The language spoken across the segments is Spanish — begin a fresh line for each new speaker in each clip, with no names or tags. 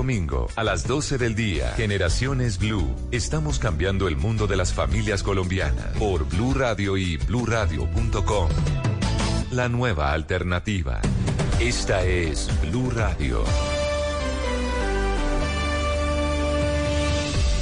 Domingo a las 12 del día. Generaciones Blue. Estamos cambiando el mundo de las familias colombianas por Blue Radio y BlueRadio.com. La nueva alternativa. Esta es Blue Radio.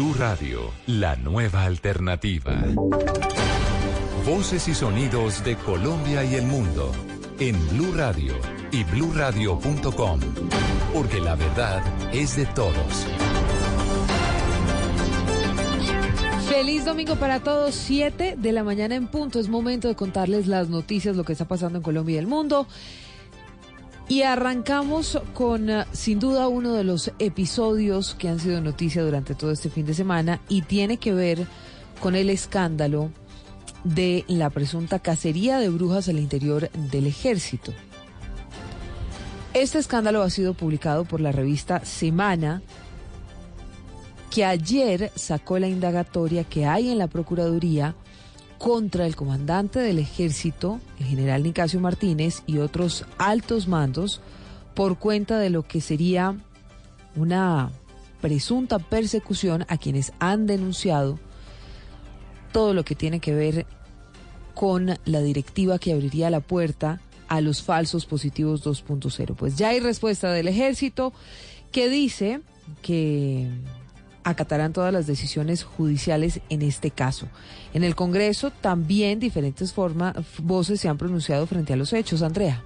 Blue Radio, la nueva alternativa. Voces y sonidos de Colombia y el mundo en Blue Radio y bluradio.com, porque la verdad es de todos.
Feliz domingo para todos, 7 de la mañana en punto. Es momento de contarles las noticias, lo que está pasando en Colombia y el mundo. Y arrancamos con, uh, sin duda, uno de los episodios que han sido noticia durante todo este fin de semana y tiene que ver con el escándalo de la presunta cacería de brujas al interior del ejército. Este escándalo ha sido publicado por la revista Semana, que ayer sacó la indagatoria que hay en la Procuraduría contra el comandante del ejército, el general Nicasio Martínez, y otros altos mandos por cuenta de lo que sería una presunta persecución a quienes han denunciado todo lo que tiene que ver con la directiva que abriría la puerta a los falsos positivos 2.0. Pues ya hay respuesta del ejército que dice que acatarán todas las decisiones judiciales en este caso. En el Congreso también diferentes formas, voces se han pronunciado frente a los hechos. Andrea.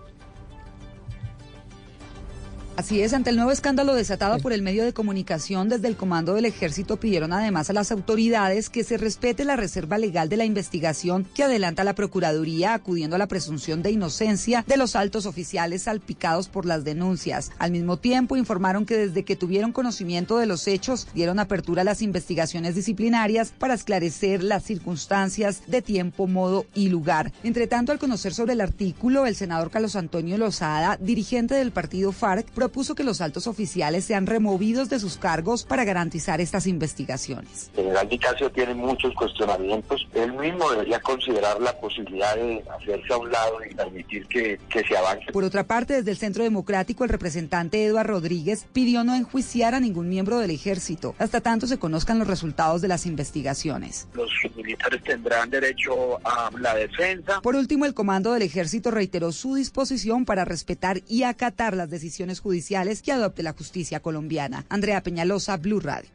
Así es, ante el nuevo escándalo desatado por el medio de comunicación desde el Comando del Ejército pidieron además a las autoridades que se respete la reserva legal de la investigación que adelanta la Procuraduría acudiendo a la presunción de inocencia de los altos oficiales salpicados por las denuncias. Al mismo tiempo informaron que desde que tuvieron conocimiento de los hechos dieron apertura a las investigaciones disciplinarias para esclarecer las circunstancias de tiempo, modo y lugar. Entre tanto, al conocer sobre el artículo, el senador Carlos Antonio Lozada, dirigente del partido FARC, propuso que los altos oficiales sean removidos de sus cargos para garantizar estas investigaciones.
El general Nicasio tiene muchos cuestionamientos. Él mismo debería considerar la posibilidad de hacerse a un lado y permitir que, que se avance.
Por otra parte, desde el Centro Democrático, el representante Eduardo Rodríguez pidió no enjuiciar a ningún miembro del ejército hasta tanto se conozcan los resultados de las investigaciones.
Los militares tendrán derecho a la defensa.
Por último, el comando del ejército reiteró su disposición para respetar y acatar las decisiones judiciales que adopte la justicia colombiana. Andrea Peñalosa, Blue Radio.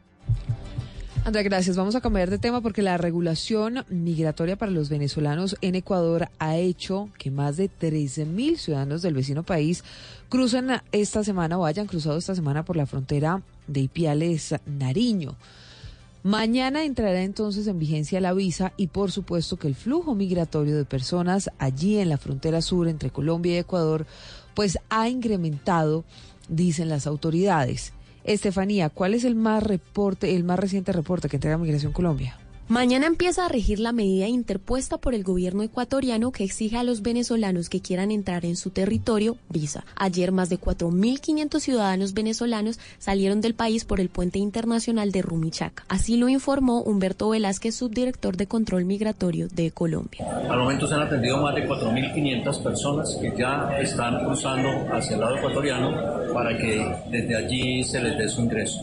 Andrea, gracias. Vamos a cambiar de tema porque la regulación migratoria para los venezolanos en Ecuador ha hecho que más de 13.000 ciudadanos del vecino país crucen esta semana o hayan cruzado esta semana por la frontera de Ipiales, Nariño. Mañana entrará entonces en vigencia la visa y por supuesto que el flujo migratorio de personas allí en la frontera sur entre Colombia y Ecuador pues ha incrementado, dicen las autoridades. Estefanía, ¿cuál es el más reporte, el más reciente reporte que entrega Migración Colombia?
Mañana empieza a regir la medida interpuesta por el gobierno ecuatoriano que exige a los venezolanos que quieran entrar en su territorio visa. Ayer más de 4.500 ciudadanos venezolanos salieron del país por el puente internacional de Rumichaca. Así lo informó Humberto Velázquez, subdirector de control migratorio de Colombia.
Al momento se han atendido más de 4.500 personas que ya están cruzando hacia el lado ecuatoriano para que desde allí se les dé su ingreso.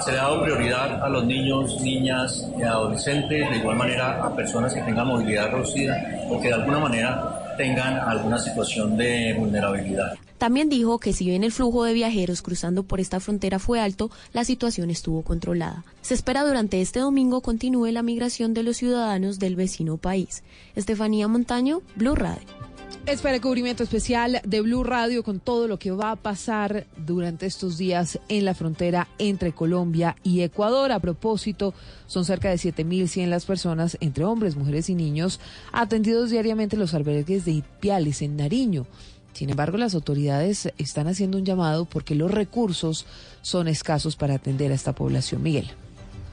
Se le ha dado prioridad a los niños, niñas y adolescentes, de igual manera a personas que tengan movilidad reducida o que de alguna manera tengan alguna situación de vulnerabilidad.
También dijo que si bien el flujo de viajeros cruzando por esta frontera fue alto, la situación estuvo controlada. Se espera durante este domingo continúe la migración de los ciudadanos del vecino país. Estefanía Montaño, Blue Radio.
Espera cubrimiento especial de Blue Radio con todo lo que va a pasar durante estos días en la frontera entre Colombia y Ecuador. A propósito, son cerca de 7.100 las personas, entre hombres, mujeres y niños, atendidos diariamente en los albergues de Ipiales, en Nariño. Sin embargo, las autoridades están haciendo un llamado porque los recursos son escasos para atender a esta población. Miguel.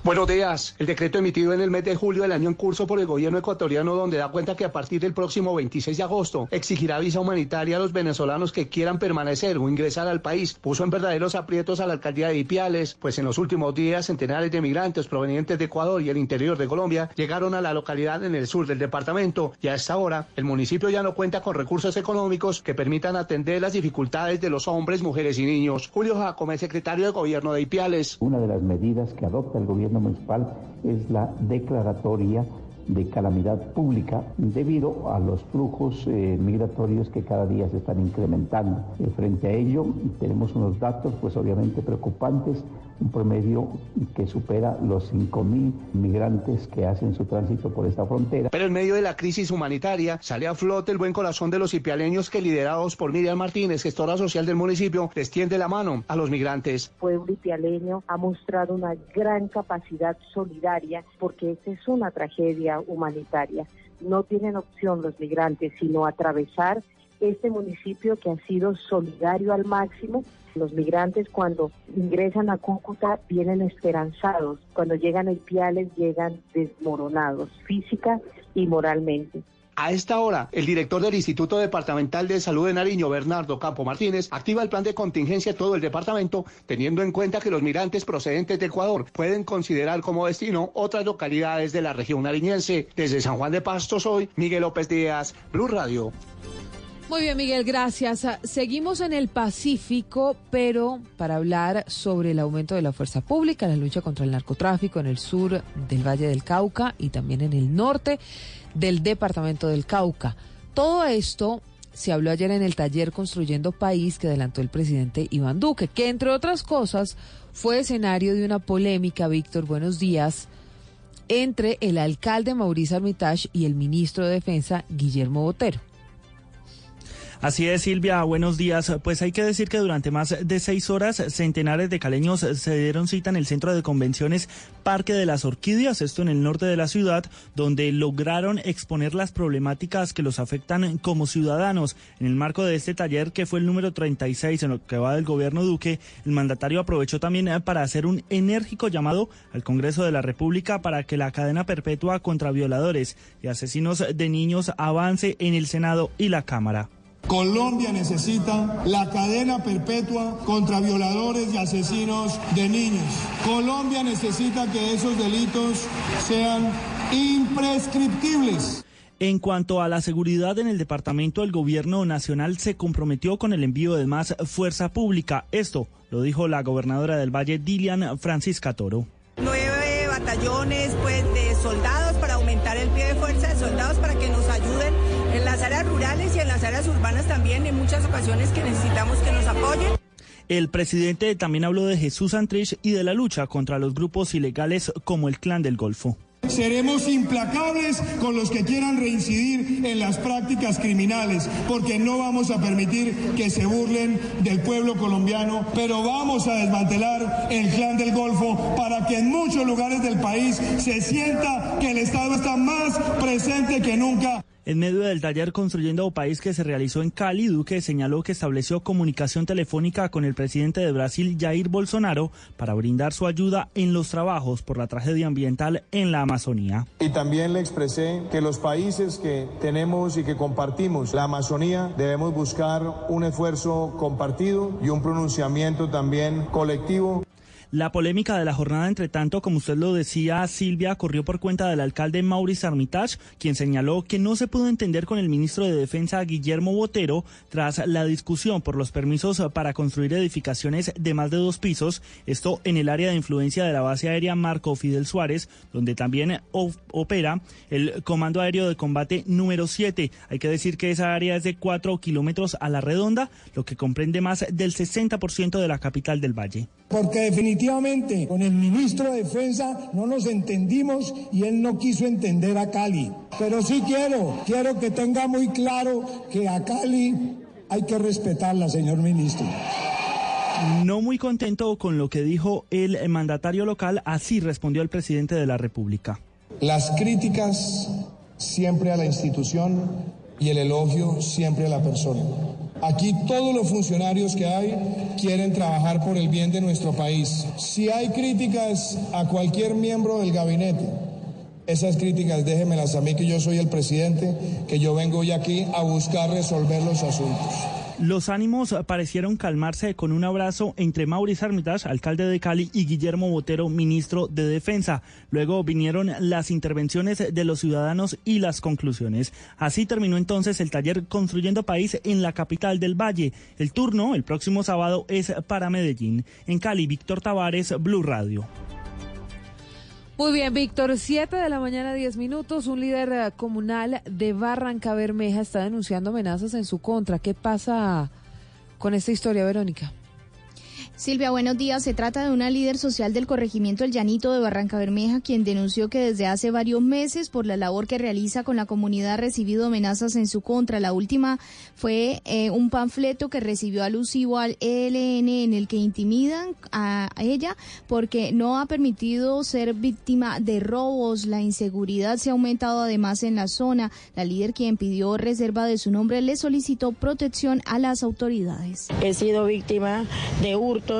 Buenos días. El decreto emitido en el mes de julio del año en curso por el gobierno ecuatoriano, donde da cuenta que a partir del próximo 26 de agosto exigirá visa humanitaria a los venezolanos que quieran permanecer o ingresar al país, puso en verdaderos aprietos a la alcaldía de Ipiales, pues en los últimos días centenares de migrantes provenientes de Ecuador y el interior de Colombia llegaron a la localidad en el sur del departamento y a esta hora el municipio ya no cuenta con recursos económicos que permitan atender las dificultades de los hombres, mujeres y niños. Julio Jacome, secretario de gobierno de Ipiales.
Una de las medidas que adopta el gobierno municipal es la declaratoria de calamidad pública debido a los flujos eh, migratorios que cada día se están incrementando. Eh, frente a ello, tenemos unos datos pues obviamente preocupantes promedio que supera los 5.000 migrantes que hacen su tránsito por esta frontera.
Pero en medio de la crisis humanitaria sale a flote el buen corazón de los ipialeños que liderados por Miriam Martínez, gestora social del municipio, les tiende la mano a los migrantes.
El pueblo ipialeño ha mostrado una gran capacidad solidaria porque esta es una tragedia humanitaria. No tienen opción los migrantes sino atravesar este municipio que ha sido solidario al máximo. Los migrantes cuando ingresan a Cúcuta vienen esperanzados, cuando llegan a Ipiales llegan desmoronados física y moralmente.
A esta hora, el director del Instituto Departamental de Salud de Nariño, Bernardo Campo Martínez, activa el plan de contingencia de todo el departamento, teniendo en cuenta que los migrantes procedentes de Ecuador pueden considerar como destino otras localidades de la región nariñense. Desde San Juan de Pasto soy Miguel López Díaz, Blue Radio.
Muy bien, Miguel, gracias. Seguimos en el Pacífico, pero para hablar sobre el aumento de la fuerza pública, la lucha contra el narcotráfico en el sur del Valle del Cauca y también en el norte del departamento del Cauca. Todo esto se habló ayer en el taller Construyendo País que adelantó el presidente Iván Duque, que entre otras cosas fue escenario de una polémica, Víctor, buenos días, entre el alcalde Mauricio Armitage y el ministro de Defensa Guillermo Botero.
Así es, Silvia, buenos días. Pues hay que decir que durante más de seis horas, centenares de caleños se dieron cita en el centro de convenciones Parque de las Orquídeas, esto en el norte de la ciudad, donde lograron exponer las problemáticas que los afectan como ciudadanos. En el marco de este taller, que fue el número 36 en lo que va del gobierno Duque, el mandatario aprovechó también para hacer un enérgico llamado al Congreso de la República para que la cadena perpetua contra violadores y asesinos de niños avance en el Senado y la Cámara.
Colombia necesita la cadena perpetua contra violadores y asesinos de niños. Colombia necesita que esos delitos sean imprescriptibles.
En cuanto a la seguridad en el departamento, el gobierno nacional se comprometió con el envío de más fuerza pública. Esto lo dijo la gobernadora del Valle, Dilian Francisca Toro.
Nueve batallones pues, de soldados para aumentar el pie de fuerza de soldados para que nos ayuden áreas rurales y en las áreas urbanas también, en muchas ocasiones que necesitamos que nos apoyen.
El presidente también habló de Jesús Antrich y de la lucha contra los grupos ilegales como el Clan del Golfo.
Seremos implacables con los que quieran reincidir en las prácticas criminales, porque no vamos a permitir que se burlen del pueblo colombiano, pero vamos a desmantelar el clan del Golfo para que en muchos lugares del país se sienta que el Estado está más presente que nunca.
En medio del taller Construyendo País que se realizó en Cali, Duque señaló que estableció comunicación telefónica con el presidente de Brasil, Jair Bolsonaro, para brindar su ayuda en los trabajos por la tragedia ambiental en la Amazonía.
Y también le expresé que los países que tenemos y que compartimos la Amazonía debemos buscar un esfuerzo compartido y un pronunciamiento también colectivo.
La polémica de la jornada, entre tanto, como usted lo decía, Silvia, corrió por cuenta del alcalde Maurice Armitage, quien señaló que no se pudo entender con el ministro de Defensa, Guillermo Botero, tras la discusión por los permisos para construir edificaciones de más de dos pisos, esto en el área de influencia de la base aérea Marco Fidel Suárez, donde también opera el Comando Aéreo de Combate número 7. Hay que decir que esa área es de 4 kilómetros a la redonda, lo que comprende más del 60% de la capital del Valle.
Porque definitivamente Definitivamente, con el ministro de Defensa no nos entendimos y él no quiso entender a Cali. Pero sí quiero, quiero que tenga muy claro que a Cali hay que respetarla, señor ministro.
No muy contento con lo que dijo el mandatario local, así respondió el presidente de la República.
Las críticas siempre a la institución y el elogio siempre a la persona. Aquí todos los funcionarios que hay quieren trabajar por el bien de nuestro país. Si hay críticas a cualquier miembro del gabinete, esas críticas déjenmelas a mí que yo soy el presidente, que yo vengo hoy aquí a buscar resolver los asuntos.
Los ánimos parecieron calmarse con un abrazo entre Maurice Armitage, alcalde de Cali, y Guillermo Botero, ministro de Defensa. Luego vinieron las intervenciones de los ciudadanos y las conclusiones. Así terminó entonces el taller Construyendo País en la capital del Valle. El turno, el próximo sábado, es para Medellín. En Cali, Víctor Tavares, Blue Radio.
Muy bien, Víctor, 7 de la mañana, 10 minutos. Un líder eh, comunal de Barranca Bermeja está denunciando amenazas en su contra. ¿Qué pasa con esta historia, Verónica?
Silvia, buenos días. Se trata de una líder social del corregimiento El Llanito de Barranca Bermeja, quien denunció que desde hace varios meses, por la labor que realiza con la comunidad, ha recibido amenazas en su contra. La última fue eh, un panfleto que recibió alusivo al ELN en el que intimidan a ella porque no ha permitido ser víctima de robos. La inseguridad se ha aumentado además en la zona. La líder, quien pidió reserva de su nombre, le solicitó protección a las autoridades.
He sido víctima de hurto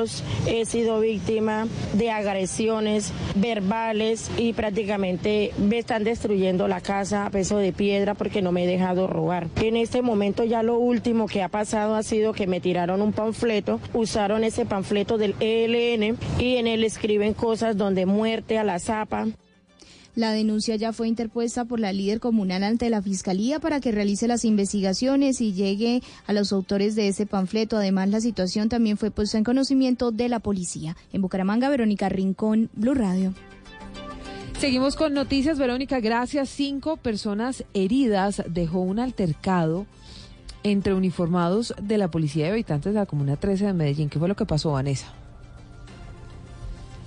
he sido víctima de agresiones verbales y prácticamente me están destruyendo la casa a peso de piedra porque no me he dejado robar. En este momento ya lo último que ha pasado ha sido que me tiraron un panfleto, usaron ese panfleto del ELN y en él escriben cosas donde muerte a la zapa.
La denuncia ya fue interpuesta por la líder comunal ante la Fiscalía para que realice las investigaciones y llegue a los autores de ese panfleto. Además, la situación también fue puesta en conocimiento de la policía. En Bucaramanga, Verónica Rincón, Blue Radio.
Seguimos con noticias, Verónica. Gracias. Cinco personas heridas dejó un altercado entre uniformados de la Policía de Habitantes de la Comuna 13 de Medellín. ¿Qué fue lo que pasó, Vanessa?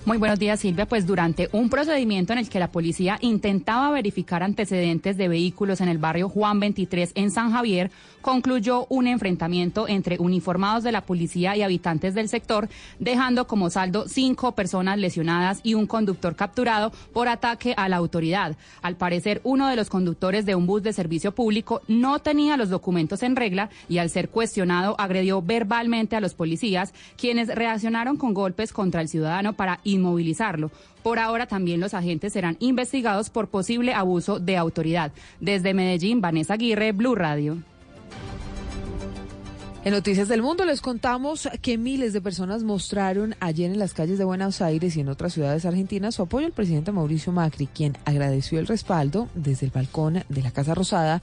Muy buenos días, Silvia. Pues durante un procedimiento en el que la policía intentaba verificar antecedentes de vehículos en el barrio Juan 23 en San Javier, concluyó un enfrentamiento entre uniformados de la policía y habitantes del sector, dejando como saldo cinco personas lesionadas y un conductor capturado por ataque a la autoridad. Al parecer, uno de los conductores de un bus de servicio público no tenía los documentos en regla y al ser cuestionado agredió verbalmente a los policías, quienes reaccionaron con golpes contra el ciudadano para inmovilizarlo. Por ahora también los agentes serán investigados por posible abuso de autoridad. Desde Medellín, Vanessa Aguirre, Blue Radio.
En Noticias del Mundo les contamos que miles de personas mostraron ayer en las calles de Buenos Aires y en otras ciudades argentinas su apoyo al presidente Mauricio Macri, quien agradeció el respaldo desde el balcón de la Casa Rosada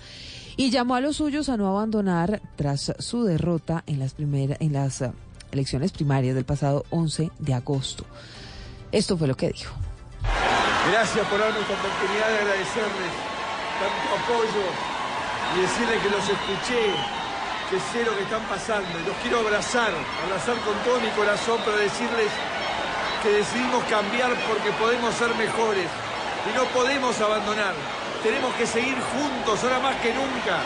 y llamó a los suyos a no abandonar tras su derrota en las, primeras, eh, elecciones primarias del pasado 11 de agosto. Esto fue lo que dijo.
Gracias por darme esta oportunidad de agradecerles tanto apoyo y decirles que los escuché, que sé lo que están pasando. Los quiero abrazar, abrazar con todo mi corazón para decirles que decidimos cambiar porque podemos ser mejores y no podemos abandonar. Tenemos que seguir juntos, ahora más que nunca,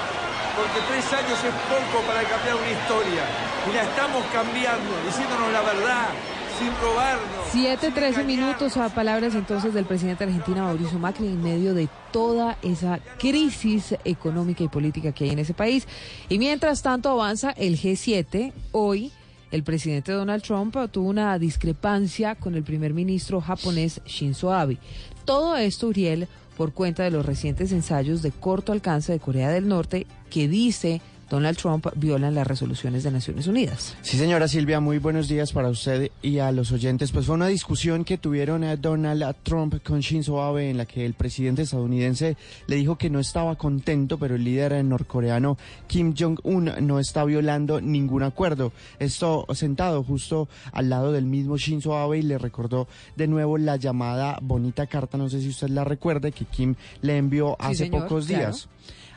porque tres años es poco para cambiar una historia. Y la estamos cambiando, diciéndonos la verdad,
sin robarnos.
7, 13 minutos a palabras entonces del presidente argentino Mauricio Macri en medio de toda esa crisis económica y política que hay en ese país. Y mientras tanto avanza el G7. Hoy el presidente Donald Trump tuvo una discrepancia con el primer ministro japonés Shinzo Abe. Todo esto, Uriel, por cuenta de los recientes ensayos de corto alcance de Corea del Norte que dice Donald Trump violan las resoluciones de Naciones Unidas.
Sí, señora Silvia, muy buenos días para usted y a los oyentes. Pues fue una discusión que tuvieron a Donald Trump con Shinzo Abe en la que el presidente estadounidense le dijo que no estaba contento, pero el líder norcoreano Kim Jong-un no está violando ningún acuerdo. Esto sentado justo al lado del mismo Shinzo Abe y le recordó de nuevo la llamada bonita carta, no sé si usted la recuerde, que Kim le envió hace pocos días.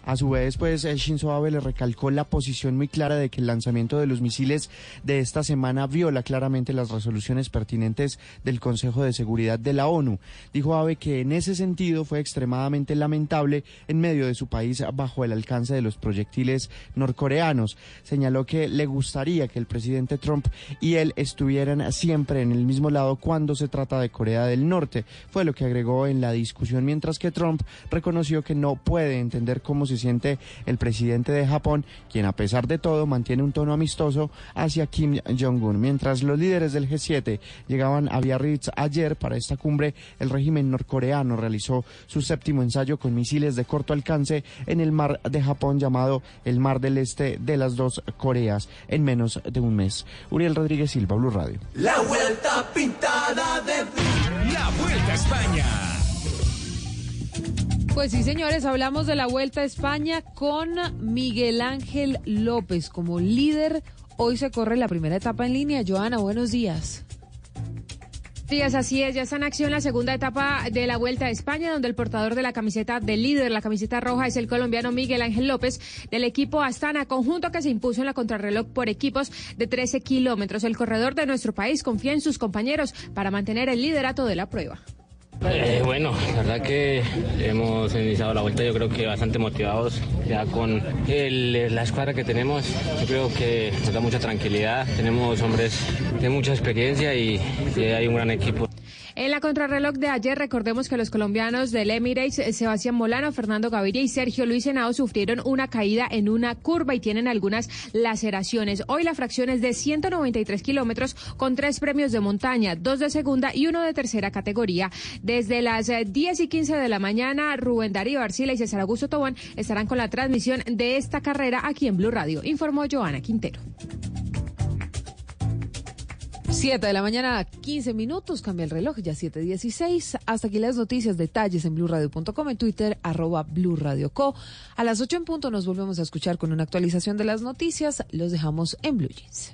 A su vez, pues Shinzo Abe le recalcó la posición muy clara de que el lanzamiento de los misiles de esta semana viola claramente las resoluciones pertinentes del Consejo de Seguridad de la ONU. Dijo Abe que en ese sentido fue extremadamente lamentable en medio de su país bajo el alcance de los proyectiles norcoreanos. Señaló que le gustaría que el presidente Trump y él estuvieran siempre en el mismo lado cuando se trata de Corea del Norte. Fue lo que agregó en la discusión, mientras que Trump reconoció que no puede entender cómo se siente el presidente de Japón, quien a pesar de todo mantiene un tono amistoso hacia Kim Jong-un. Mientras los líderes del G7 llegaban a Biarritz ayer para esta cumbre, el régimen norcoreano realizó su séptimo ensayo con misiles de corto alcance en el mar de Japón llamado el Mar del Este de las dos Coreas en menos de un mes. Uriel Rodríguez Silva, Blue Radio.
La vuelta pintada de
La Vuelta a España.
Pues sí, señores, hablamos de la Vuelta a España con Miguel Ángel López como líder. Hoy se corre la primera etapa en línea. Joana, buenos días.
Días, así es, ya está en acción la segunda etapa de la Vuelta a España, donde el portador de la camiseta del líder, la camiseta roja, es el colombiano Miguel Ángel López del equipo Astana, conjunto que se impuso en la contrarreloj por equipos de 13 kilómetros. El corredor de nuestro país confía en sus compañeros para mantener el liderato de la prueba.
Eh, bueno, la verdad que hemos iniciado la vuelta yo creo que bastante motivados ya con el- la escuadra que tenemos. Yo creo que nos da mucha tranquilidad. Tenemos hombres de mucha experiencia y, y hay un gran equipo.
En la contrarreloj de ayer, recordemos que los colombianos del Emirates, eh, Sebastián Molano, Fernando Gaviria y Sergio Luis Henao sufrieron una caída en una curva y tienen algunas laceraciones. Hoy la fracción es de 193 kilómetros con tres premios de montaña, dos de segunda y uno de tercera categoría. Desde las eh, 10 y 15 de la mañana, Rubén Darío Arcila y César Augusto Tobón estarán con la transmisión de esta carrera aquí en Blue Radio, informó Joana Quintero.
7 de la mañana, 15 minutos, cambia el reloj, ya 7.16. Hasta aquí las noticias, detalles en blurradio.com, en Twitter, arroba blurradioco. A las 8 en punto nos volvemos a escuchar con una actualización de las noticias. Los dejamos en Blue Jeans.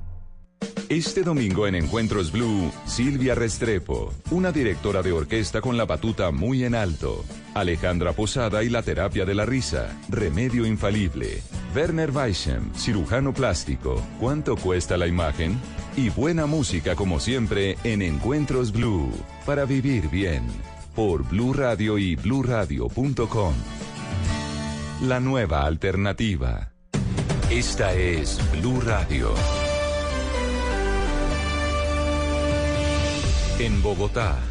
Este domingo en Encuentros Blue, Silvia Restrepo, una directora de orquesta con la batuta muy en alto. Alejandra Posada y la terapia de la risa, remedio infalible. Werner Weichem, cirujano plástico, ¿cuánto cuesta la imagen? Y buena música como siempre en Encuentros Blue, para vivir bien. Por Blue Radio y bluradio.com. La nueva alternativa. Esta es Blue Radio. En Bogotá,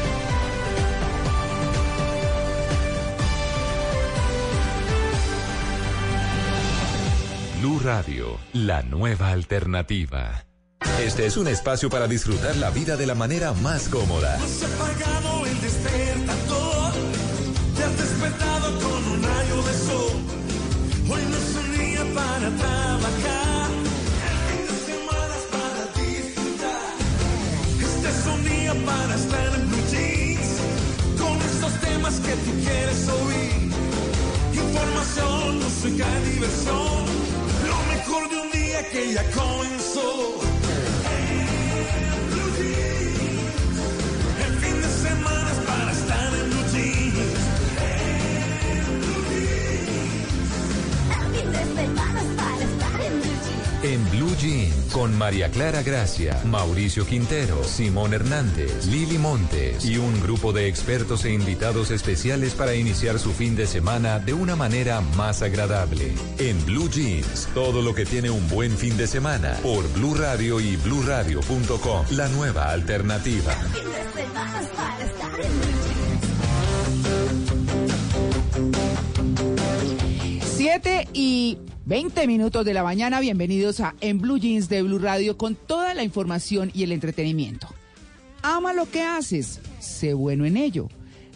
Blue Radio, la nueva alternativa. Este es un espacio para disfrutar la vida de la manera más cómoda.
Has apagado el despertador, te has despertado con un rayo de sol. Hoy no es un día para trabajar, el fin de para disfrutar. Este es un día para estar en blue jeans, con estos temas que tú quieres oír. Información, música diversión, lo mejor de un día que ya comenzó. Blue En Blue Jeans,
con María Clara Gracia, Mauricio Quintero, Simón Hernández, Lili Montes y un grupo de expertos e invitados especiales para iniciar su fin de semana de una manera más agradable. En Blue Jeans, todo lo que tiene un buen fin de semana por Blue Radio y bluradio.com, la nueva alternativa.
7 y 20 minutos de la mañana, bienvenidos a En Blue Jeans de Blue Radio con toda la información y el entretenimiento. Ama lo que haces, sé bueno en ello.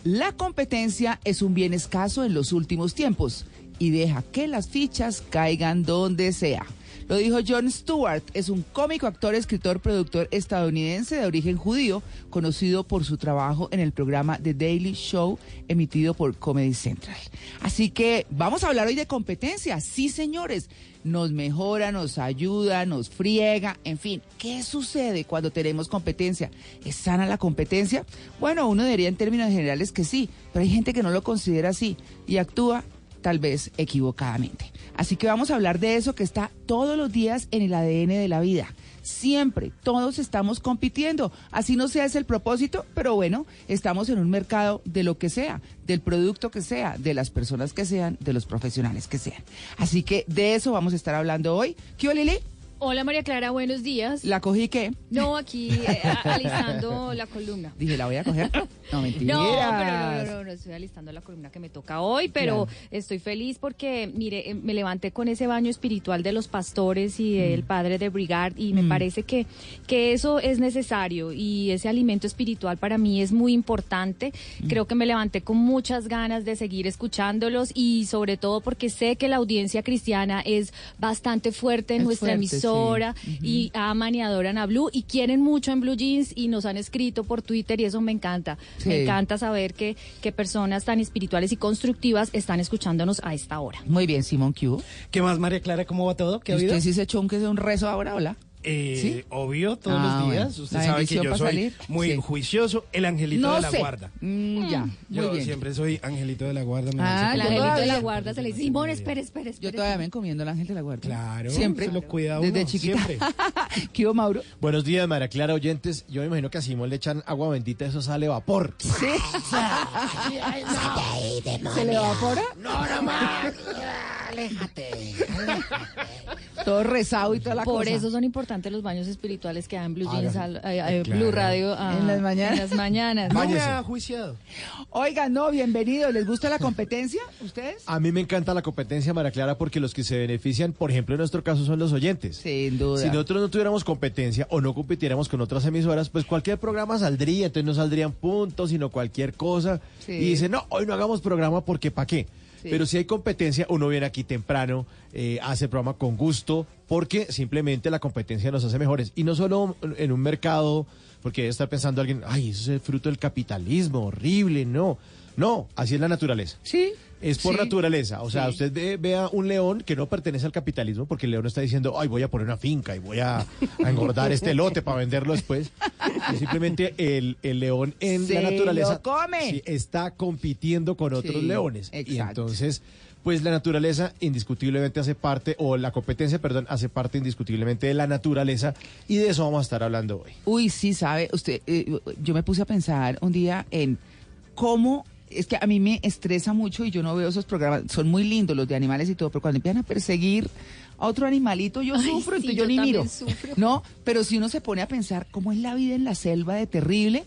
La competencia es un bien escaso en los últimos tiempos y deja que las fichas caigan donde sea. Lo dijo Jon Stewart, es un cómico, actor, escritor, productor estadounidense de origen judío, conocido por su trabajo en el programa The Daily Show, emitido por Comedy Central. Así que vamos a hablar hoy de competencia. Sí, señores, nos mejora, nos ayuda, nos friega, en fin, ¿qué sucede cuando tenemos competencia? ¿Es sana la competencia? Bueno, uno diría en términos generales que sí, pero hay gente que no lo considera así y actúa tal vez equivocadamente. Así que vamos a hablar de eso que está todos los días en el ADN de la vida. Siempre, todos estamos compitiendo. Así no sea ese el propósito, pero bueno, estamos en un mercado de lo que sea, del producto que sea, de las personas que sean, de los profesionales que sean. Así que de eso vamos a estar hablando hoy. ¿Qué Lili?
Hola María Clara, buenos días.
¿La cogí qué?
No, aquí eh, alistando la columna.
Dije, ¿la voy a coger? No, mentira.
No, pero no, no, no, no, estoy alistando la columna que me toca hoy, pero
Claro.
estoy feliz porque, mire, eh, me levanté con ese baño espiritual de los pastores y del padre de Brigard y me
Mm.
parece que, que eso es necesario y ese alimento espiritual para mí es muy importante.
Mm.
Creo que me levanté con muchas ganas de seguir escuchándolos y sobre todo porque sé que la audiencia cristiana es bastante fuerte en
Es
nuestra
fuerte, sí.
Y aman y adoran a Blue y quieren mucho en Blue Jeans y nos han escrito por Twitter y eso me encanta.
Sí.
Me encanta saber que, que personas tan espirituales y constructivas están escuchándonos a esta hora.
Muy bien, Simón Q.
¿Qué más, María Clara? ¿Cómo va todo? ¿Qué ha
¿Usted sí se echó un que sea un rezo ahora, hola?
Eh,
¿Sí?
Obvio, todos
Ah,
los días.
bueno.
Usted
La
sabe que yo
para
soy
salir.
muy
Sí.
juicioso, el angelito
No
de la
sé.
guarda.
Mm, ya, muy
Yo
bien.
siempre soy angelito de la guarda. me
Ah,
El angelito de
todavía-
la guarda se le dice, Simón, espere, espere,
Yo todavía me encomiendo al ángel de la guarda.
Claro,
Siempre.
se lo cuida
Desde
uno,
chiquita.
siempre.
¿Qué hubo, Mauro?
Buenos días, María Clara, oyentes. Yo me imagino que a Simón le echan agua bendita, eso sale vapor.
Sí. ¿Se le evapora?
No, no más.
Todo rezado y toda la
Por
cosa.
eso son importantes los baños espirituales que dan Blue Jeans, al- eh, eh,
Claro.
Blue Radio ah,
En las mañanas.
En las mañanas.
Juiciado.
Oigan, no, bienvenidos. ¿Les gusta la competencia? ¿Ustedes?
A mí me encanta la competencia, María Clara, porque los que se benefician, por ejemplo, en nuestro caso, son los oyentes.
Sin duda.
Si nosotros no tuviéramos competencia o no compitiéramos con otras emisoras, pues cualquier programa saldría, entonces no saldrían puntos, sino cualquier cosa.
Sí.
Y dicen, no, hoy no hagamos programa porque ¿para qué? Pero si hay competencia, uno viene aquí temprano, eh, hace el programa con gusto, porque simplemente la competencia nos hace mejores. Y no solo en un mercado, porque debe estar pensando alguien, ay, eso es el fruto del capitalismo, horrible, no. No, así es la naturaleza.
Sí.
Es por
Sí.
naturaleza. O sea,
Sí.
usted ve, vea un león que no pertenece al capitalismo, porque el león está diciendo, ay, voy a poner una finca y voy a, a engordar este lote para venderlo después. Es simplemente el, el león en
Se
la naturaleza
lo come.
sí, está compitiendo con otros leones. Y
exacto.
entonces, pues la naturaleza indiscutiblemente hace parte, o la competencia, perdón, hace parte indiscutiblemente de la naturaleza. Y de eso vamos a estar hablando hoy.
Uy, sí, sabe, usted, eh, yo me puse a pensar un día en cómo, es que a mí me estresa mucho y yo no veo esos programas, son muy lindos los de animales y todo, pero cuando empiezan a perseguir a otro animalito, yo
Ay,
sufro,
sí,
entonces yo,
yo
ni miro.
sufro.
No, pero si uno se pone a pensar cómo es la vida en la selva de terrible,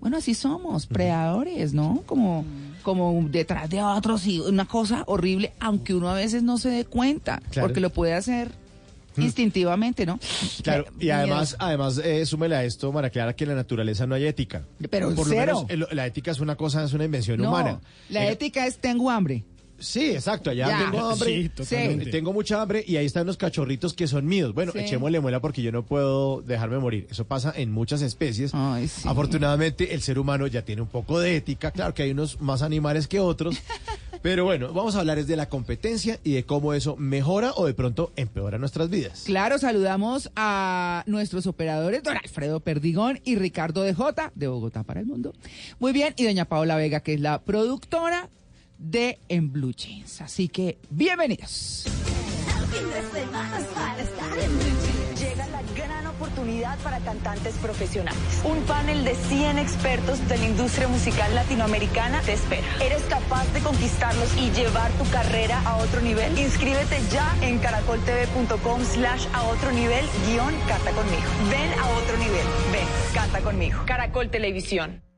bueno, así somos, predadores, ¿no? Como, como detrás de otros y una cosa horrible, aunque uno a veces no se dé cuenta,
Claro.
porque lo puede hacer instintivamente, ¿no?
Claro,
Eh,
y además, además eh, súmele a esto, Mara Clara, que en la naturaleza no hay ética.
Pero
Por lo
cero.
menos, el- la ética es una cosa, es una invención
No,
humana.
la
Eh,
ética es tengo hambre.
Sí, exacto, allá
Ya.
tengo hambre.
Sí.
Tengo mucha hambre y ahí están los cachorritos que son míos. Bueno,
Sí.
echémosle muela porque yo no puedo dejarme morir. Eso pasa en muchas especies. Afortunadamente, el ser humano ya tiene un poco de ética. Claro que hay unos más animales que otros. pero bueno, vamos a hablar es de la competencia y de cómo eso mejora o de pronto empeora nuestras vidas.
Claro, saludamos a nuestros operadores, don Alfredo Perdigón y Ricardo de J, de Bogotá para el Mundo. Muy bien, y doña Paola Vega, que es la productora de En Blue Jeans. Así que, bienvenidos.
Oportunidad para cantantes profesionales. Un panel de 100 expertos de la industria musical latinoamericana te espera. ¿Eres capaz de conquistarlos y llevar tu carrera a otro nivel? Inscríbete ya en caracoltv.com slash a otro nivel guion canta conmigo. Ven a otro nivel. Ven, canta conmigo. Caracol Televisión.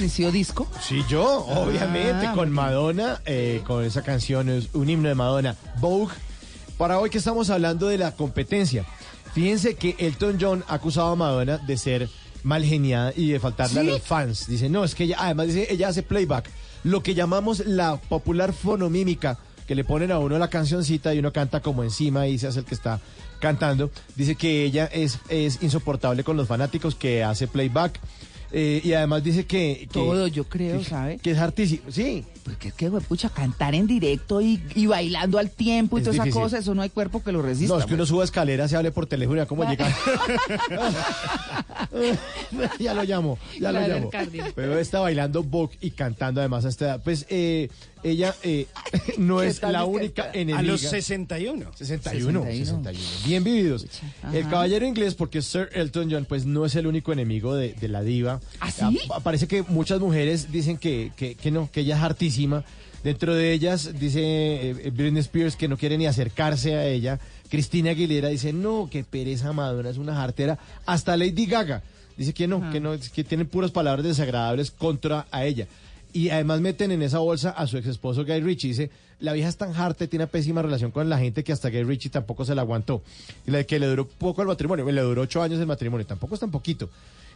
Bueno, ¿quién ha amanecido disco?
Sí, yo, obviamente,
Ah,
con Madonna, eh, con esa canción, es un himno de Madonna, Vogue. Para hoy que estamos hablando de la competencia, fíjense que Elton John ha acusado a Madonna de ser mal geniada y de faltarle a los fans. Dice, no, es que ella, además dice, ella hace playback, lo que llamamos la popular fonomímica, que le ponen a uno la cancioncita y uno canta como encima y se hace el que está cantando. Dice que ella es, es insoportable con los fanáticos, que hace playback. Eh, y además dice que, que-
Todo, yo creo,
que-
¿sabe?
Que es artísimo. Sí,
Porque es que, pucha, cantar en directo y, y bailando al tiempo y
Es
toda esa
difícil.
cosa, eso no hay cuerpo que lo resista.
No, es que uno suba escaleras, se hable por teléfono cómo llega. ya lo llamo, ya
Claro,
lo llamo. Pero está bailando Vogue y cantando además a esta edad. Pues eh, ella eh, no
¿Qué
es la única
está?
enemiga.
A los 61.
61,
61.
61. Bien vividos. El caballero inglés, porque Sir Elton John, pues no es el único enemigo de, de la diva.
¿Ah, sí?
Ah, Parece que muchas mujeres dicen que, que, que no, que ella es Dentro de ellas dice eh, Britney Spears que no quiere ni acercarse a ella. Cristina Aguilera dice, no, que pereza Madonna, es una jartera. Hasta Lady Gaga dice que no, que no, que tienen puras palabras desagradables contra a ella. Y además meten en esa bolsa a su ex esposo Guy Ritchie. Dice, la vieja es tan harta tiene una pésima relación con la gente que hasta Guy Ritchie tampoco se la aguantó. Y la que le duró poco el matrimonio, le duró ocho años el matrimonio, tampoco es tan poquito.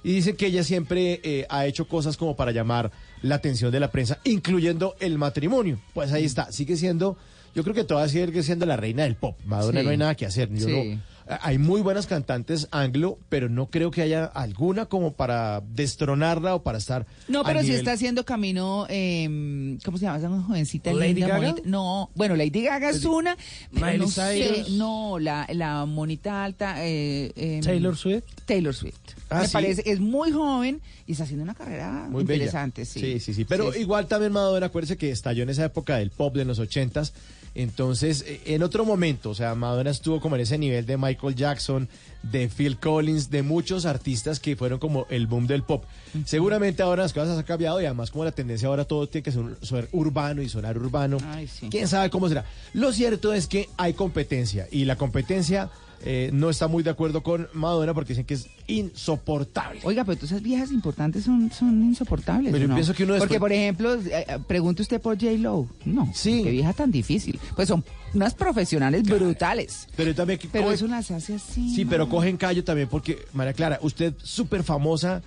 Y dice que ella siempre eh, ha hecho cosas como para llamar la atención de la prensa, incluyendo el matrimonio. Pues ahí está, sigue siendo, yo creo que todavía sigue siendo la reina del pop. Madonna
Sí.
no hay nada que hacer. Yo
Sí.
no- hay muy buenas cantantes anglo, pero no creo que haya alguna como para destronarla o para estar.
No, pero sí
nivel-
está haciendo camino, eh, ¿cómo se llama esa jovencita
¿Lady
linda,
Gaga?
No, bueno, Lady Gaga es una, pero no sé, no, la, la monita alta, eh, eh,
Taylor Swift.
Taylor Swift.
Ah,
Me
¿sí?
parece, es muy joven y está haciendo una carrera
Muy bella.
interesante, sí.
Sí, sí, sí. Pero
Sí, sí.
igual también Madonna, acuérdese que estalló en esa época del pop de los ochentas. Entonces, eh, en otro momento, o sea, Madonna estuvo como en ese nivel de Michael Jackson, de Phil Collins, de muchos artistas que fueron como el boom del pop. Seguramente ahora las cosas han cambiado y además como la tendencia ahora todo tiene que ser, ser urbano y sonar urbano.
Ay, sí.
¿Quién sabe cómo será? Lo cierto es que hay competencia y la competencia eh, no está muy de acuerdo con Madonna porque dicen que es insoportable.
Oiga, pero todas esas viejas importantes son, son insoportables.
Pero yo
¿no?
pienso que uno
Porque,
después-
por ejemplo, eh, eh, pregunte usted por J. Lo. No,
Sí.
qué vieja tan difícil. Pues son unas profesionales brutales.
Pero también
Pero
coge-
eso las hace así.
Sí, pero cogen callo también porque, María Clara, usted súper famosa,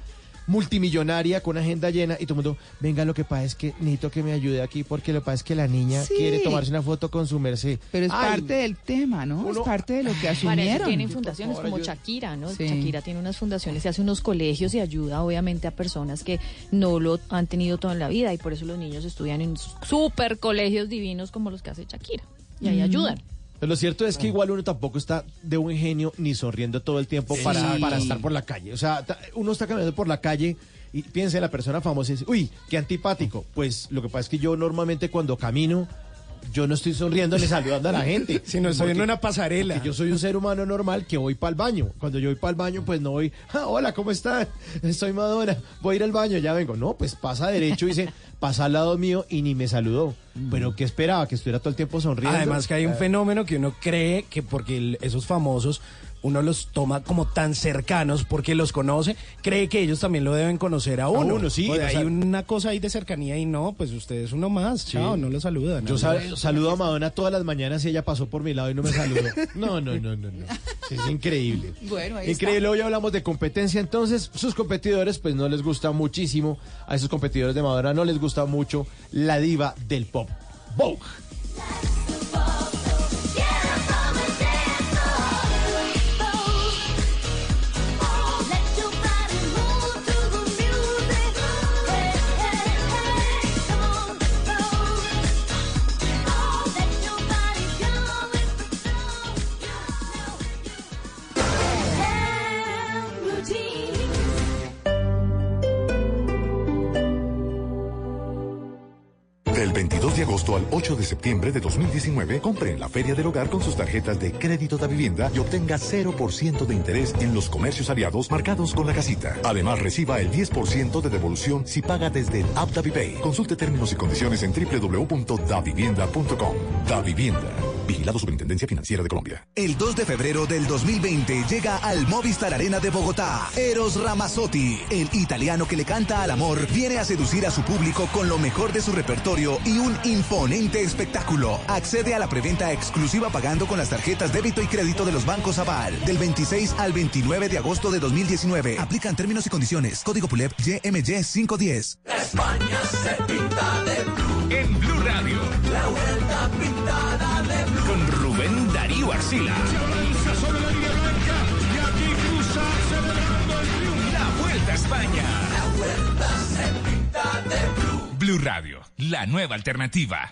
multimillonaria, con agenda llena, y todo el mundo, venga, lo que pasa es que necesito que me ayude aquí porque lo que pasa es que la niña
Sí.
quiere tomarse una foto con su merced.
Pero es
Ay,
parte del tema, ¿no?
uno-
es parte de lo que
Para
asumieron.
tienen fundaciones
favor,
como
ayuda.
Shakira, ¿no?
Sí.
Shakira tiene unas fundaciones y hace unos colegios y ayuda obviamente a personas que no lo han tenido toda la vida y por eso los niños estudian en super colegios divinos como los que hace Shakira. Y ahí
Mm.
ayudan.
Pero lo cierto es que igual uno tampoco está de buen genio ni sonriendo todo el tiempo para,
Sí.
para estar por la calle. O sea, uno está caminando por la calle y piensa en la persona famosa y dice, uy, qué antipático. Pues lo que pasa es que yo normalmente cuando camino, yo no estoy sonriendo ni saludando a la gente.
Si no estoy en una pasarela.
yo soy un ser humano normal que voy para el baño. Cuando yo voy para el baño, pues no voy, "Ah, hola, ¿cómo están? Soy Madonna, voy a ir al baño, ya vengo. No, pues pasa derecho y dice, pasa al lado mío y ni me saludó. Pero ¿qué esperaba? Que estuviera todo el tiempo sonriendo.
Además que hay un
Eh,
fenómeno que uno cree que porque el- esos famosos uno los toma como tan cercanos porque los conoce, cree que ellos también lo deben conocer a uno.
uno, sí,
O sea,
o sea-
hay una cosa ahí de cercanía y no, pues usted es uno más,
Sí.
chao, no lo saludan.
Yo saludo a Madonna todas las mañanas y ella pasó por mi lado y no me saludó. No, no, no, no, no. Sí, es increíble.
Bueno, ahí
Increíble, hoy hablamos de competencia, entonces sus competidores pues no les gusta muchísimo, a esos competidores de Madonna no les gusta mucho la diva del pop, Vogue.
Del 22 de agosto al 8 de septiembre de 2019, compre en la Feria del Hogar con sus tarjetas de crédito de vivienda y obtenga 0% de interés en los comercios aliados marcados con la casita. Además, reciba el 10% de devolución si paga desde el app. Consulte términos y condiciones en www.davivienda.com. Da Vivienda. Vigilado Superintendencia Financiera de Colombia.
El 2 de febrero del 2020 llega al Movistar Arena de Bogotá. Eros Ramazzotti, el italiano que le canta al amor, viene a seducir a su público con lo mejor de su repertorio y un imponente espectáculo. Accede a la preventa exclusiva pagando con las tarjetas débito y crédito de los bancos Aval. Del 26 al 29 de agosto de 2019. Aplican términos y condiciones. Código PULEP YMY 510.
España se pinta de blue.
En Blue Radio.
La vuelta pintada triunfo.
La Vuelta a España.
La vuelta se pinta de blue.
Blue Radio, la nueva alternativa.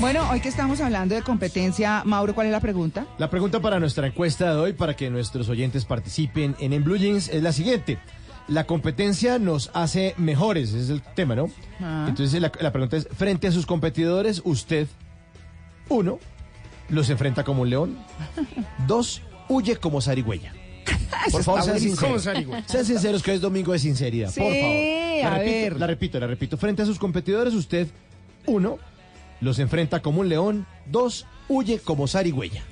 Bueno, hoy que estamos hablando de competencia, Mauro, ¿cuál es la pregunta?
La pregunta para nuestra encuesta de hoy, para que nuestros oyentes participen en En Blue Jeans, es la siguiente. La competencia nos hace mejores, ese es el tema, ¿no?
Ah.
Entonces la, la pregunta es, frente a sus competidores, usted, uno, los enfrenta como un león, dos, huye como zarigüeya. Por favor, sean sinceros. Sean sinceros que es domingo de sinceridad, por favor. La
a
repito,
ver.
la repito, la repito. Frente a sus competidores, usted, uno, los enfrenta como un león, dos, huye como zarigüeya.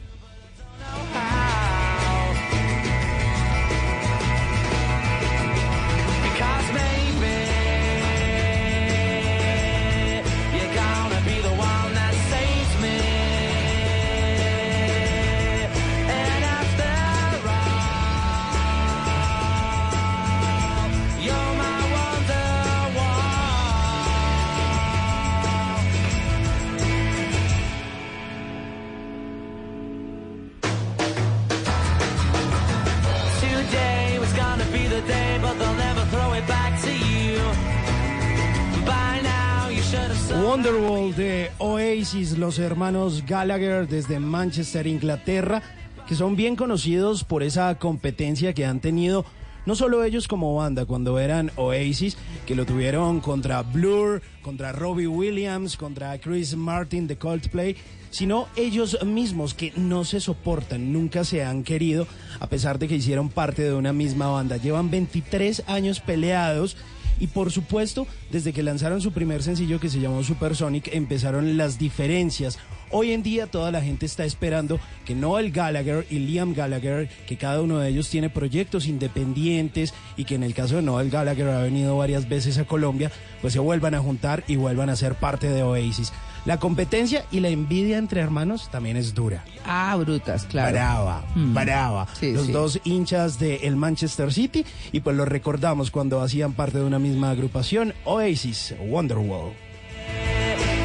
Oasis, los hermanos Gallagher desde Manchester, Inglaterra, que son bien conocidos por esa competencia que han tenido no solo ellos como banda cuando eran Oasis, que lo tuvieron contra Blur, contra Robbie Williams, contra Chris Martin de Coldplay, sino ellos mismos que no se soportan, nunca se han querido, a pesar de que hicieron parte de una misma banda. Llevan 23 años peleados y por supuesto, desde que lanzaron su primer sencillo que se llamó Supersonic, empezaron las diferencias. Hoy en día toda la gente está esperando que Noel Gallagher y Liam Gallagher, que cada uno de ellos tiene proyectos independientes y que en el caso de Noel Gallagher ha venido varias veces a Colombia, pues se vuelvan a juntar y vuelvan a ser parte de Oasis. La competencia y la envidia entre hermanos también es dura.
Ah, brutas, claro.
Brava,
Mm.
brava.
Sí,
Los
sí.
dos hinchas del Manchester City y pues lo recordamos cuando hacían parte de una misma agrupación, Oasis, Wonderwall.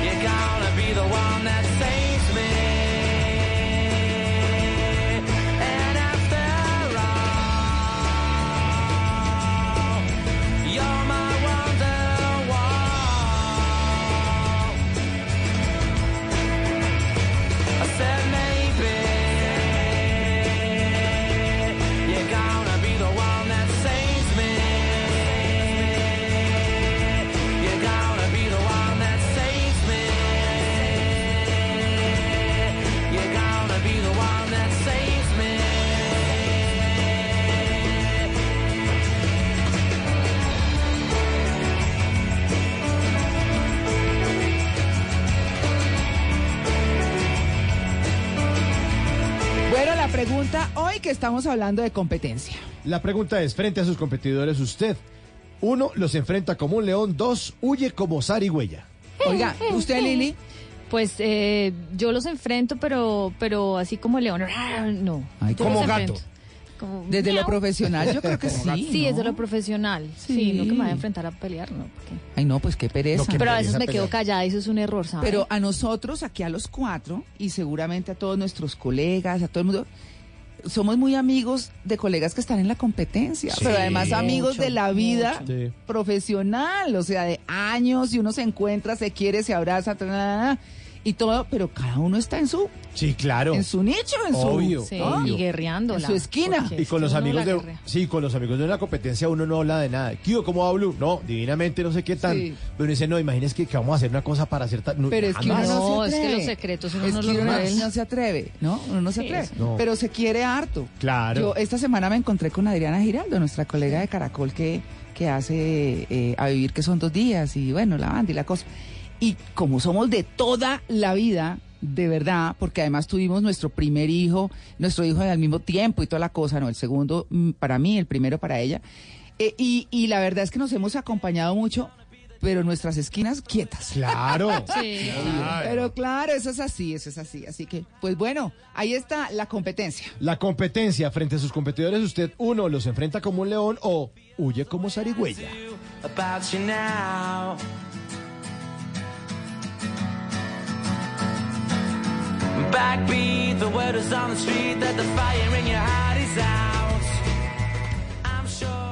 You're
estamos hablando de competencia.
La pregunta es, frente a sus competidores, usted, uno, los enfrenta como un león, dos, huye como zarigüeya.
Oiga, ¿usted, Lili?
Pues eh, yo los enfrento, pero pero así como león, no.
Ay, como gato.
Como
Desde lo profesional, yo creo que sí.
Sí,
¿no?
desde lo profesional. Sí,
Sí.
no que me vaya a enfrentar a pelear, no. porque-
Ay, no, pues qué pereza.
Pero a veces me quedo callada y eso es un error, ¿sabes?
Pero a nosotros, aquí a los cuatro, y seguramente a todos nuestros colegas, a todo el mundo, somos muy amigos de colegas que están en la competencia,
Sí,
pero además amigos
mucho,
de la vida
mucho.
Profesional, o sea, de años, y uno se encuentra, se quiere, se abraza, tra, tra, tra, y todo, pero cada uno está en su,
Sí, claro.
en su nicho, en
Obvio,
su,
Sí,
¿no?
y guerreando.
en su esquina.
Y con los amigos de sí, con los amigos de una competencia uno no habla de nada. ¿Qué cómo hablo? No, divinamente no sé qué tan.
Sí.
Pero uno dice, no, imagínese que, que vamos a hacer una cosa para hacer tan.
Pero es que uno no,
No,
se
es que los secretos uno
Es
no
que
los
uno
revela.
no se atreve, ¿no? Uno no se
Sí,
atreve.
No.
Pero se quiere harto.
Claro.
Yo esta semana me encontré con Adriana Giraldo, nuestra colega de Caracol que, que hace eh, A Vivir, que son dos días, y bueno, la banda y la cosa. Y como somos de toda la vida, de verdad, porque además tuvimos nuestro primer hijo, nuestro hijo al mismo tiempo y toda la cosa, no, el segundo mm, para mí, el primero para ella. Eh, y, y la verdad es que nos hemos acompañado mucho, pero nuestras esquinas quietas.
Claro.
Sí.
Pero claro, eso es así, eso es así. Así que, pues bueno, ahí está la competencia.
La competencia frente a sus competidores, usted, uno, los enfrenta como un león o huye como zarigüeya.
Backbeat, the word is on the street that the fire in your heart is out. I'm sure.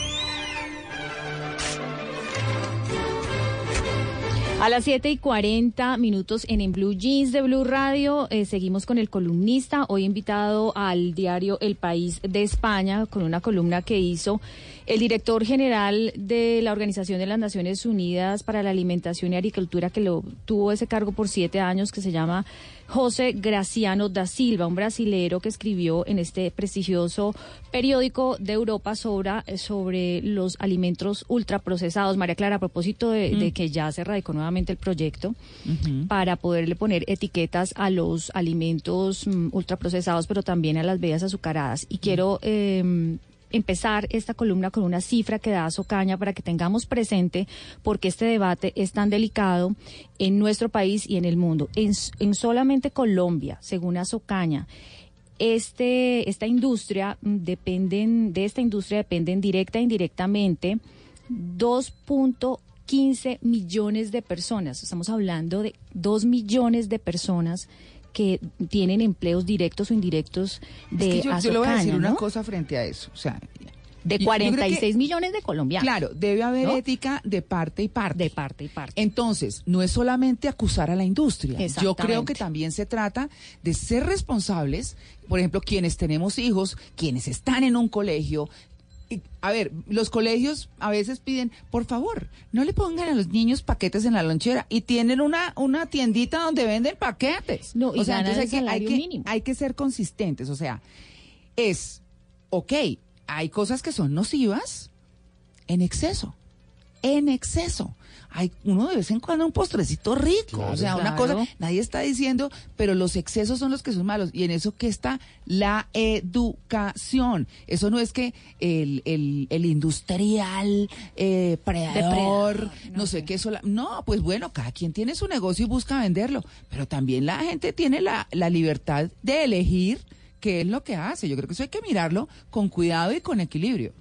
A las 7 y 40 minutos en En Blue Jeans de Blue Radio, eh, seguimos con el columnista, hoy invitado al diario El País de España, con una columna que hizo el director general de la Organización de las Naciones Unidas para la Alimentación y Agricultura, que lo tuvo ese cargo por siete años, que se llama José Graciano da Silva, un brasilero que escribió en este prestigioso periódico de Europa sobre, sobre los alimentos ultraprocesados. María Clara, a propósito de, de
Mm.
que ya se radicó nuevamente el proyecto para poderle poner etiquetas a los alimentos mm, ultraprocesados, pero también a las bebidas azucaradas. Y quiero eh, empezar esta columna con una cifra que da Socaña para que tengamos presente por qué este debate es tan delicado en nuestro país y en el mundo. En, solamente Colombia, según Azocaña, este, esta industria dependen, de esta industria dependen directa e indirectamente 2.15 millones de personas. Estamos hablando de 2 millones de personas que tienen empleos directos o indirectos de
Es que yo, yo le voy a decir una cosa frente a eso. O sea,
De
yo- yo creo que-
46 millones de colombianos.
Claro, debe haber
¿no?
ética de parte y parte.
De parte y parte.
Entonces, no es solamente acusar a la industria. Yo creo que también se trata de ser responsables, por ejemplo, quienes tenemos hijos, quienes están en un colegio. Y, a ver, los colegios a veces piden, por favor, no le pongan a los niños paquetes en la lonchera y tienen una, una tiendita donde venden paquetes.
No, y
o sea, entonces hay que, hay que ser consistentes. O sea, es, ok, hay cosas que son nocivas en exceso. en exceso. Hay uno de vez en cuando un postrecito rico, o sea, una cosa, nadie está diciendo, pero los excesos son los que son malos. Y en eso que está la educación. Eso no es que el, el, el industrial, eh, predador, no, sé qué, eso, no, pues bueno, cada quien tiene su negocio y busca venderlo, pero también la gente tiene la, la libertad de elegir qué es lo que hace. Yo creo que eso hay que mirarlo con cuidado y con equilibrio.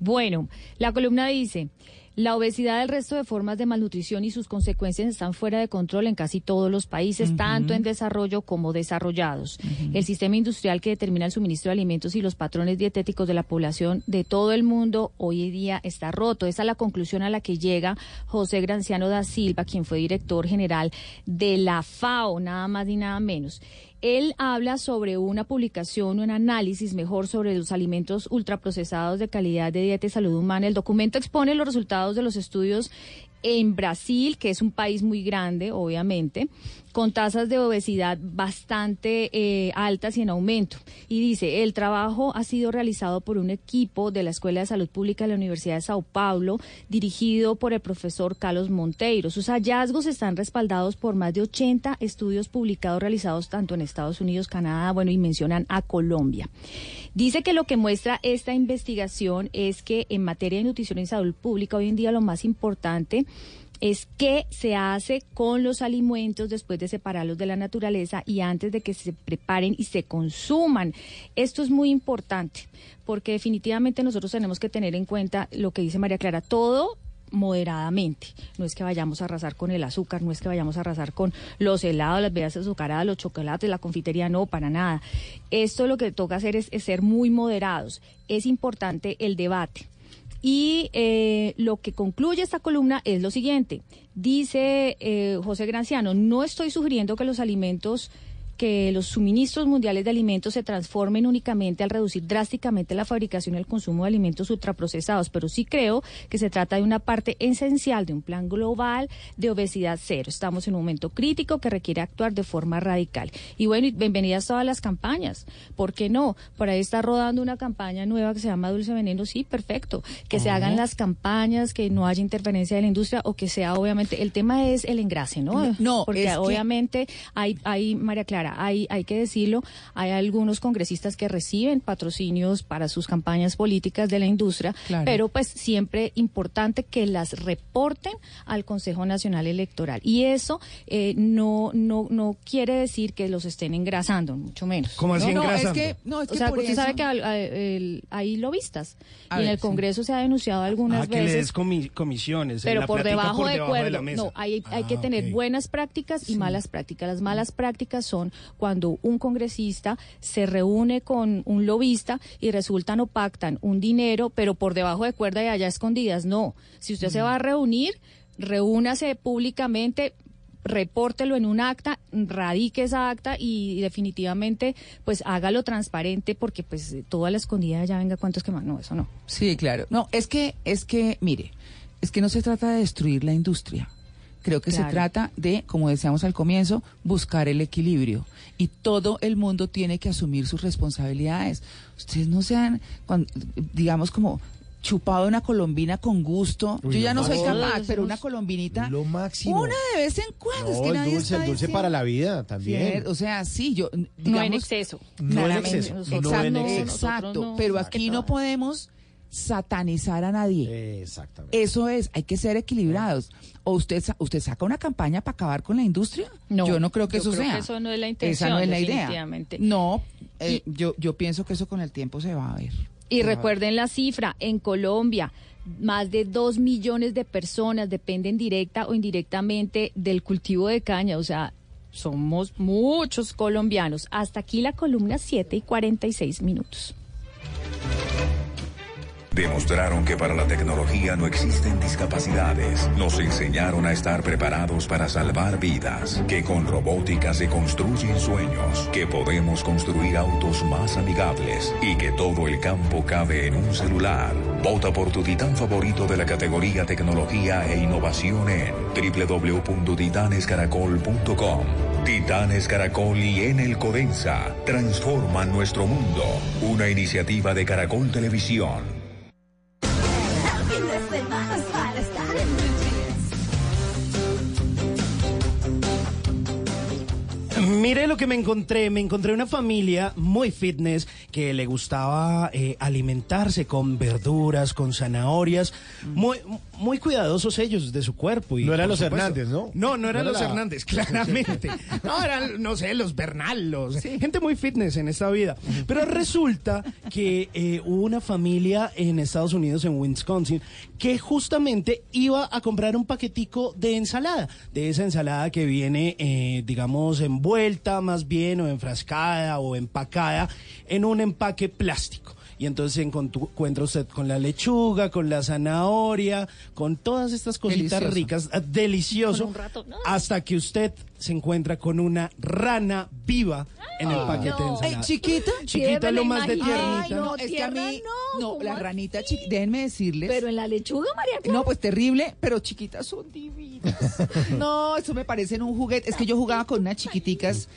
Bueno, la columna dice, la obesidad, el resto de formas de malnutrición y sus consecuencias están fuera de control en casi todos los países, tanto en desarrollo como desarrollados. El sistema industrial que determina el suministro de alimentos y los patrones dietéticos de la población de todo el mundo hoy en día está roto. Esa es la conclusión a la que llega José Granciano da Silva, quien fue director general de la FAO, nada más ni nada menos. Él habla sobre una publicación, un análisis mejor sobre los alimentos ultraprocesados de calidad de dieta y salud humana. El documento expone los resultados de los estudios en Brasil, que es un país muy grande, obviamente, con tasas de obesidad bastante eh, altas y en aumento. Y dice, el trabajo ha sido realizado por un equipo de la Escuela de Salud Pública de la Universidad de Sao Paulo, dirigido por el profesor Carlos Monteiro. Sus hallazgos están respaldados por más de 80 estudios publicados realizados tanto en Estados Unidos, Canadá, bueno, y mencionan a Colombia. Dice que lo que muestra esta investigación es que en materia de nutrición y salud pública hoy en día lo más importante es qué se hace con los alimentos después de separarlos de la naturaleza y antes de que se preparen y se consuman. Esto es muy importante porque definitivamente nosotros tenemos que tener en cuenta lo que dice María Clara, todo moderadamente. No es que vayamos a arrasar con el azúcar, no es que vayamos a arrasar con los helados, las bebidas azucaradas, los chocolates, la confitería, no, para nada. Esto lo que toca hacer es ser muy moderados. Es importante el debate y eh, lo que concluye esta columna es lo siguiente. Dice eh, José Granciano, no estoy sugiriendo que los alimentos que los suministros mundiales de alimentos se transformen únicamente al reducir drásticamente la fabricación y el consumo de alimentos ultraprocesados, pero sí creo que se trata de una parte esencial de un plan global de obesidad cero. Estamos en un momento crítico que requiere actuar de forma radical. Y bueno, bienvenidas todas las campañas. ¿Por qué no? Por ahí está rodando una campaña nueva que se llama Dulce Veneno. Sí, perfecto. Que se hagan las campañas, que no haya interferencia de la industria o que sea, obviamente, el tema es el engrase, ¿no?
No,
porque obviamente hay, hay, María Clara, hay, hay que decirlo, hay algunos congresistas que reciben patrocinios para sus campañas políticas de la industria, pero pues siempre importante que las reporten al Consejo Nacional Electoral. Y eso eh, no, no, no quiere decir que los estén engrasando, mucho menos.
¿Cómo así
no,
engrasando?
No, es que, no, es que
o sea,
por
usted
eso...
sabe que hay lobistas
A
y en el Congreso se ha denunciado algunas
Ah, que
veces
comi- comisiones. en
pero
la
por debajo,
por
de
debajo mesa.
no, hay, hay que
Ah,
tener buenas prácticas y malas prácticas. Las malas prácticas son cuando un congresista se reúne con un lobista y resultan o pactan un dinero, pero por debajo de cuerda y allá escondidas. No, si usted se va a reunir, reúnase públicamente, repórtelo en un acta, radique esa acta y, definitivamente pues hágalo transparente porque pues toda la escondida ya venga cuántos que más. No, eso no.
Sí, claro. No, es que, es que, mire, es que no se trata de destruir la industria. Creo que
Claro.
se trata de, como decíamos al comienzo, buscar el equilibrio. Y todo el mundo tiene que asumir sus responsabilidades. Ustedes no sean, cuan- digamos, como chupado una colombina con gusto.
Uy,
Yo ya no soy capaz, pero una colombinita.
Lo máximo.
Una de vez en cuando. es que
el
nadie
dulce,
está
el dulce
diciendo-
para la vida también.
Sí, O sea, sí, yo.
no en exceso.
No en exceso,
nosotros
no en
no,
exceso.
nosotros
Exacto,
no.
pero aquí no podemos satanizar a nadie.
Exactamente.
Eso es, hay que ser equilibrados. ¿O usted, usted saca una campaña para acabar con la industria?
No,
yo no creo que
yo
eso
creo
sea.
que eso no es la
Esa
intención,
no es la idea. No, eh, yo, yo pienso que eso con el tiempo se va a ver.
Y recuerden la cifra, en Colombia más de dos millones de personas dependen directa o indirectamente del cultivo de caña, o sea, somos muchos colombianos. Hasta aquí la columna 7 y 46 minutos.
Demostraron que para la tecnología no existen discapacidades. Nos enseñaron a estar preparados para salvar vidas. Que con robótica se construyen sueños. Que podemos construir autos más amigables. Y que todo el campo cabe en un celular. Vota por tu titán favorito de la categoría tecnología e innovación en www.titanescaracol.com. Titanes Caracol y en el Codensa transforman nuestro mundo. Una iniciativa de Caracol Televisión.
Mire lo que me encontré. Me encontré una familia muy fitness que le gustaba eh, alimentarse con verduras, con zanahorias. Muy, muy cuidadosos ellos de su cuerpo. Y,
No eran los
supuesto-
Hernández, ¿no?
No, no eran
No
los
la-
Hernández, claramente. No, eran, no sé, los Bernal, los- gente muy fitness en esta vida. Pero resulta que eh, hubo una familia en Estados Unidos, en Wisconsin, que justamente iba a comprar un paquetico de ensalada, de esa ensalada que viene, eh, digamos, envuelta más bien, o enfrascada o empacada en un empaque plástico. Y entonces se encuentra usted con la lechuga, con la zanahoria, con todas estas cositas
Delicioso.
ricas, ah, delicioso, hasta que usted se encuentra con una rana viva en el paquete de ensalada.
Ey, chiquita,
Chiquita es lo más de
Ay,
tiernita.
no, es que a mí, no, la ranita chiquita, déjenme decirles.
Pero en la lechuga, María Clara.
No, pues terrible, pero chiquitas son divinas. No, eso me parece un juguete. Es que yo jugaba con unas chiquiticas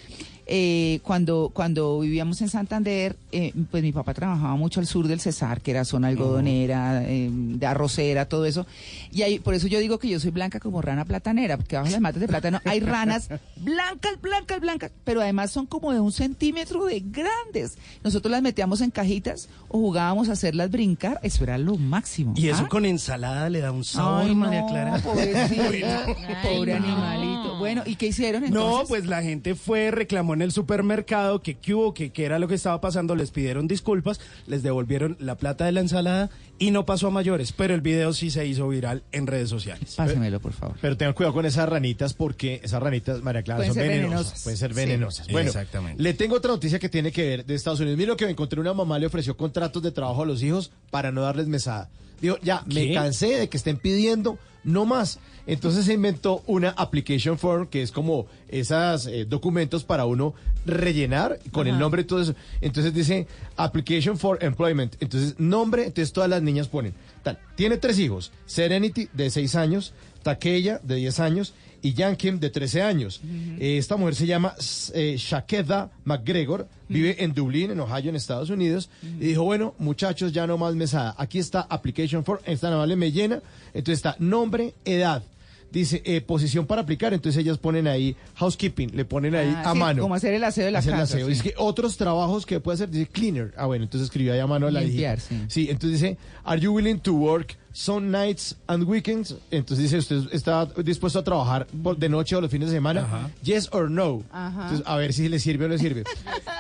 eh, cuando, cuando vivíamos en Santander, eh, pues mi papá trabajaba mucho al sur del Cesar, que era zona algodonera, eh, de arrocera, todo eso. Y ahí, por eso yo digo que yo soy blanca como rana platanera, porque abajo de las matas de plátano hay ranas blancas, blancas, blancas, pero además son como de un centímetro de grandes. Nosotros las metíamos en cajitas o jugábamos a hacerlas brincar, eso era lo máximo.
Y eso
¿Ah?
con ensalada le da un sabor,
Ay,
María
no,
Clara.
pobrecita.
Ay,
Pobre
no.
animalito. Bueno, ¿y qué hicieron entonces?
No, pues la gente fue, reclamó en el supermercado que qué hubo, que qué era lo que estaba pasando, les pidieron disculpas, les devolvieron la plata de la ensalada y no pasó a mayores, pero el video sí se hizo viral en redes sociales.
Pásemelo, por favor.
Pero tengan cuidado con esas ranitas porque esas ranitas, María Clara,
Pueden
son
ser
venenosas.
venenosas.
Pueden ser
Sí,
venenosas. Bueno,
exactamente.
le tengo otra noticia que tiene que ver de Estados Unidos. Mira lo que me encontré. Una mamá le ofreció contratos de trabajo a los hijos para no darles mesada. Dijo, ya, me cansé de que estén pidiendo, no más. Entonces se inventó una application form que es como esos documentos para uno rellenar con el nombre y todo eso. Entonces dice application for employment. Entonces nombre, entonces todas las niñas ponen tal. Tiene tres hijos, Serenity de 6 años, Takeya de 10 años y Yankim de 13 años. Eh, esta mujer se llama eh, Shakeda McGregor, vive en Dublín, en Ohio, en Estados Unidos, y dijo, bueno, muchachos, ya no más mesada. Aquí está application for, esta amable me llena, entonces está nombre, edad. Dice, eh, posición para aplicar, entonces ellas ponen ahí housekeeping, le ponen ahí
Ah,
a
sí,
mano.
como hacer el aseo de la
Hacer el
casa,
aseo.
sí.
Dice que otros trabajos que puede hacer, dice cleaner. Ah, bueno, entonces escribió ahí a mano la
Limpiar,
hijita.
sí.
Sí, entonces dice, are you willing to work some nights and weekends? Entonces dice, ¿usted está dispuesto a trabajar de noche o los fines de semana? Yes or no.
Ajá.
Entonces, a ver si le sirve o no le sirve.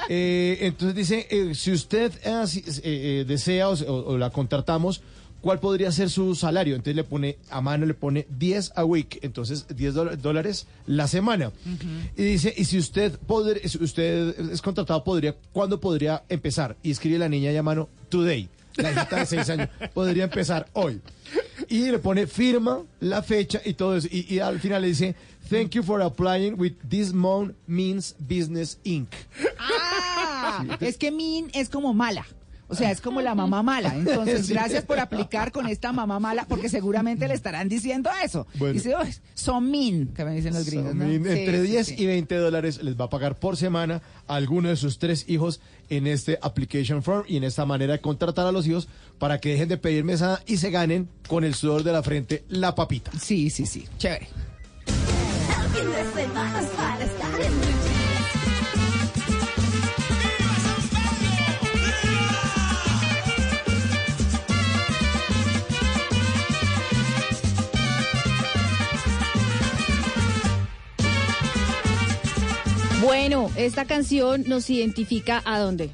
Eh, entonces dice, eh, si usted eh, si- eh, eh, desea o, o- o la contratamos, ¿cuál podría ser su salario? Entonces le pone, a mano le pone 10 a week, entonces 10 dola- dólares la semana. Y dice, y si usted si usted es contratado, podría, ¿cuándo podría empezar? Y escribe la niña ya a mano, today. La hijita de 6 años. Podría empezar hoy. Y le pone firma, la fecha y todo eso. Y, y al final le dice, thank you for applying with this Mon Means Business Inc.
Ah, es que Min es como mala. O sea, es como la mamá mala. Entonces,
Sí.
gracias por aplicar con esta mamá mala, porque seguramente le estarán diciendo eso.
Bueno.
Dice, "Uy, son min, que me dicen los gringos.
Entre
sí,
10
sí.
y 20 dólares les va a pagar por semana a alguno de sus tres hijos en este application form y en esta manera de contratar a los hijos para que dejen de pedir mesada y se ganen con el sudor de la frente la papita.
Sí, sí, sí. Chévere.
Bueno, esta canción nos identifica a dónde.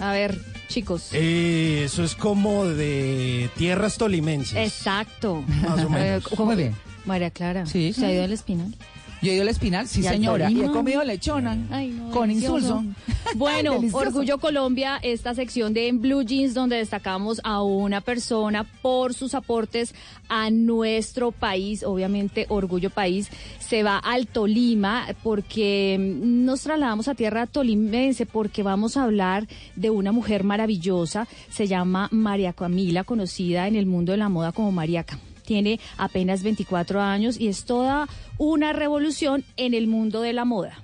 A ver, chicos.
Eh, eso es como de tierras tolimenses.
Exacto.
Más o menos.
Eh, ¿cómo-
Muy bien.
María Clara.
Sí,
¿Se ha ido al espinal?
Yo he ido al espinal, sí
¿Y al
señora, y he comido lechona
Ay, no,
con
delicioso.
insulso.
Bueno. Orgullo Colombia, esta sección de En Blue Jeans donde destacamos a una persona por sus aportes a nuestro país, obviamente Orgullo País, se va al Tolima porque mm, nos trasladamos a tierra tolimense porque vamos a hablar de una mujer maravillosa, se llama María Camila, conocida en el mundo de la moda como Mariaca. Tiene apenas 24 años y es toda una revolución en el mundo de la moda.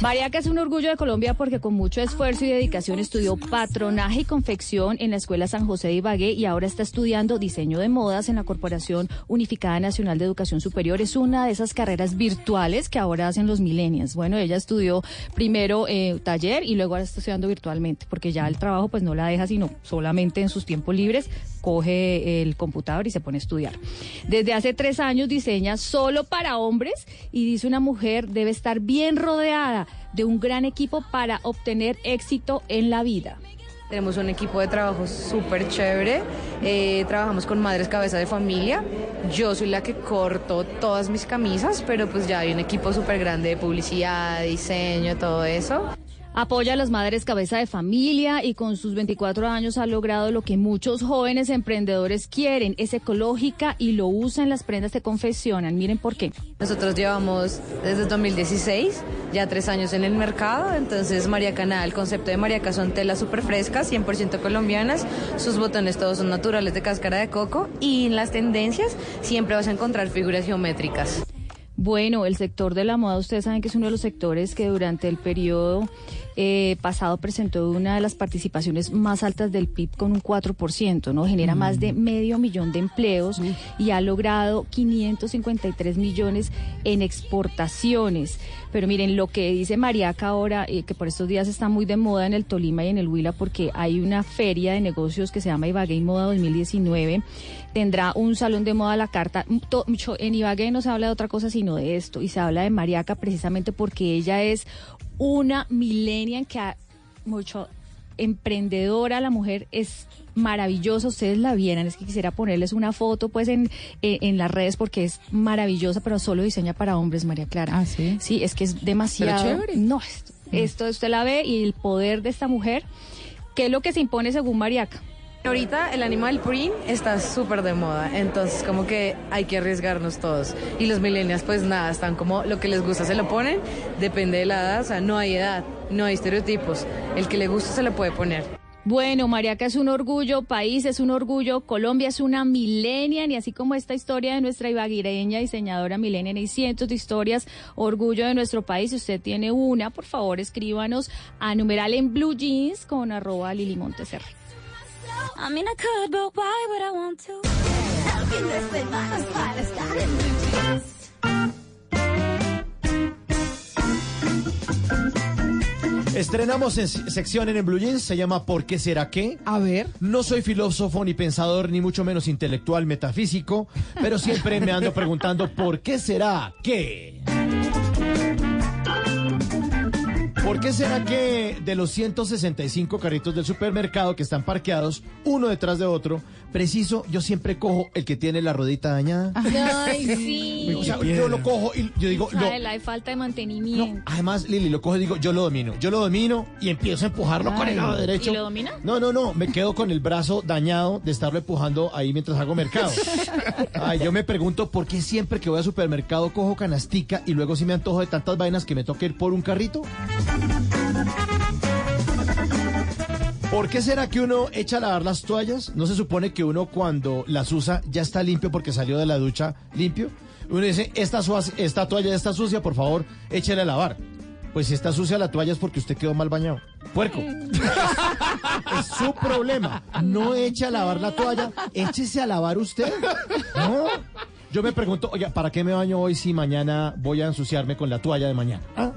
Mariaca es un orgullo de Colombia porque con mucho esfuerzo y dedicación estudió patronaje y confección en la Escuela San José de Ibagué y ahora está estudiando diseño de modas en la Corporación Unificada Nacional de Educación Superior. Es una de esas carreras virtuales que ahora hacen los millennials. Bueno, ella estudió primero eh, taller y luego ahora está estudiando virtualmente porque ya el trabajo pues no la deja sino solamente en sus tiempos libres coge el computador y se pone a estudiar. Desde hace tres años diseña solo para hombres y una mujer debe estar bien rodeada de un gran equipo para obtener éxito en la vida.
Tenemos un equipo de trabajo súper chévere. Eh, trabajamos con madres cabeza de familia. Yo soy la que corto todas mis camisas, pero pues ya hay un equipo súper grande de publicidad, diseño, todo eso.
Apoya a las madres cabeza de familia y con sus 24 años ha logrado lo que muchos jóvenes emprendedores quieren. Es ecológica y lo usa en las prendas que confeccionan. Miren por qué.
Nosotros llevamos desde 2016, ya tres años en el mercado. Entonces, Mariacana, el concepto de Mariaca son telas súper frescas, 100% colombianas. Sus botones todos son naturales de cáscara de coco. Y en las tendencias siempre vas a encontrar figuras geométricas.
Bueno, el sector de la moda, ustedes saben que es uno de los sectores que durante el periodo eh, pasado presentó una de las participaciones más altas del PIB con un 4%, ¿no? Genera más de medio millón de empleos y ha logrado 553 millones en exportaciones. Pero miren, lo que dice Mariaca ahora, eh, que por estos días está muy de moda en el Tolima y en el Huila, porque hay una feria de negocios que se llama Ibagué y Moda 2019, tendrá un salón de moda a la carta. Mucho- En Ibagué no se habla de otra cosa sino de esto, y se habla de Mariaca precisamente porque ella es una millennial que ha mucho emprendedora, la mujer es maravillosa, ustedes la vieran, es que quisiera ponerles una foto pues en, en, en las redes porque es maravillosa, pero solo diseña para hombres, María Clara.
Ah, sí.
Sí, es que es demasiado.
Pero chévere.
No, esto, esto usted la ve y el poder de esta mujer, ¿qué es lo que se impone según Mariaca?
Ahorita el animal print está súper de moda, entonces como que hay que arriesgarnos todos. Y los millennials pues nada, están como lo que les gusta se lo ponen, depende de la edad, o sea, no hay edad, no hay estereotipos. El que le gusta se lo puede poner.
Bueno, Mariaca es un orgullo, país es un orgullo, Colombia es una millennial y así como esta historia de nuestra ibaguireña diseñadora millennial y cientos de historias, orgullo de nuestro país. Si usted tiene una, por favor escríbanos a numeral en blue jeans con arroba Lili Montes R.
I mean, I could, but why would I want to? Blue jeans.
Estrenamos en sección en el Blue Jeans, se llama ¿Por qué será qué?
A ver.
No soy filósofo ni pensador, ni mucho menos intelectual metafísico, pero siempre me ando preguntando ¿por qué será qué? ¿Por qué será que de los 165 carritos del supermercado que están parqueados uno detrás de otro, preciso, yo siempre cojo el que tiene la rodita dañada?
Ay, sí.
O sea, yo lo cojo y yo digo, lo-
Ay, la falta de mantenimiento.
Además, Lili, lo cojo y digo, yo lo domino, yo lo domino y empiezo a empujarlo con el lado derecho.
¿Y lo domina?
No, no, no, me quedo con el brazo dañado de estarlo empujando ahí mientras hago mercado. Ay, yo me pregunto por qué siempre que voy al supermercado cojo canastica y luego sí me antojo de tantas vainas que me toque ir por un carrito. ¿Por qué será que uno echa a lavar las toallas? ¿No se supone que uno cuando las usa ya está limpio porque salió de la ducha limpio? Uno dice, esta, toalla ya está sucia, por favor, échale a lavar. Pues si está sucia la toalla es porque usted quedó mal bañado. Puerco. es su problema. No eche a lavar la toalla, échese a lavar usted. No. Yo me pregunto, oye, ¿para qué me baño hoy si mañana voy a ensuciarme con la toalla de mañana? ¿Ah?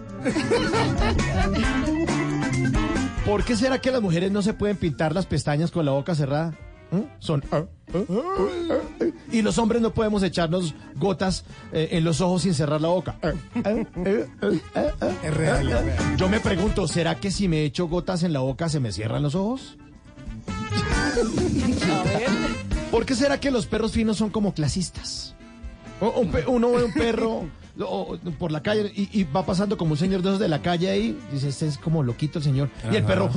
¿Por qué será que las mujeres no se pueden pintar las pestañas con la boca cerrada? ¿Mm? Son... ah, ah. Y los hombres no podemos echarnos gotas eh, en los ojos sin cerrar la boca.
Es real, es real.
Yo me pregunto, ¿será que si me echo gotas en la boca se me cierran los ojos? ¿Por qué será que los perros finos son como clasistas? O- un pe- uno ve un perro lo- o- por la calle y, y va pasando como un señor de esos de la calle ahí. Dice, este es como loquito el señor. Y el perro...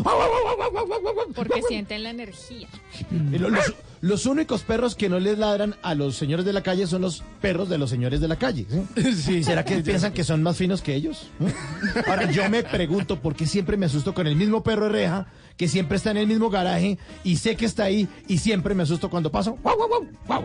Porque sienten la energía.
Y lo- los, los únicos perros que no les ladran a los señores de la calle son los perros de los señores de la calle. ¿sí? ¿Será que piensan que son más finos que ellos? ¿Eh? Ahora yo me pregunto por qué siempre me asusto con el mismo perro de reja que siempre está en el mismo garaje y sé que está ahí y siempre me asusto cuando paso. ¡Wow, wow, wow! wow!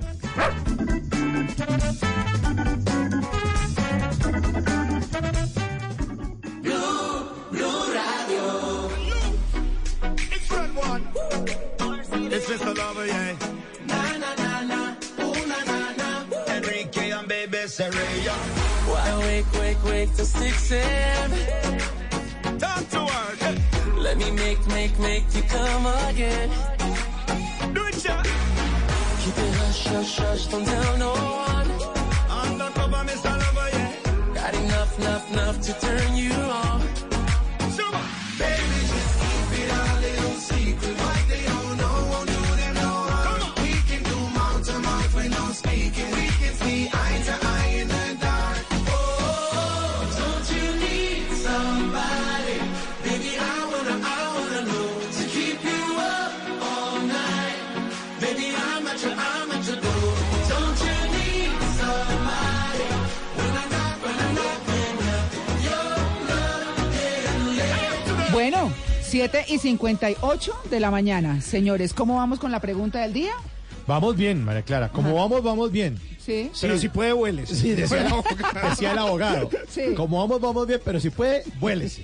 Seria.
Why wake, wake, wake till 6 a.m.
Time to work.
Let me make, make, make you come again.
Do it, yeah.
Keep it hush, hush, hush, don't tell no one.
Undercover, Mr. Lover, yeah.
Got enough, enough, enough to turn you on.
7 y 58 de la mañana. Señores, ¿cómo vamos con la pregunta del día?
Vamos bien, María Clara. Como vamos, vamos bien.
Sí.
Pero si puede, hueles.
Sí, decía el abogado. Decía el abogado.
Sí.
Como vamos, vamos bien, pero si puede, vuélese.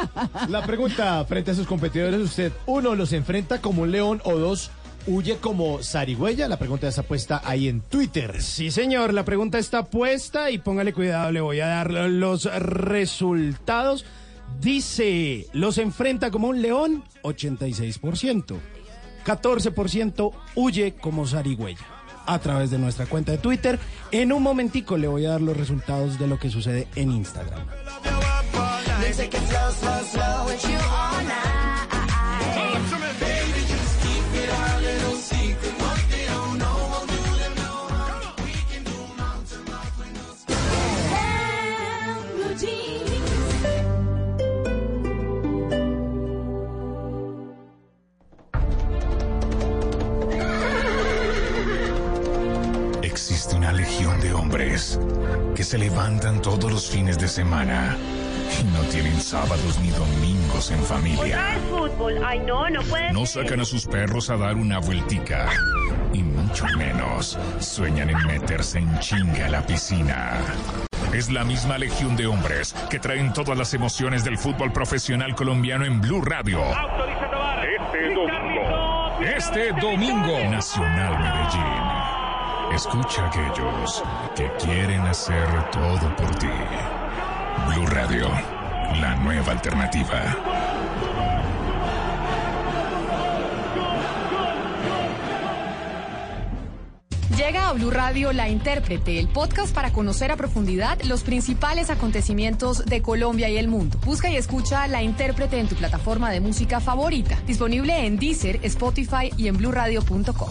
La pregunta frente a sus competidores, usted, uno, los enfrenta como un león o dos, huye como zarigüeya. La pregunta está puesta ahí en Twitter.
Sí, señor, la pregunta está puesta y póngale cuidado, le voy a dar los resultados. Dice, los enfrenta como un león, 86%. 14% huye como zarigüeya. A través de nuestra cuenta de Twitter. En un momentico le voy a dar los resultados de lo que sucede en Instagram.
Existe una legión de hombres que se levantan todos los fines de semana y no tienen sábados ni domingos en familia.
fútbol. Ay, no, no puede
No
ser.
sacan a sus perros a dar una vueltica. Y mucho menos sueñan en meterse en chinga a la piscina. Es la misma legión de hombres que traen todas las emociones del fútbol profesional colombiano en Blue Radio. Este domingo. Este domingo. Nacional Medellín. Escucha a aquellos que quieren hacer todo por ti. Blue Radio, la nueva alternativa.
Llega a Blue Radio La Intérprete, el podcast para conocer a profundidad los principales acontecimientos de Colombia y el mundo. Busca y escucha La Intérprete en tu plataforma de música favorita. Disponible en Deezer, Spotify y en bluradio.com.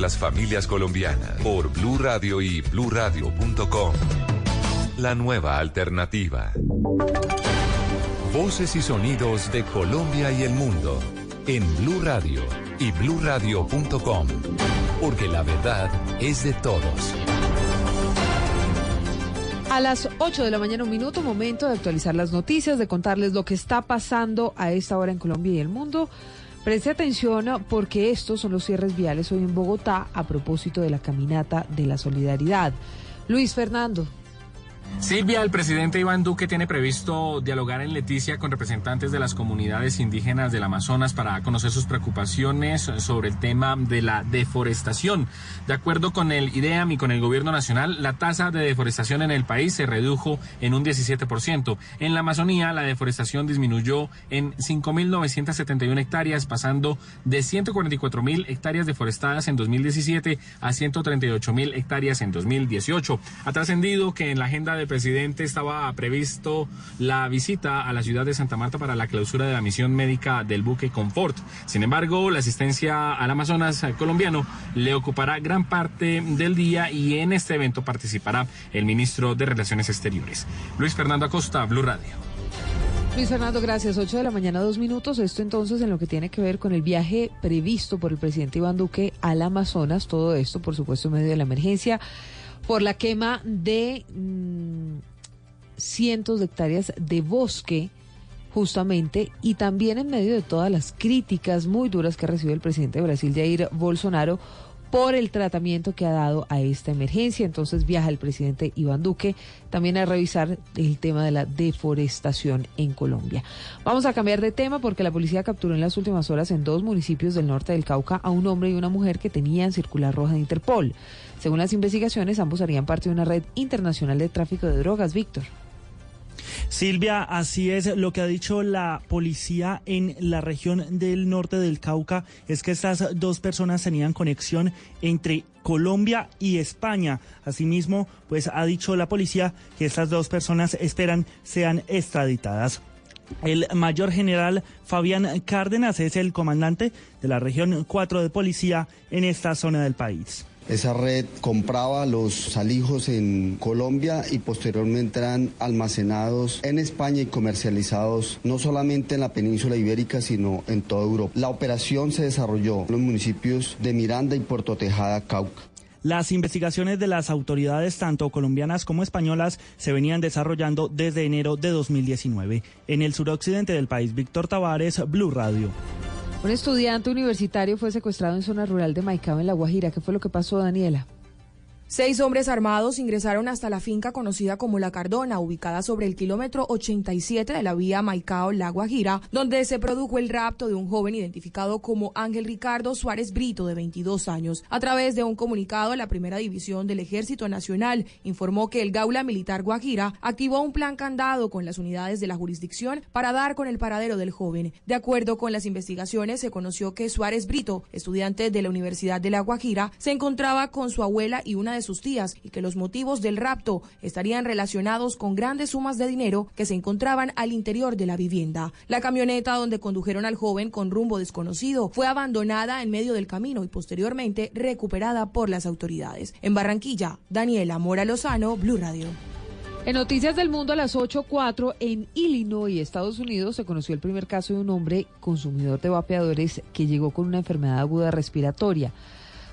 las familias colombianas por Blue Radio y bluradio.com. La nueva alternativa. Voces y sonidos de Colombia y el mundo en Blue Radio y bluradio.com. Porque la verdad es de todos.
A las 8 de la mañana, un minuto, momento de actualizar las noticias, de contarles lo que está pasando a esta hora en Colombia y el mundo. Preste atención porque estos son los cierres viales hoy en Bogotá a propósito de la caminata de la solidaridad. Luis Fernando.
Silvia, el presidente Iván Duque tiene previsto dialogar en Leticia con representantes de las comunidades indígenas del Amazonas para conocer sus preocupaciones sobre el tema de la deforestación. De acuerdo con el IDEAM y con el gobierno nacional, la tasa de deforestación en el país se redujo en un 17%. En la Amazonía, la deforestación disminuyó en 5.971 hectáreas, pasando de 144.000 hectáreas deforestadas en 2017 a 138.000 hectáreas en 2018. Ha trascendido que en la agenda del presidente estaba previsto la visita a la ciudad de Santa Marta para la clausura de la misión médica del buque Confort. Sin embargo, la asistencia al Amazonas colombiano le ocupará gran parte del día y en este evento participará el ministro de Relaciones Exteriores. Luis Fernando Acosta, Blue Radio.
Luis Fernando, gracias. 8 de la mañana, dos minutos. Esto entonces en lo que tiene que ver con el viaje previsto por el presidente Iván Duque al Amazonas. Todo esto, por supuesto, en medio de la emergencia por la quema de mm, cientos de hectáreas de bosque justamente y también en medio de todas las críticas muy duras que ha recibido el presidente de Brasil, Jair Bolsonaro, por el tratamiento que ha dado a esta emergencia. Entonces viaja el presidente Iván Duque también a revisar el tema de la deforestación en Colombia. Vamos a cambiar de tema porque la policía capturó en las últimas horas en dos municipios del norte del Cauca a un hombre y una mujer que tenían circular roja de Interpol. Según las investigaciones, ambos harían parte de una red internacional de tráfico de drogas, Víctor.
Silvia, así es. Lo que ha dicho la policía en la región del norte del Cauca es que estas dos personas tenían conexión entre Colombia y España. Asimismo, pues ha dicho la policía que estas dos personas esperan sean extraditadas. El mayor general Fabián Cárdenas es el comandante de la región 4 de policía en esta zona del país.
Esa red compraba los alijos en Colombia y posteriormente eran almacenados en España y comercializados no solamente en la península ibérica, sino en toda Europa. La operación se desarrolló en los municipios de Miranda y Puerto Tejada, Cauca.
Las investigaciones de las autoridades, tanto colombianas como españolas, se venían desarrollando desde enero de 2019. En el suroccidente del país, Víctor Tavares, Blue Radio.
Un estudiante universitario fue secuestrado en zona rural de Maicao, en La Guajira. ¿Qué fue lo que pasó, Daniela?
Seis hombres armados ingresaron hasta la finca conocida como La Cardona, ubicada sobre el kilómetro 87 de la vía Maicao-La Guajira, donde se produjo el rapto de un joven identificado como Ángel Ricardo Suárez Brito, de 22 años. A través de un comunicado, la primera división del Ejército Nacional informó que el Gaula Militar Guajira activó un plan candado con las unidades de la jurisdicción para dar con el paradero del joven. De acuerdo con las investigaciones, se conoció que Suárez Brito, estudiante de la Universidad de La Guajira, se encontraba con su abuela y una de sus tías y que los motivos del rapto estarían relacionados con grandes sumas de dinero que se encontraban al interior de la vivienda. La camioneta donde condujeron al joven con rumbo desconocido fue abandonada en medio del camino y posteriormente recuperada por las autoridades. En Barranquilla, Daniela Mora Lozano, Blue Radio.
En Noticias del Mundo a las 8.04 en Illinois, Estados Unidos, se conoció el primer caso de un hombre consumidor de vapeadores que llegó con una enfermedad aguda respiratoria.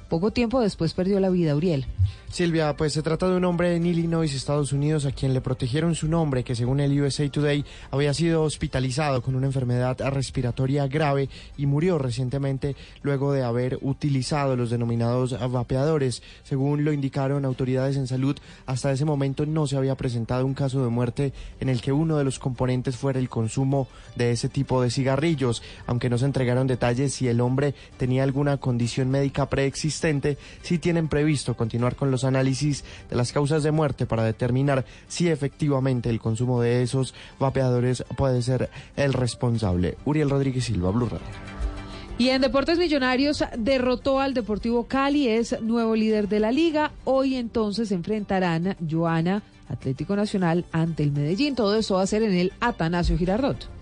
Poco tiempo después perdió la vida, Uriel.
Silvia, pues se trata de un hombre en Illinois, Estados Unidos, a quien le protegieron su nombre, que según el USA Today había sido hospitalizado con una enfermedad respiratoria grave y murió recientemente luego de haber utilizado los denominados vapeadores. Según lo indicaron autoridades en salud, hasta ese momento no se había presentado un caso de muerte en el que uno de los componentes fuera el consumo de ese tipo de cigarrillos, aunque no se entregaron detalles si el hombre tenía alguna condición médica preexistente, si tienen previsto continuar con los análisis de las causas de muerte para determinar si efectivamente el consumo de esos vapeadores puede ser el responsable. Uriel Rodríguez Silva, Blue Radio.
Y en Deportes Millonarios derrotó al Deportivo Cali, es nuevo líder de la liga. Hoy entonces enfrentarán Joana, Atlético Nacional, ante el Medellín. Todo eso va a ser en el Atanasio Girardot.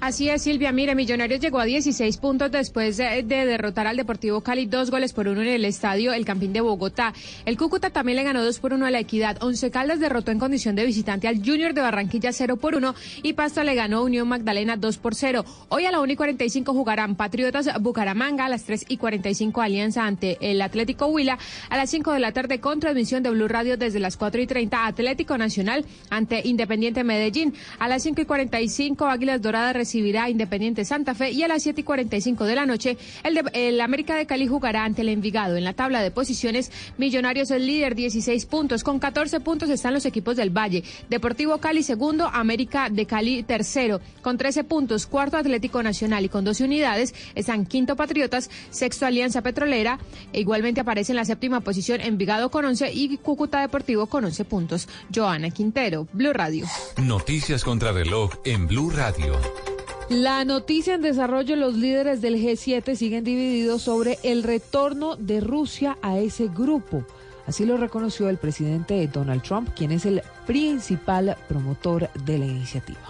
Así es, Silvia. Mire, Millonarios llegó a 16 puntos después de, derrotar al Deportivo Cali dos goles por uno en el estadio El Campín de Bogotá. El Cúcuta también le ganó dos por uno a la Equidad. Once Caldas derrotó en condición de visitante al Junior de Barranquilla 0 por 1 y Pasto le ganó Unión Magdalena 2 por 0. Hoy a la 1 y 45 jugarán Patriotas Bucaramanga, a las 3 y 45 Alianza ante el Atlético Huila, a las 5 de la tarde con transmisión de Blue Radio desde las 4 y 30 Atlético Nacional ante Independiente Medellín, a las 5 y 45 Águilas Doradas recibirá Independiente Santa Fe y a las 7 y 45 de la noche el, el América de Cali jugará ante el Envigado. En la tabla de posiciones, Millonarios es líder 16 puntos. Con 14 puntos están los equipos del Valle. Deportivo Cali segundo, América de Cali tercero. Con 13 puntos, cuarto Atlético Nacional y con 12 unidades están quinto Patriotas, sexto Alianza Petrolera. E igualmente aparece en la séptima posición Envigado con 11 y Cúcuta Deportivo con 11 puntos. Joana Quintero, Blue Radio.
Noticias contra reloj en Blue Radio.
La noticia en desarrollo, los líderes del G7 siguen divididos sobre el retorno de Rusia a ese grupo. Así lo reconoció el presidente Donald Trump, quien es el principal promotor de la iniciativa.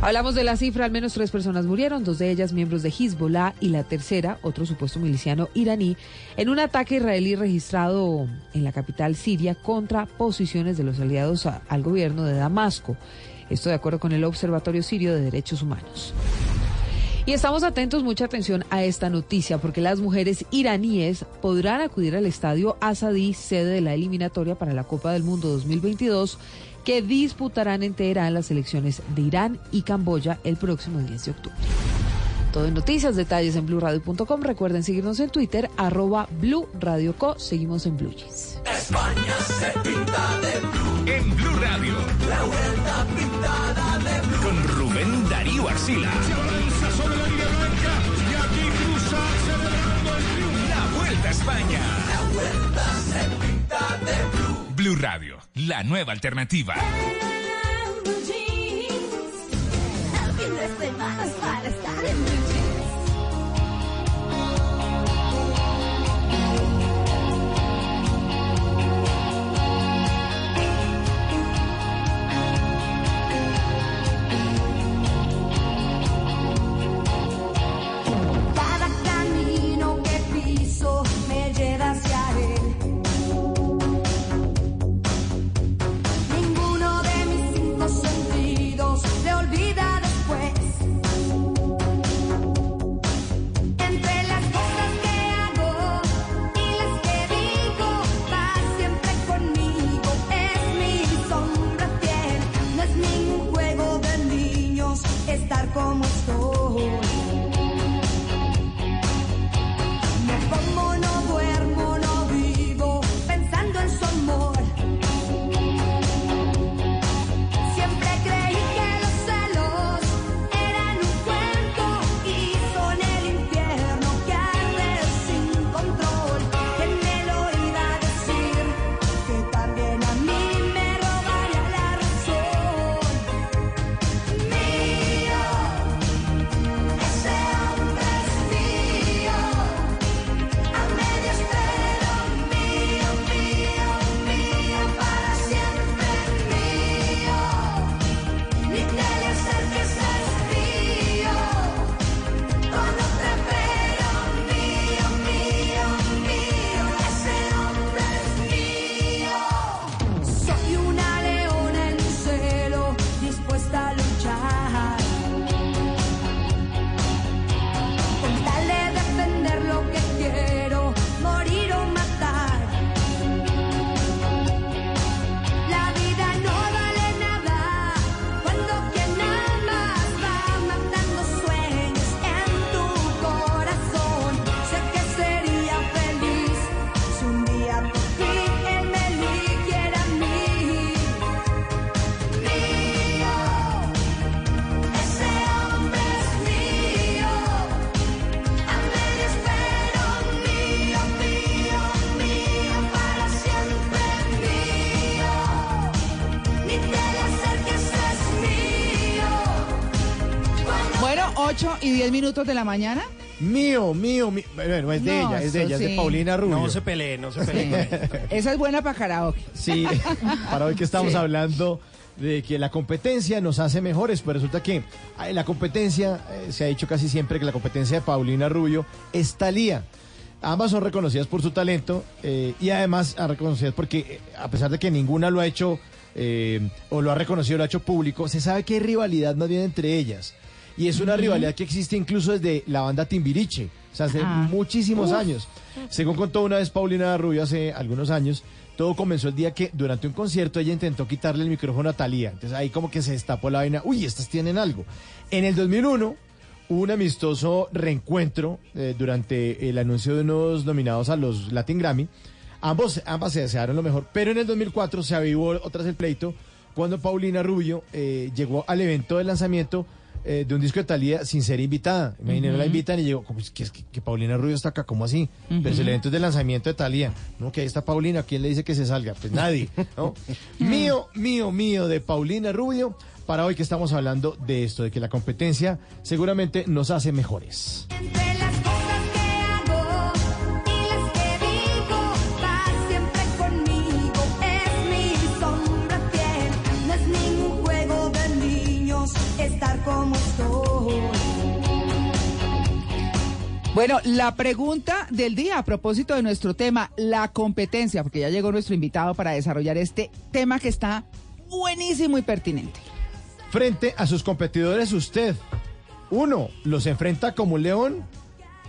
Hablamos de la cifra, al menos tres personas murieron, dos de ellas miembros de Hezbollah y la tercera, otro supuesto miliciano iraní, en un ataque israelí registrado en la capital siria contra posiciones de los aliados al gobierno de Damasco.
Esto de acuerdo con el Observatorio Sirio de Derechos Humanos. Y estamos atentos, mucha atención a esta noticia, porque las mujeres iraníes podrán acudir al estadio Asadí, sede de la eliminatoria para la Copa del Mundo 2022, que disputarán en Teherán las elecciones de Irán y Camboya el próximo 10 de octubre. Todo en noticias, detalles en blurradio.com. Recuerden seguirnos en Twitter, arroba Blue Radio Co. Seguimos en Blue Jeans.
España se pinta de blue.
En Blue Radio.
La vuelta pintada de blue.
Con Rubén Darío Arcila.
Se avanza sobre la línea blanca y aquí cruza celebrando el triunfo.
La Vuelta a España.
La vuelta se pinta de blue.
Blue Radio, la nueva alternativa.
El fin de semana es para estar estar como. Y
10 minutos de la mañana.
Mío, mío, mío. Bueno, es de
No,
ella, es de ella, es de
sí.
Paulina Rubio.
No se peleen, no se peleen.
Esa es buena para karaoke.
Sí, para hoy que estamos
Sí.
hablando de que la competencia nos hace mejores, pues resulta que la competencia, eh, se ha dicho casi siempre que la competencia de Paulina Rubio es Talía. Ambas son reconocidas por su talento eh, y además a reconocidas porque eh, a pesar de que ninguna lo ha hecho eh, o lo ha reconocido, lo ha hecho público, se sabe que hay rivalidad más bien entre ellas. Y es una rivalidad que existe incluso desde la banda Timbiriche, o sea, hace
Ah.
muchísimos
Uf.
años. Según contó una vez Paulina Rubio hace algunos años, todo comenzó el día que durante un concierto ella intentó quitarle el micrófono a Talía. Entonces ahí como que se destapó la vaina, uy, estas tienen algo. En el 2001 hubo un amistoso reencuentro eh, durante el anuncio de unos nominados a los Latin Grammy. Ambos, ambas se desearon lo mejor, pero en el 2004 se avivó otra vez el pleito cuando Paulina Rubio eh, llegó al evento de lanzamiento eh, de un disco de Talía sin ser invitada. Imagínate,
Ujú.
la invitan y llegó, como es que, que, que Paulina Rubio está acá? ¿Cómo así? Pero si el evento es de lanzamiento de Talía. No, que ahí está Paulina, ¿quién le dice que se salga? Pues nadie, ¿no? mío, mío, mío, de Paulina Rubio, para hoy que estamos hablando de esto, de que la competencia seguramente nos hace mejores.
Y estar como estoy.
Bueno, la pregunta del día a propósito de nuestro tema, la competencia, porque ya llegó nuestro invitado para desarrollar este tema que está buenísimo y pertinente.
frente a sus competidores usted? Uno, los enfrenta como un león.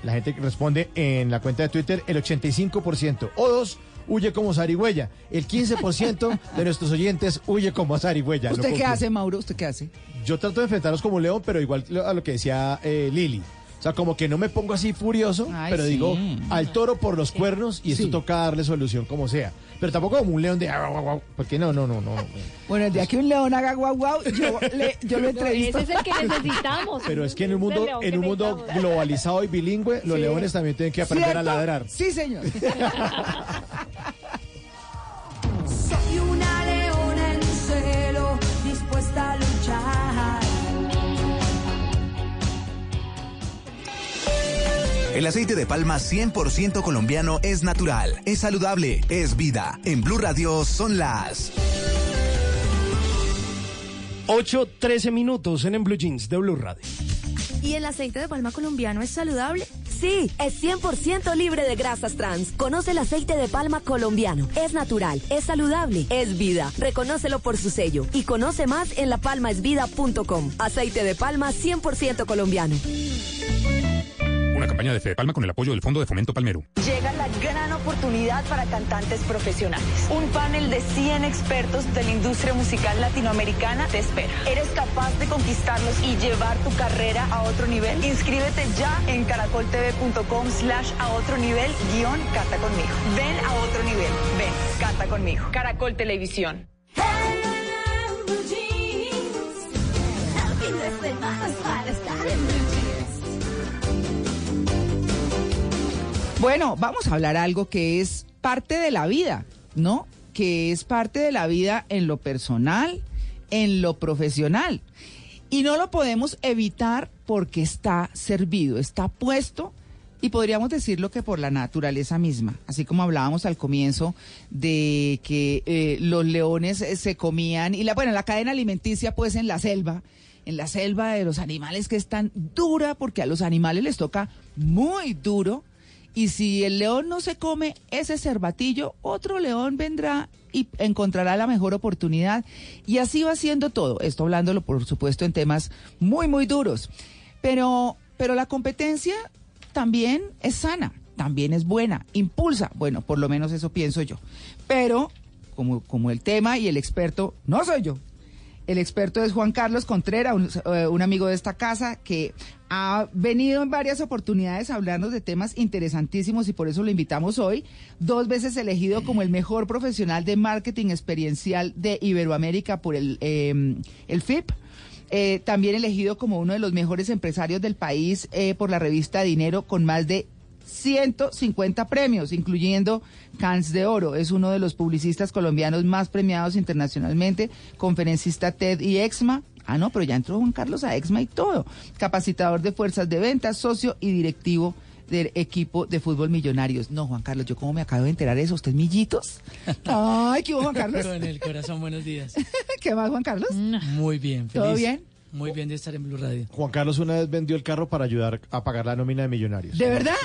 La gente que responde en la cuenta de Twitter el 85%. O dos, huye como zarigüeya. El 15% de nuestros oyentes huye como zarigüeya.
¿Usted
No
qué hace, Mauro? ¿Usted qué hace?
Yo trato de enfrentarlos como un león, pero igual a lo que decía eh, Lili. O sea, como que no me pongo así furioso,
Ay,
pero
sí.
digo al toro por los cuernos y esto
Sí.
toca darle solución como sea. Pero tampoco como un león de... "Ah, guau, guau", Porque no, no, no, no. no.
Bueno, el día que un león haga guau guau, yo, le, yo lo entrevisto.
ese es el que necesitamos.
Pero es que en un mundo, en un mundo globalizado y bilingüe, los
Sí.
leones también tienen que aprender a ladrar.
Sí, señor.
El aceite de palma 100% colombiano es natural, es saludable, es vida. En Blue Radio son las
8.13 minutos en, en Blue Jeans de Blue Radio.
¿Y el aceite de palma colombiano es saludable? Sí, es 100% libre de grasas trans. Conoce el aceite de palma colombiano. Es natural, es saludable, es vida. Reconócelo por su sello y conoce más en lapalmaesvida.com. Aceite de palma 100% colombiano.
Una campaña de Fede Palma con el apoyo del Fondo de Fomento Palmero.
Llega la gran oportunidad para cantantes profesionales. Un panel de 100 expertos de la industria musical latinoamericana te espera. ¿Eres capaz de conquistarlos y llevar tu carrera a otro nivel? Inscríbete ya en caracoltv.com slash a otro nivel guion canta conmigo. Ven a otro nivel. Ven, canta conmigo. Caracol Televisión.
Bueno, vamos a hablar algo que es parte de la vida, ¿no? Que es parte de la vida en lo personal, en lo profesional. Y no lo podemos evitar porque está servido, está puesto y podríamos decirlo que por la naturaleza misma. Así como hablábamos al comienzo de que eh, los leones eh, se comían y la, bueno, la cadena alimenticia pues en la selva en la selva de los animales que es tan dura porque a los animales les toca muy duro y si el león no se come ese cervatillo, otro león vendrá y encontrará la mejor oportunidad. Y así va siendo todo. Esto hablándolo, por supuesto, en temas muy, muy duros. Pero, pero la competencia también es sana, también es buena, impulsa. Bueno, por lo menos eso pienso yo. Pero, como, como el tema y el experto no soy yo, el experto es Juan Carlos Contreras, un, eh, un amigo de esta casa que ha venido en varias oportunidades a hablarnos de temas interesantísimos y por eso lo invitamos hoy. Dos veces elegido como el mejor profesional de marketing experiencial de Iberoamérica por el, eh, el FIP. Eh, también elegido como uno de los mejores empresarios del país eh, por la revista Dinero con más de 150 premios, incluyendo Cans de Oro. Es uno de los publicistas colombianos más premiados internacionalmente, conferencista TED y EXMA. Ah, no, pero ya entró Juan Carlos a EXMA y todo. Capacitador de fuerzas de ventas, socio y directivo del equipo de fútbol millonarios. No, Juan Carlos, yo como me acabo de enterar de eso, ¿usted es millitos? Ay, ¿qué hubo, Juan Carlos?
Con el corazón, buenos días.
¿Qué más, Juan Carlos?
Muy bien,
¿Todo bien?
Muy bien de estar en Blue Radio.
Juan Carlos una vez vendió el carro para ayudar a pagar la nómina de millonarios.
¿De verdad?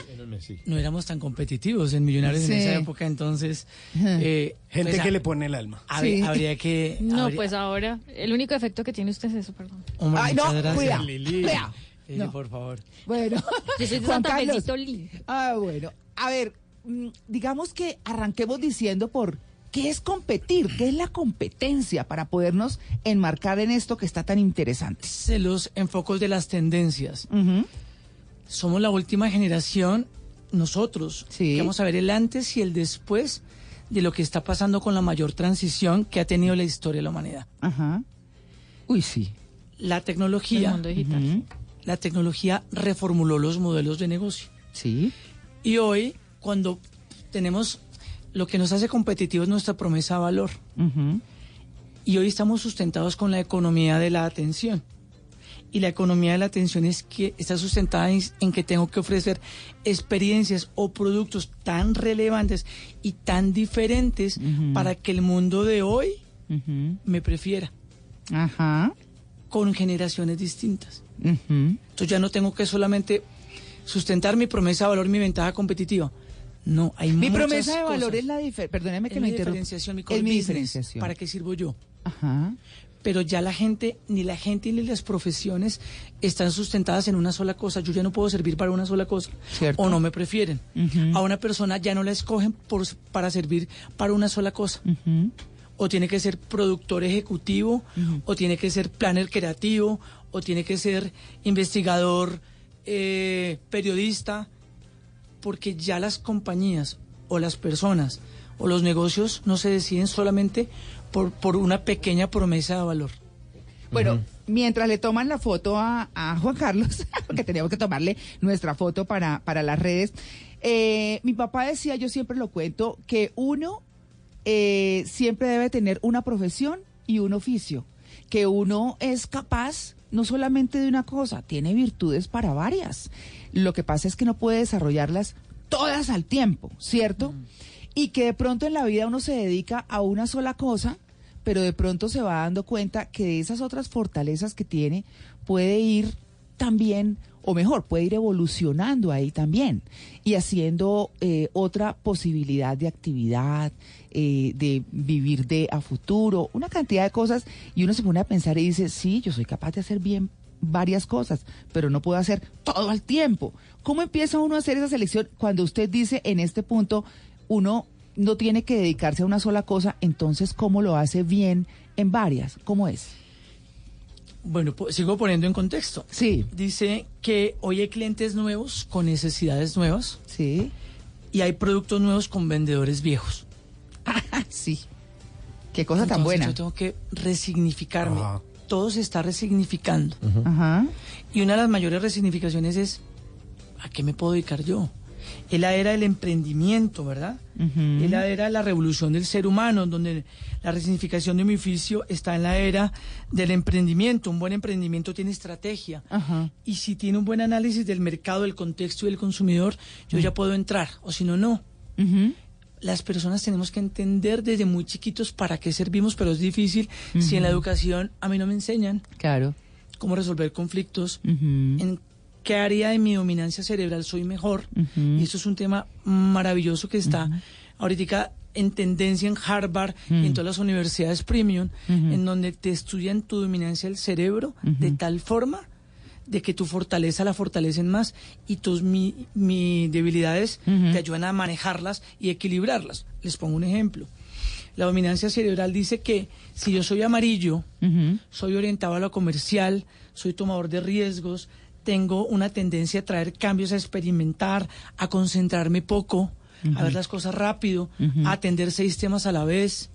No éramos tan competitivos en Millonarios
Sí.
en esa época, entonces... eh,
Gente
pues,
que
a-
le pone el alma.
habría,
Sí.
habría que...
No,
habría-
pues ahora, el único efecto que tiene usted es eso, perdón.
Hombre,
Ay, no.
Lili,
No.
por favor.
Bueno,
Yo soy de
Juan Carlos. Ah, bueno. A ver, mm, digamos que arranquemos diciendo por qué es competir, qué es la competencia para podernos enmarcar en esto que está tan interesante.
Se los enfocos de las tendencias. Somos la última generación, nosotros, que vamos a ver el antes y el después de lo que está pasando con la mayor transición que ha tenido la historia de la humanidad.
Ajá. Uy, sí.
La tecnología.
El mundo digital.
La tecnología reformuló los modelos de negocio.
Sí.
Y hoy, cuando tenemos lo que nos hace competitivos, nuestra promesa de valor. Y hoy estamos sustentados con la economía de la atención. Y la economía de la atención es que está sustentada en, en que tengo que ofrecer experiencias o productos tan relevantes y tan diferentes para que el mundo de hoy me prefiera.
Ajá.
Con generaciones distintas. Entonces ya no tengo que solamente sustentar mi promesa de valor, mi ventaja competitiva. No, hay
Mi promesa de valor
cosas.
es la diferencia. Perdóneme que
Es
lo
mi diferenciación, mi core
Es mi diferenciación.
¿Para qué sirvo yo?
Ajá.
pero ya la gente, ni la gente ni las profesiones están sustentadas en una sola cosa. Yo ya no puedo servir para una sola cosa.
Cierto.
O no me prefieren. A una persona ya no la escogen por, para servir para una sola cosa. O tiene que ser productor ejecutivo, o tiene que ser planner creativo, o tiene que ser investigador, eh, periodista, porque ya las compañías o las personas o los negocios no se deciden solamente por, por una pequeña promesa de valor.
Bueno, mientras le toman la foto a, a Juan Carlos, porque teníamos que tomarle nuestra foto para, para las redes, eh, mi papá decía, yo siempre lo cuento, que uno eh, siempre debe tener una profesión y un oficio, que uno es capaz no solamente de una cosa, tiene virtudes para varias. Lo que pasa es que no puede desarrollarlas todas al tiempo, ¿cierto? Y que de pronto en la vida uno se dedica a una sola cosa, pero de pronto se va dando cuenta que de esas otras fortalezas que tiene puede ir también, o mejor, puede ir evolucionando ahí también y haciendo eh, otra posibilidad de actividad, eh, de vivir de a futuro, una cantidad de cosas y uno se pone a pensar y dice, sí, yo soy capaz de hacer bien varias cosas, pero no puedo hacer todo al tiempo. ¿Cómo empieza uno a hacer esa selección cuando usted dice en este punto uno no tiene que dedicarse a una sola cosa, entonces cómo lo hace bien en varias? ¿Cómo es?
Bueno, sigo poniendo en contexto.
Sí.
Dice que hoy hay clientes nuevos con necesidades nuevas.
Sí.
Y hay productos nuevos con vendedores viejos.
sí. Qué cosa tan buena.
Yo tengo que resignificarme. Todo se está resignificando.
Ajá.
Y una de las mayores resignificaciones es, ¿a qué me puedo dedicar yo? Es la era del emprendimiento, ¿verdad? Es la era de la revolución del ser humano, donde la resignificación de mi oficio está en la era del emprendimiento. Un buen emprendimiento tiene estrategia.
Ajá.
Y si tiene un buen análisis del mercado, del contexto y del consumidor, yo ya puedo entrar. O si no, no. Las personas tenemos que entender desde muy chiquitos para qué servimos, pero es difícil si en la educación a mí no me enseñan
Claro.
cómo resolver conflictos, en qué área de mi dominancia cerebral soy mejor.
Ujú.
Y esto es un tema maravilloso que está ahorita en tendencia en Harvard y en todas las universidades premium, en donde te estudian tu dominancia del cerebro de tal forma de que tu fortaleza la fortalecen más y tus mi, mi debilidades te ayudan a manejarlas y equilibrarlas. Les pongo un ejemplo. La dominancia cerebral dice que si yo soy amarillo, soy orientado a lo comercial, soy tomador de riesgos, tengo una tendencia a traer cambios, a experimentar, a concentrarme poco, a ver las cosas rápido, a atender seis temas a la vez.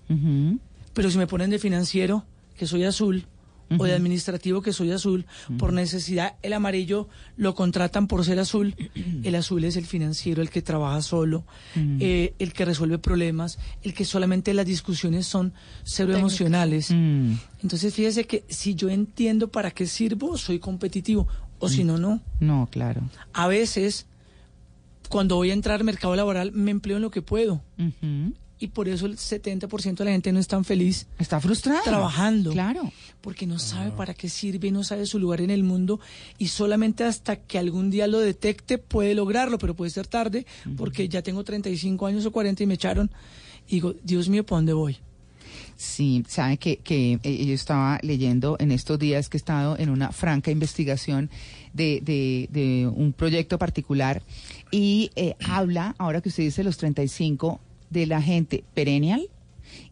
Pero si me ponen de financiero, que soy azul, o de administrativo, que soy azul, por necesidad, el amarillo lo contratan por ser azul. El azul es el financiero, el que trabaja solo, eh, el que resuelve problemas, el que solamente las discusiones son cero emocionales.
Mm.
Entonces, fíjese que si yo entiendo para qué sirvo, soy competitivo, o si no, no.
No, claro.
A veces, cuando voy a entrar al mercado laboral, me empleo en lo que puedo. Y por eso el 70% de la gente no es tan feliz.
Está frustrada.
Trabajando.
Claro.
Porque no sabe para qué sirve, no sabe su lugar en el mundo. Y solamente hasta que algún día lo detecte puede lograrlo, pero puede ser tarde, porque ya tengo 35 años o 40 y me echaron. Y digo, Dios mío, ¿para dónde voy?
Sí, sabe que, que eh, yo estaba leyendo en estos días que he estado en una franca investigación de, de, de un proyecto particular y eh, habla, ahora que usted dice los 35, de la gente perennial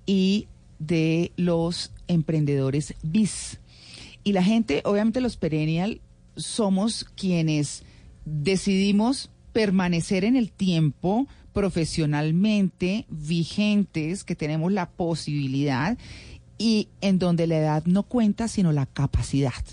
y de los emprendedores bis. Y la gente, obviamente los perennial, somos quienes decidimos permanecer en el tiempo profesionalmente vigentes, que tenemos la posibilidad y en donde la edad no cuenta, sino la capacidad.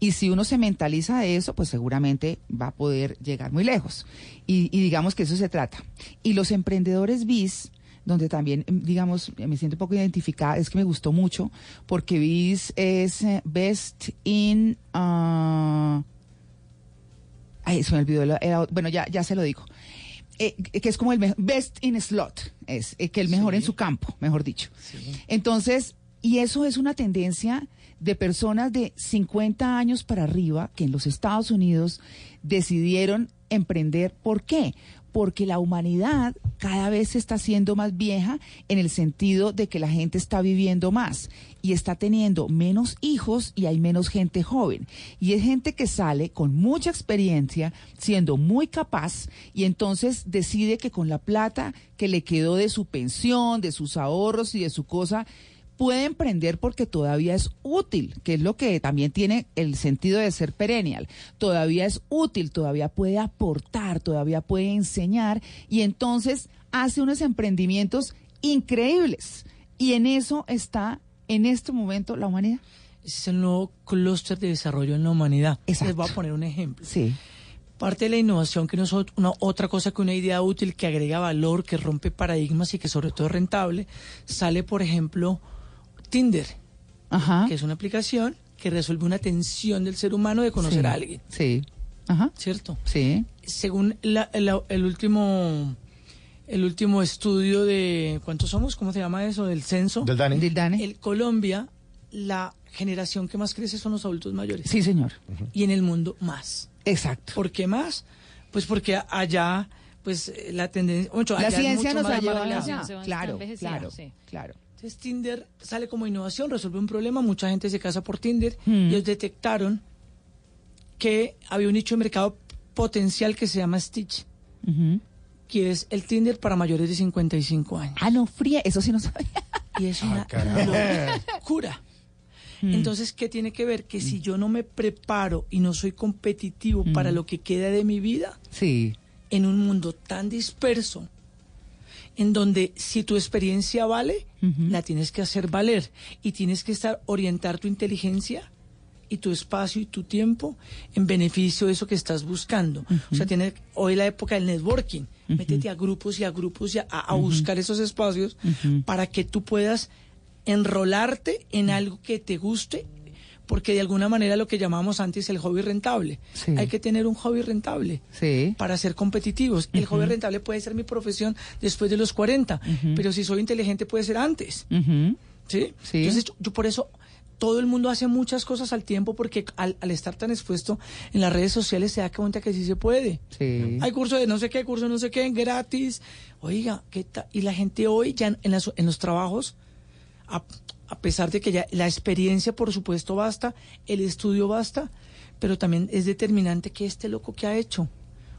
Y si uno se mentaliza de eso, pues seguramente va a poder llegar muy lejos. Y, digamos que eso se trata. Y los emprendedores bis, donde también, em, digamos, me siento un poco identificada, es que me gustó mucho, porque BIS es eh, Best in... ah, ay, se me olvidó. bueno, ya, ya se lo digo. Eh, que es como el Best in Slot, es eh, que el mejor en su campo, mejor dicho. Entonces, y eso es una tendencia de personas de 50 años para arriba que en los Estados Unidos decidieron emprender. ¿Por qué? Porque la humanidad cada vez se está haciendo más vieja en el sentido de que la gente está viviendo más y está teniendo menos hijos y hay menos gente joven. Y es gente que sale con mucha experiencia, siendo muy capaz y entonces decide que con la plata que le quedó de su pensión, de sus ahorros y de su cosa, puede emprender porque todavía es útil, que es lo que también tiene el sentido de ser perennial. Todavía es útil, todavía puede aportar, todavía puede enseñar y entonces hace unos emprendimientos increíbles. Y en eso está en este momento la humanidad.
Es el nuevo clúster de desarrollo en la humanidad.
Exacto.
Les voy a poner un ejemplo.
Sí.
Parte de la innovación, que no es una, otra cosa que una idea útil que agrega valor, que rompe paradigmas y que sobre todo es rentable, sale, por ejemplo, Tinder, que es una aplicación que resuelve una tensión del ser humano de conocer
Sí.
a alguien.
Sí. Ajá.
¿Cierto?
Sí.
Según la- la- el último el último estudio de ¿cuántos somos? ¿Cómo se llama eso? Del censo.
Del DANE.
Del DANE.
El Colombia, la generación que más crece son los adultos mayores.
Sí, señor.
Y en el mundo más.
Exacto.
¿Por qué más? Pues porque allá, pues eh, la tendencia, mucho,
La
allá es
ciencia
mucho
nos
más
ha llevado allá. Claro, claro, claro.
Entonces Tinder sale como innovación, resuelve un problema, mucha gente se casa por Tinder
Mm.
y ellos detectaron que había un nicho de mercado potencial que se llama Stitch, que es el Tinder para mayores de 55 años.
Ah, no, fría, eso sí no sabía.
Y es una locura.
Mm.
Entonces, ¿qué tiene que ver? Que si yo no me preparo y no soy competitivo
Mm.
para lo que queda de mi vida,
Sí.
en un mundo tan disperso, en donde si tu experiencia vale, la tienes que hacer valer y tienes que estar orientar tu inteligencia y tu espacio y tu tiempo en beneficio de eso que estás buscando. O sea, tiene hoy la época del networking. Métete a grupos y a grupos y a, a buscar esos espacios para que tú puedas enrolarte en algo que te guste, porque de alguna manera lo que llamamos antes el hobby rentable.
Sí.
Hay que tener un hobby rentable
Sí.
para ser competitivos. El hobby rentable puede ser mi profesión después de los 40, pero si soy inteligente puede ser antes.
Ujú.
¿sí?
Sí.
Entonces, yo, yo por eso todo el mundo hace muchas cosas al tiempo porque al, al estar tan expuesto en las redes sociales se da cuenta que sí se puede.
Sí.
Hay curso de no sé qué, curso de no sé qué, gratis. Oiga, ¿qué tal? Y la gente hoy ya en, las- en los trabajos, a, a pesar de que ya la experiencia, por supuesto, basta, el estudio basta, pero también es determinante que este loco que ha hecho.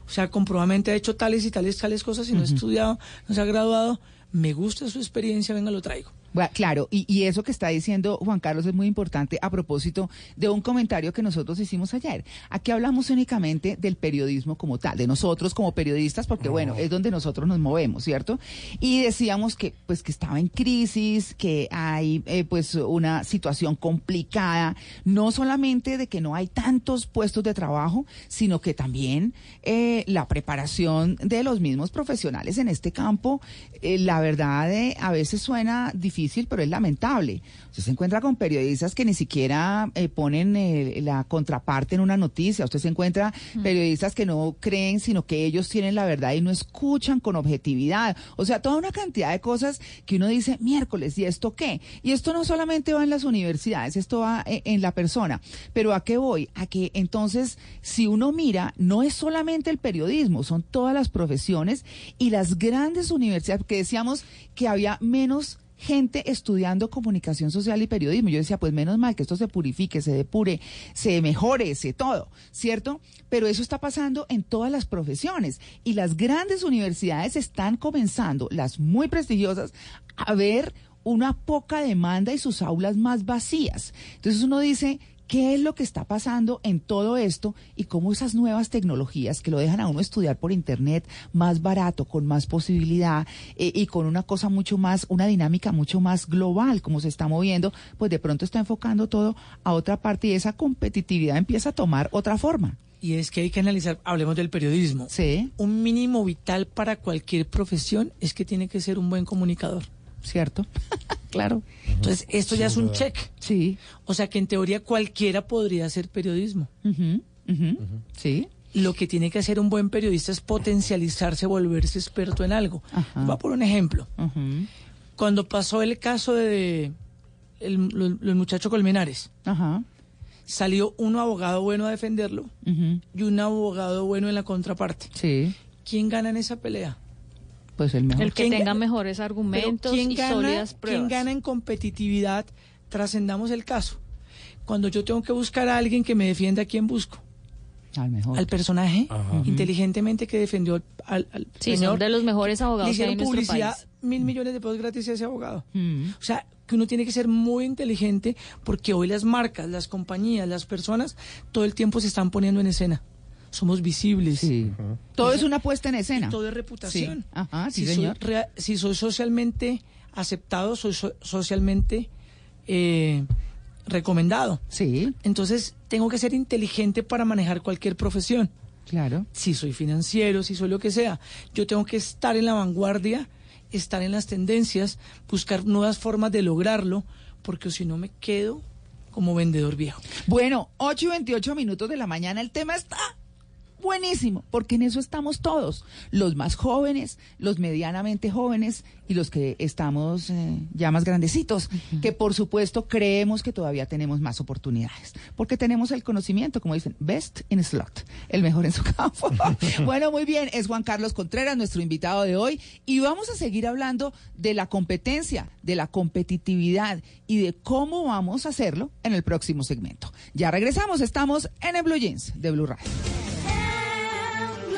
O sea, comprobadamente ha hecho tales y tales, tales cosas y no ha estudiado, no se ha graduado. Me gusta su experiencia, venga, lo traigo.
Bueno, claro, y, y eso que está diciendo Juan Carlos es muy importante a propósito de un comentario que nosotros hicimos ayer. Aquí hablamos únicamente del periodismo como tal, de nosotros como periodistas, porque bueno, es donde nosotros nos movemos, ¿cierto? Y decíamos que pues que estaba en crisis, que hay eh, pues una situación complicada, no solamente de que no hay tantos puestos de trabajo, sino que también eh, la preparación de los mismos profesionales en este campo, eh, la verdad eh, a veces suena difícil, pero es lamentable. Usted se encuentra con periodistas que ni siquiera eh, ponen eh, la contraparte en una noticia, usted se encuentra periodistas que no creen, sino que ellos tienen la verdad y no escuchan con objetividad. O sea, toda una cantidad de cosas que uno dice, miércoles, ¿y esto qué? Y esto no solamente va en las universidades, esto va eh, en la persona. Pero ¿a qué voy? A que entonces, si uno mira, no es solamente el periodismo, son todas las profesiones y las grandes universidades, que decíamos que había menos gente estudiando comunicación social y periodismo. Yo decía, pues menos mal que esto se purifique, se depure, se mejore, se todo, ¿cierto? Pero eso está pasando en todas las profesiones y las grandes universidades están comenzando, las muy prestigiosas, a ver una poca demanda y sus aulas más vacías. Entonces uno dice, ¿qué es lo que está pasando en todo esto y cómo esas nuevas tecnologías que lo dejan a uno estudiar por internet más barato, con más posibilidad eh, y con una cosa mucho más, una dinámica mucho más global, como se está moviendo, pues de pronto está enfocando todo a otra parte y esa competitividad empieza a tomar otra forma.
Y es que hay que analizar, hablemos del periodismo.
Sí.
Un mínimo vital para cualquier profesión es que tiene que ser un buen comunicador.
¿Cierto? claro.
Entonces, esto ya es un check.
Sí.
O sea que en teoría cualquiera podría hacer periodismo.
Sí.
Lo que tiene que hacer un buen periodista es potencializarse, volverse experto en algo. Va por un ejemplo. Cuando pasó el caso de el, lo- el muchacho Colmenares.
Ajá.
Salió un abogado bueno a defenderlo y un abogado bueno en la contraparte.
Sí.
¿Quién gana en esa pelea?
Pues el mejor.
El que
¿Quién
tenga
ga-
mejores argumentos
¿quién
y
gana,
sólidas
¿Quién
pruebas.
gana en competitividad? Trascendamos el caso. Cuando yo tengo que buscar a alguien que me defienda, ¿a quién busco?
Al mejor.
Al personaje
Ajá.
inteligentemente que defendió al, al- al
Sí,
señor.
son de los mejores abogados
Le
que hay
hicieron
en nuestro
publicidad,
país.
mil millones de pesos gratis a ese abogado.
Mm.
O sea, que uno tiene que ser muy inteligente porque hoy las marcas, las compañías, las personas, todo el tiempo se están poniendo en escena. Somos visibles.
Todo es una puesta en escena.
Todo es reputación.
Sí. Ajá, sí,
si,
señor.
Soy rea- si soy socialmente aceptado, soy so- socialmente eh, recomendado.
Sí.
Entonces, tengo que ser inteligente para manejar cualquier profesión.
Claro.
Si soy financiero, si soy lo que sea, yo tengo que estar en la vanguardia, estar en las tendencias, buscar nuevas formas de lograrlo, porque si no me quedo como vendedor viejo.
Bueno, 8 y 28 minutos de la mañana. El tema está buenísimo, porque en eso estamos todos. Los más jóvenes, los medianamente jóvenes y los que estamos eh, ya más grandecitos, que por supuesto creemos que todavía tenemos más oportunidades, porque tenemos el conocimiento, como dicen, best in slot, el mejor en su campo. bueno, muy bien, es Juan Carlos Contreras, nuestro invitado de hoy, y vamos a seguir hablando de la competencia, de la competitividad y de cómo vamos a hacerlo en el próximo segmento. Ya regresamos, estamos en el Blue Jeans de Blue Radio.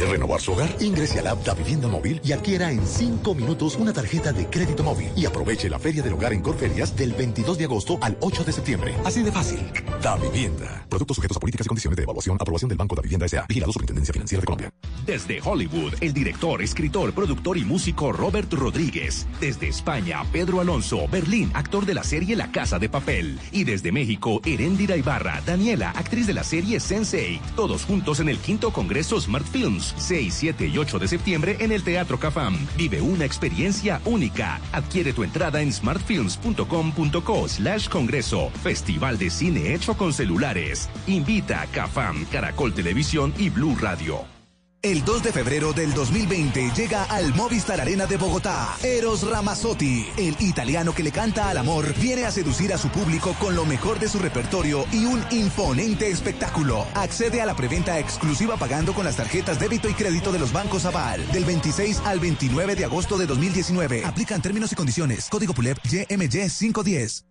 ¿Quiere renovar su hogar? Ingrese a la app Da Vivienda Móvil y adquiera en 5 minutos una tarjeta de crédito móvil. Y aproveche la Feria del Hogar en Corferias del 22 de agosto al 8 de septiembre. Así de fácil. Da Vivienda. Productos sujetos a políticas y condiciones de evaluación. Aprobación del Banco Da Vivienda S.A. Vigilado Superintendencia Financiera de Colombia.
Desde Hollywood, el director, escritor, productor y músico Robert Rodríguez. Desde España, Pedro Alonso, Berlín, actor de la serie La Casa de Papel. Y desde México, Erendira Ibarra, Daniela, actriz de la serie Sensei. Todos juntos en el quinto Congreso Smart Films, 6, 7 y 8 de septiembre en el Teatro Cafam. Vive una experiencia única. Adquiere tu entrada en smartfilms.com.co slash congreso. Festival de cine hecho con celulares. Invita a Cafam, Caracol Televisión y Blue Radio.
El 2 de febrero del 2020 llega al Movistar Arena de Bogotá. Eros Ramazzotti, el italiano que le canta al amor, viene a seducir a su público con lo mejor de su repertorio y un imponente espectáculo. Accede a la preventa exclusiva pagando con las tarjetas débito y crédito de los bancos Aval del 26 al 29 de agosto de 2019. Aplican términos y condiciones. Código PULEP YMY 510.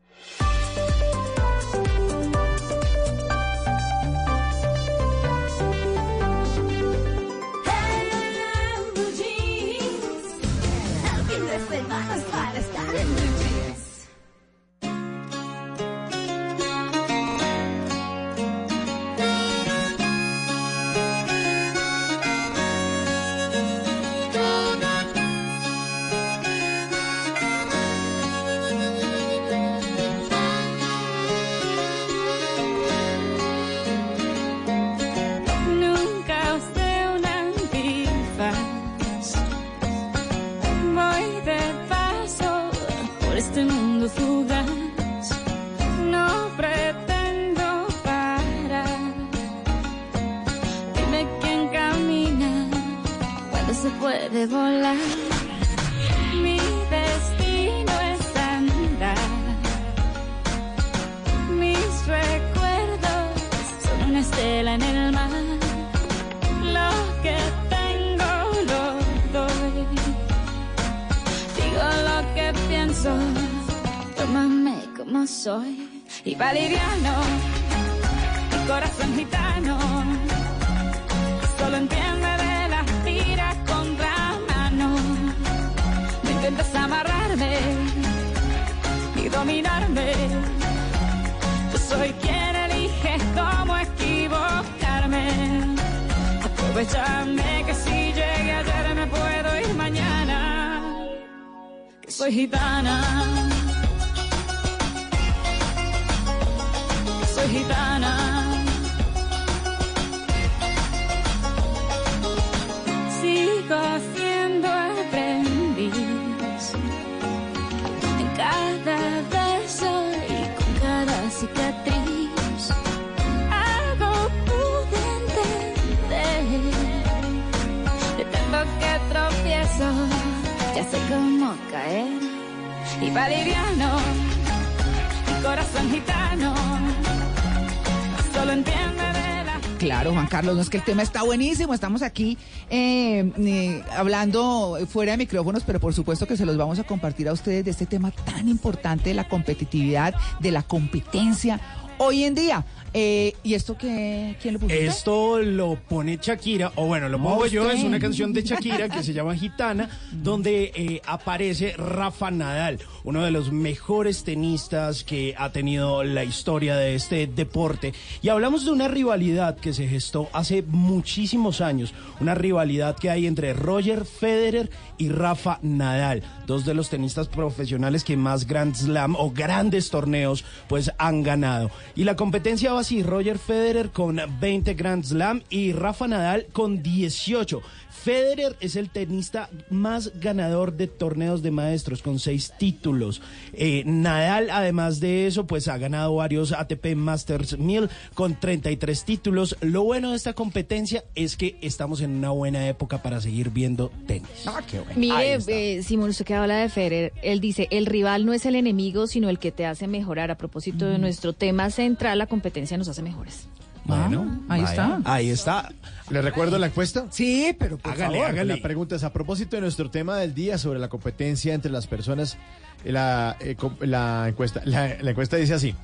No es que
el tema está buenísimo. Estamos aquí eh, eh, hablando fuera de micrófonos, pero por supuesto que se los vamos a compartir a ustedes de este tema tan importante de la competitividad, de la competencia hoy en día. Eh, ¿Y esto qué? ¿Quién lo puso?
Esto lo pone Shakira, o bueno, lo pongo yo, es una canción de Shakira que se llama Gitana, donde eh, aparece Rafa Nadal, uno de los mejores tenistas que ha tenido la historia de este deporte. Y hablamos de una rivalidad que se gestó hace muchísimos años, una rivalidad que hay entre Roger Federer y Rafa Nadal, dos de los tenistas profesionales que más Grand Slam o grandes torneos pues han ganado. Y la competencia va así, Roger Federer con 20 Grand Slam y Rafa Nadal con 18. Federer es el tenista más ganador de torneos de maestros con seis títulos. Eh, Nadal, además de eso, pues ha ganado varios ATP Masters 1000 con 33 títulos. Lo bueno de esta competencia es que estamos en una buena época para seguir viendo tenis.
Ah, qué bueno.
Mire, eh, Simón, usted que habla de Federer, él dice, el rival no es el enemigo, sino el que te hace mejorar. A propósito de nuestro tema central, la competencia nos hace mejores.
Bueno,
ahí
vaya.
está.
Ahí está.
¿Le recuerdo la encuesta?
Sí, pero por
hágale,
favor.
hágale. La pregunta es a propósito de nuestro tema del día sobre la competencia entre las personas. eh, La, eh, la encuesta, la, la encuesta dice así.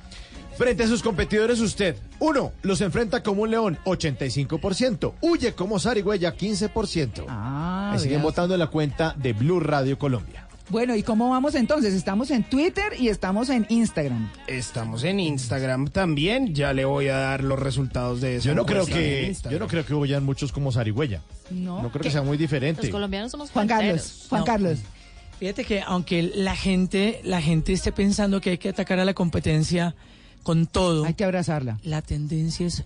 Frente a sus competidores usted, uno, los enfrenta como un león, 85%. Huye como zarigüeya, 15%.
Ah,
Ahí siguen votando en la cuenta de Blue Radio Colombia.
Bueno, ¿y cómo vamos entonces? Estamos en Twitter y estamos en Instagram.
Estamos en Instagram también. Ya le voy a dar los resultados de eso.
Yo no creo que yo no creo que huyan muchos como zarigüeya.
No.
No creo que sea muy diferente.
Los colombianos somos
Juan Carlos, Juan
No.
Carlos.
Fíjate que aunque la gente, la gente esté pensando que hay que atacar a la competencia con todo,
Hay que abrazarla.
la tendencia es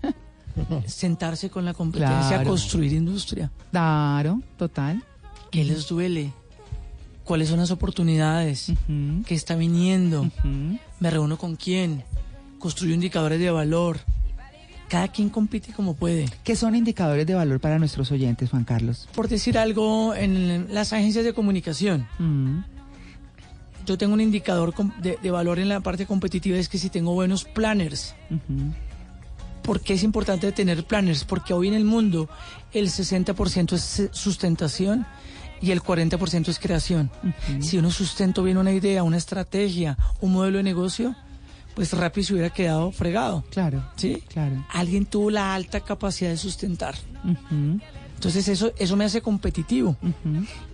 sentarse con la competencia a
Claro.
construir industria.
Claro, total.
¿Qué les duele? ¿Cuáles son las oportunidades? ¿Qué está viniendo? ¿Me reúno con quién? Construyo indicadores de valor. Cada quien compite como puede.
¿Qué son indicadores de valor para nuestros oyentes, Juan Carlos?
Por decir algo, en las agencias de comunicación,
Mm,
yo tengo un indicador de, de valor en la parte competitiva, es que si tengo buenos planners. ¿Por qué es importante tener planners? Porque hoy en el mundo el 60% es sustentación y el 40% es creación. Si uno sustentó bien una idea, una estrategia, un modelo de negocio, pues rápido se hubiera quedado fregado.
Claro.
¿Sí?
Claro.
Alguien tuvo la alta capacidad de sustentar. Entonces eso, eso me hace competitivo.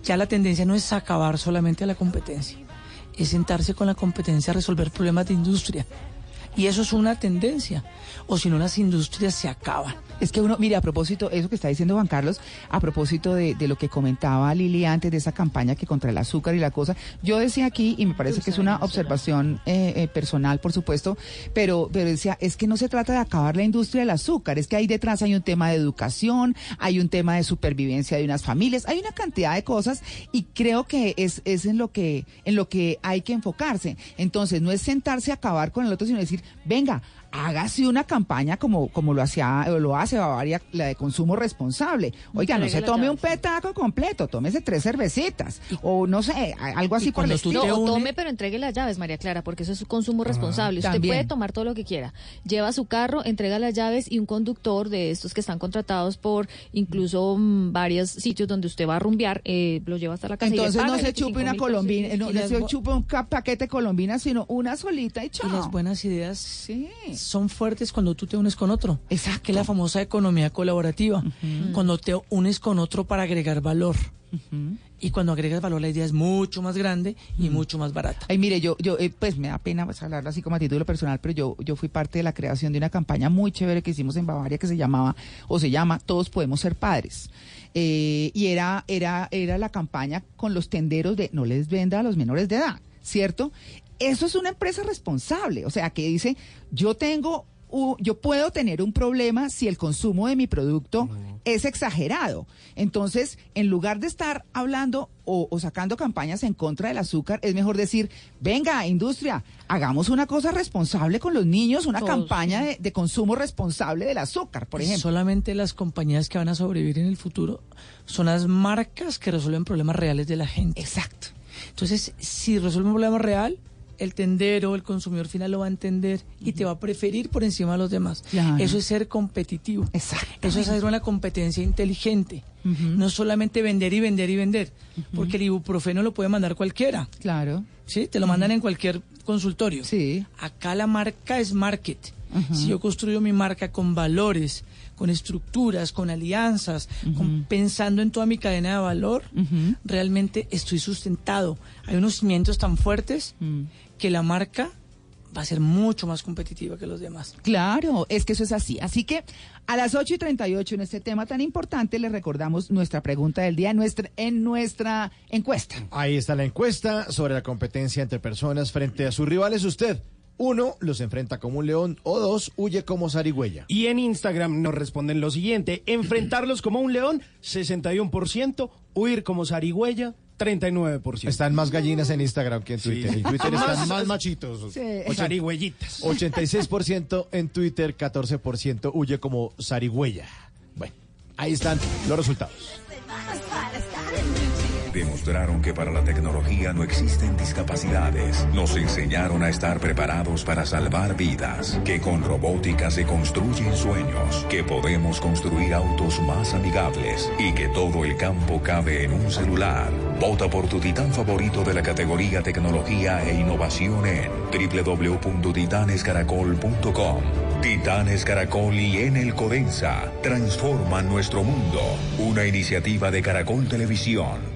Ya la tendencia no es acabar solamente a la competencia, es sentarse con la competencia a resolver problemas de industria. Y eso es una tendencia. O si no, las industrias se acaban.
Es que uno, mire, a propósito, eso que está diciendo Juan Carlos, a propósito de, de lo que comentaba Lili antes de esa campaña que contra el azúcar y la cosa, yo decía aquí, y me parece que es una observación eh, eh, personal, por supuesto, pero, pero decía, es que no se trata de acabar la industria del azúcar, es que ahí detrás hay un tema de educación, hay un tema de supervivencia de unas familias, hay una cantidad de cosas y creo que es, es en lo que, en lo que hay que enfocarse. Entonces, no es sentarse a acabar con el otro, sino decir, venga, hágase una campaña como, como lo hacía, o lo hace Bavaria, la de consumo responsable. Oiga, no se tome
llave.
un petaco completo, tómese tres cervecitas, o no sé, algo así por el estilo.
No,
une-
tome, pero entregue las llaves, María Clara, porque eso es su consumo responsable. Usted
también.
puede tomar todo lo que quiera. Lleva su carro, entrega las llaves y un conductor de estos que están contratados por incluso mm, varios sitios donde usted va a rumbear, eh, lo lleva hasta la casa. y le
Entonces no se
25
chupe una colombina,
pesos.
no,
Y
no
las
se chupe un paquete de colombina, sino una solita y chao.
Y las buenas ideas
Sí.
Son fuertes cuando tú te unes con otro.
Exacto.
Que es la famosa economía colaborativa. Cuando te unes con otro para agregar valor. Y cuando agregas valor, la idea es mucho más grande y mucho más barata.
Ay, mire, yo, yo eh, pues me da pena pues, hablarlo así como a título personal, pero yo, yo fui parte de la creación de una campaña muy chévere que hicimos en Bavaria que se llamaba, o se llama, Todos podemos ser padres. Eh, y era, era, era la campaña con los tenderos de no les venda a los menores de edad, ¿cierto? Eso es una empresa responsable, o sea, que dice, yo tengo yo puedo tener un problema si el consumo de mi producto es exagerado. Entonces, en lugar de estar hablando o, o sacando campañas en contra del azúcar, es mejor decir, venga, industria, hagamos una cosa responsable con los niños, una
Todos,
campaña de, de consumo responsable del azúcar, por ejemplo.
Solamente las compañías que van a sobrevivir en el futuro son las marcas que resuelven problemas reales de la gente.
Exacto.
Entonces, si resuelve un problema real, el tendero, el consumidor final lo va a entender y te va a preferir por encima de los demás.
Claro.
Eso es ser competitivo. Eso es hacer una competencia inteligente. No solamente vender y vender y vender, porque el ibuprofeno lo puede mandar cualquiera.
Claro.
Sí, te lo mandan en cualquier consultorio.
Sí.
Acá la marca es market. Si yo construyo mi marca con valores, con estructuras, con alianzas, con- pensando en toda mi cadena de valor, realmente estoy sustentado. Hay unos cimientos tan fuertes
Mm.
Que la marca va a ser mucho más competitiva que los demás.
Claro, es que eso es así. Así que a las 8 y 38 en este tema tan importante les recordamos nuestra pregunta del día en nuestra, en nuestra encuesta.
Ahí está la encuesta sobre la competencia entre personas frente a sus rivales. Usted, uno, los enfrenta como un león o dos, huye como zarigüeya.
Y en Instagram nos responden lo siguiente, enfrentarlos como un león, 61%, huir como zarigüeya, 39%.
Están más gallinas en Instagram que en Twitter. En Twitter están
Más-
machitos.
Sí,
Ochenta-
zarigüeyitas.
86% en Twitter, 14% huye como zarigüeya. Bueno, ahí están los resultados.
Demostraron que para la tecnología no existen discapacidades. Nos enseñaron a estar preparados para salvar vidas. Que con robótica se construyen sueños. Que podemos construir autos más amigables. Y que todo el campo cabe en un celular. Vota por tu titán favorito de la categoría tecnología e innovación en www.titanescaracol.com. Titanes Caracol y Enel Codensa transforman nuestro mundo. Una iniciativa de Caracol Televisión.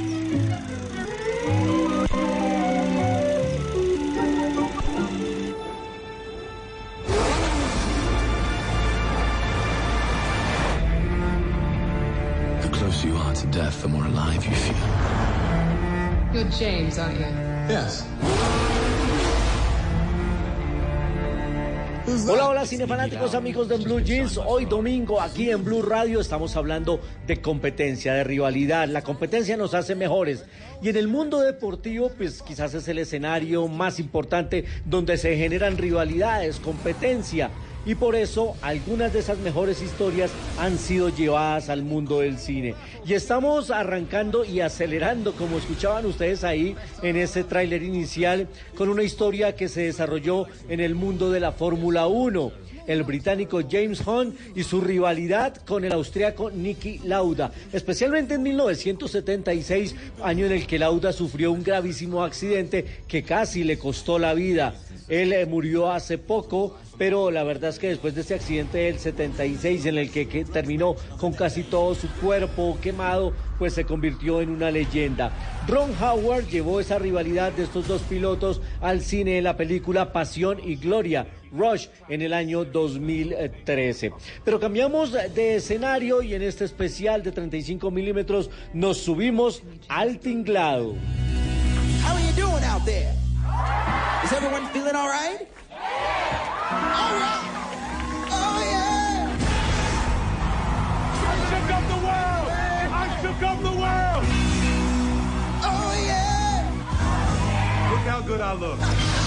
Death, the more alive you feel.
You're James, aren't you?
Yes.
Hola, hola cinefanáticos amigos de Blue Jeans. Hoy domingo aquí en Blue Radio estamos hablando de competencia, de rivalidad. La competencia nos hace mejores. Y en el mundo deportivo, pues quizás es el escenario más importante donde se generan rivalidades, competencia. Y por eso algunas de esas mejores historias han sido llevadas al mundo del cine. Y estamos arrancando y acelerando, como escuchaban ustedes ahí en ese tráiler inicial, con una historia que se desarrolló en el mundo de la Fórmula 1 el británico James Hunt y su rivalidad con el austriaco Niki Lauda, especialmente en 1976, año en el que Lauda sufrió un gravísimo accidente que casi le costó la vida. Él eh, murió hace poco, pero la verdad es que después de ese accidente del 76 en el que, terminó con casi todo su cuerpo quemado, pues se convirtió en una leyenda. Ron Howard llevó esa rivalidad de estos dos pilotos al cine en la película Pasión y Gloria. Rush en el año 2013. Pero cambiamos de escenario y en este especial de 35 milímetros nos subimos al tinglado.
How are? Is everyone feeling all right? All right. Oh, yeah.
I shook up the world! I shook up the world!
Oh, yeah.
Look how good I look.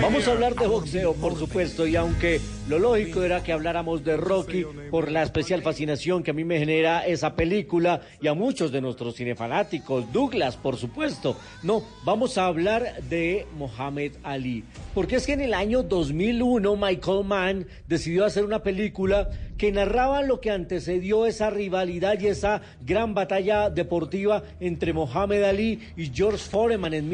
Vamos a hablar de boxeo, por supuesto, y aunque lo lógico era que habláramos de Rocky por la especial fascinación que a mí me genera esa película y a muchos de nuestros cinefanáticos, Douglas, por supuesto. No, vamos a hablar de Mohamed Ali, porque es que en el año 2001 Michael Mann decidió hacer una película que narraba lo que antecedió esa rivalidad y esa gran batalla deportiva entre Mohamed Ali y George Foreman en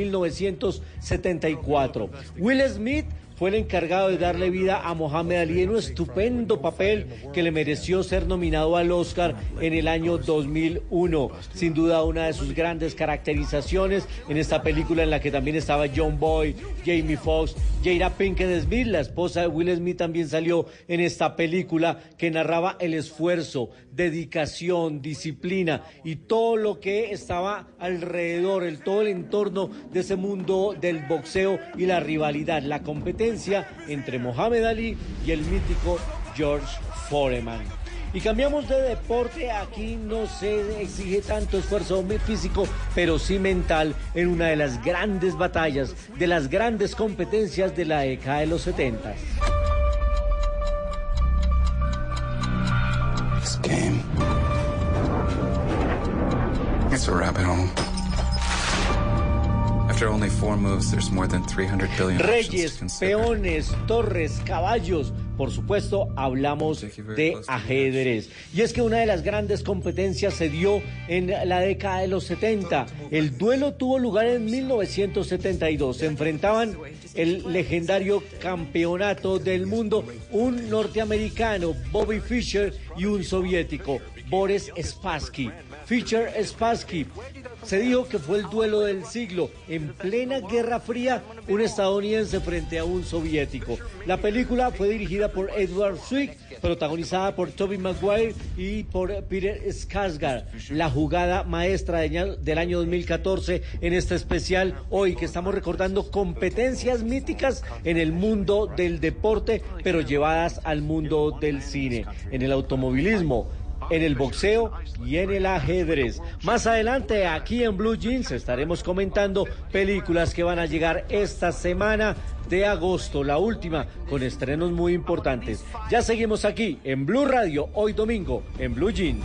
1974. Will Smith fue el encargado de darle vida a Mohamed Ali en un estupendo papel que le mereció ser nominado al Oscar en el año 2001. Sin duda una de sus grandes caracterizaciones en esta película en la que también estaba John Boy, Jamie Foxx, Jada Pinkett Smith, la esposa de Will Smith también salió en esta película que narraba el esfuerzo, dedicación, disciplina y todo lo que estaba alrededor, el todo el entorno de ese mundo del boxeo y la rivalidad, la competencia entre Mohamed Ali y el mítico George Foreman. Y cambiamos de deporte, aquí no se exige tanto esfuerzo físico, pero sí mental en una de las grandes batallas, de las grandes competencias de la década de los 70.
This game. It's a rabbit hole.
Reyes, peones, torres, caballos. Por supuesto, hablamos de ajedrez. Y es que una de las grandes competencias se dio en la década de los 70. El duelo tuvo lugar en 1972. Se enfrentaban el legendario campeonato del mundo, un norteamericano, Bobby Fischer, y un soviético, Boris Spassky. Fischer Spassky. Se dijo que fue el duelo del siglo. En plena Guerra Fría, un estadounidense frente a un soviético. La película fue dirigida por Edward Zwick, protagonizada por Toby Maguire y por Peter Skarsgård. La jugada maestra del año 2014 en este especial hoy que estamos recordando competencias míticas en el mundo del deporte, pero llevadas al mundo del cine, en el automovilismo en el boxeo y en el ajedrez. Más adelante aquí en Blue Jeans estaremos comentando películas que van a llegar esta semana de agosto, la última con estrenos muy importantes. Ya seguimos aquí en Blue Radio hoy domingo en Blue Jeans.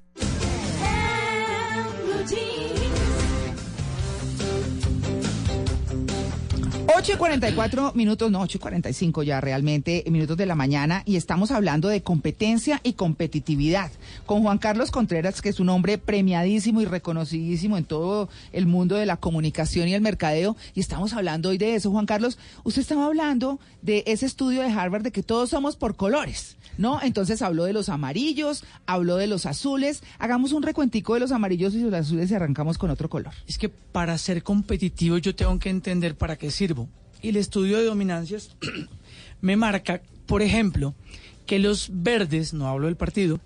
8 y 44 minutos, no, 8 y 45 ya realmente, minutos de la mañana, y estamos hablando de competencia y competitividad con Juan Carlos Contreras, que es un hombre premiadísimo y reconocidísimo en todo el mundo de la comunicación y el mercadeo, y estamos hablando hoy de eso. Juan Carlos, usted estaba hablando de ese estudio de Harvard de que todos somos por colores, ¿no? Entonces habló de los amarillos, habló de los azules. Hagamos un recuentico de los amarillos y los azules y arrancamos con otro color.
Es que para ser competitivo yo tengo que entender para qué sirvo. Y el estudio de dominancias me marca, por ejemplo, que los verdes, no hablo del partido,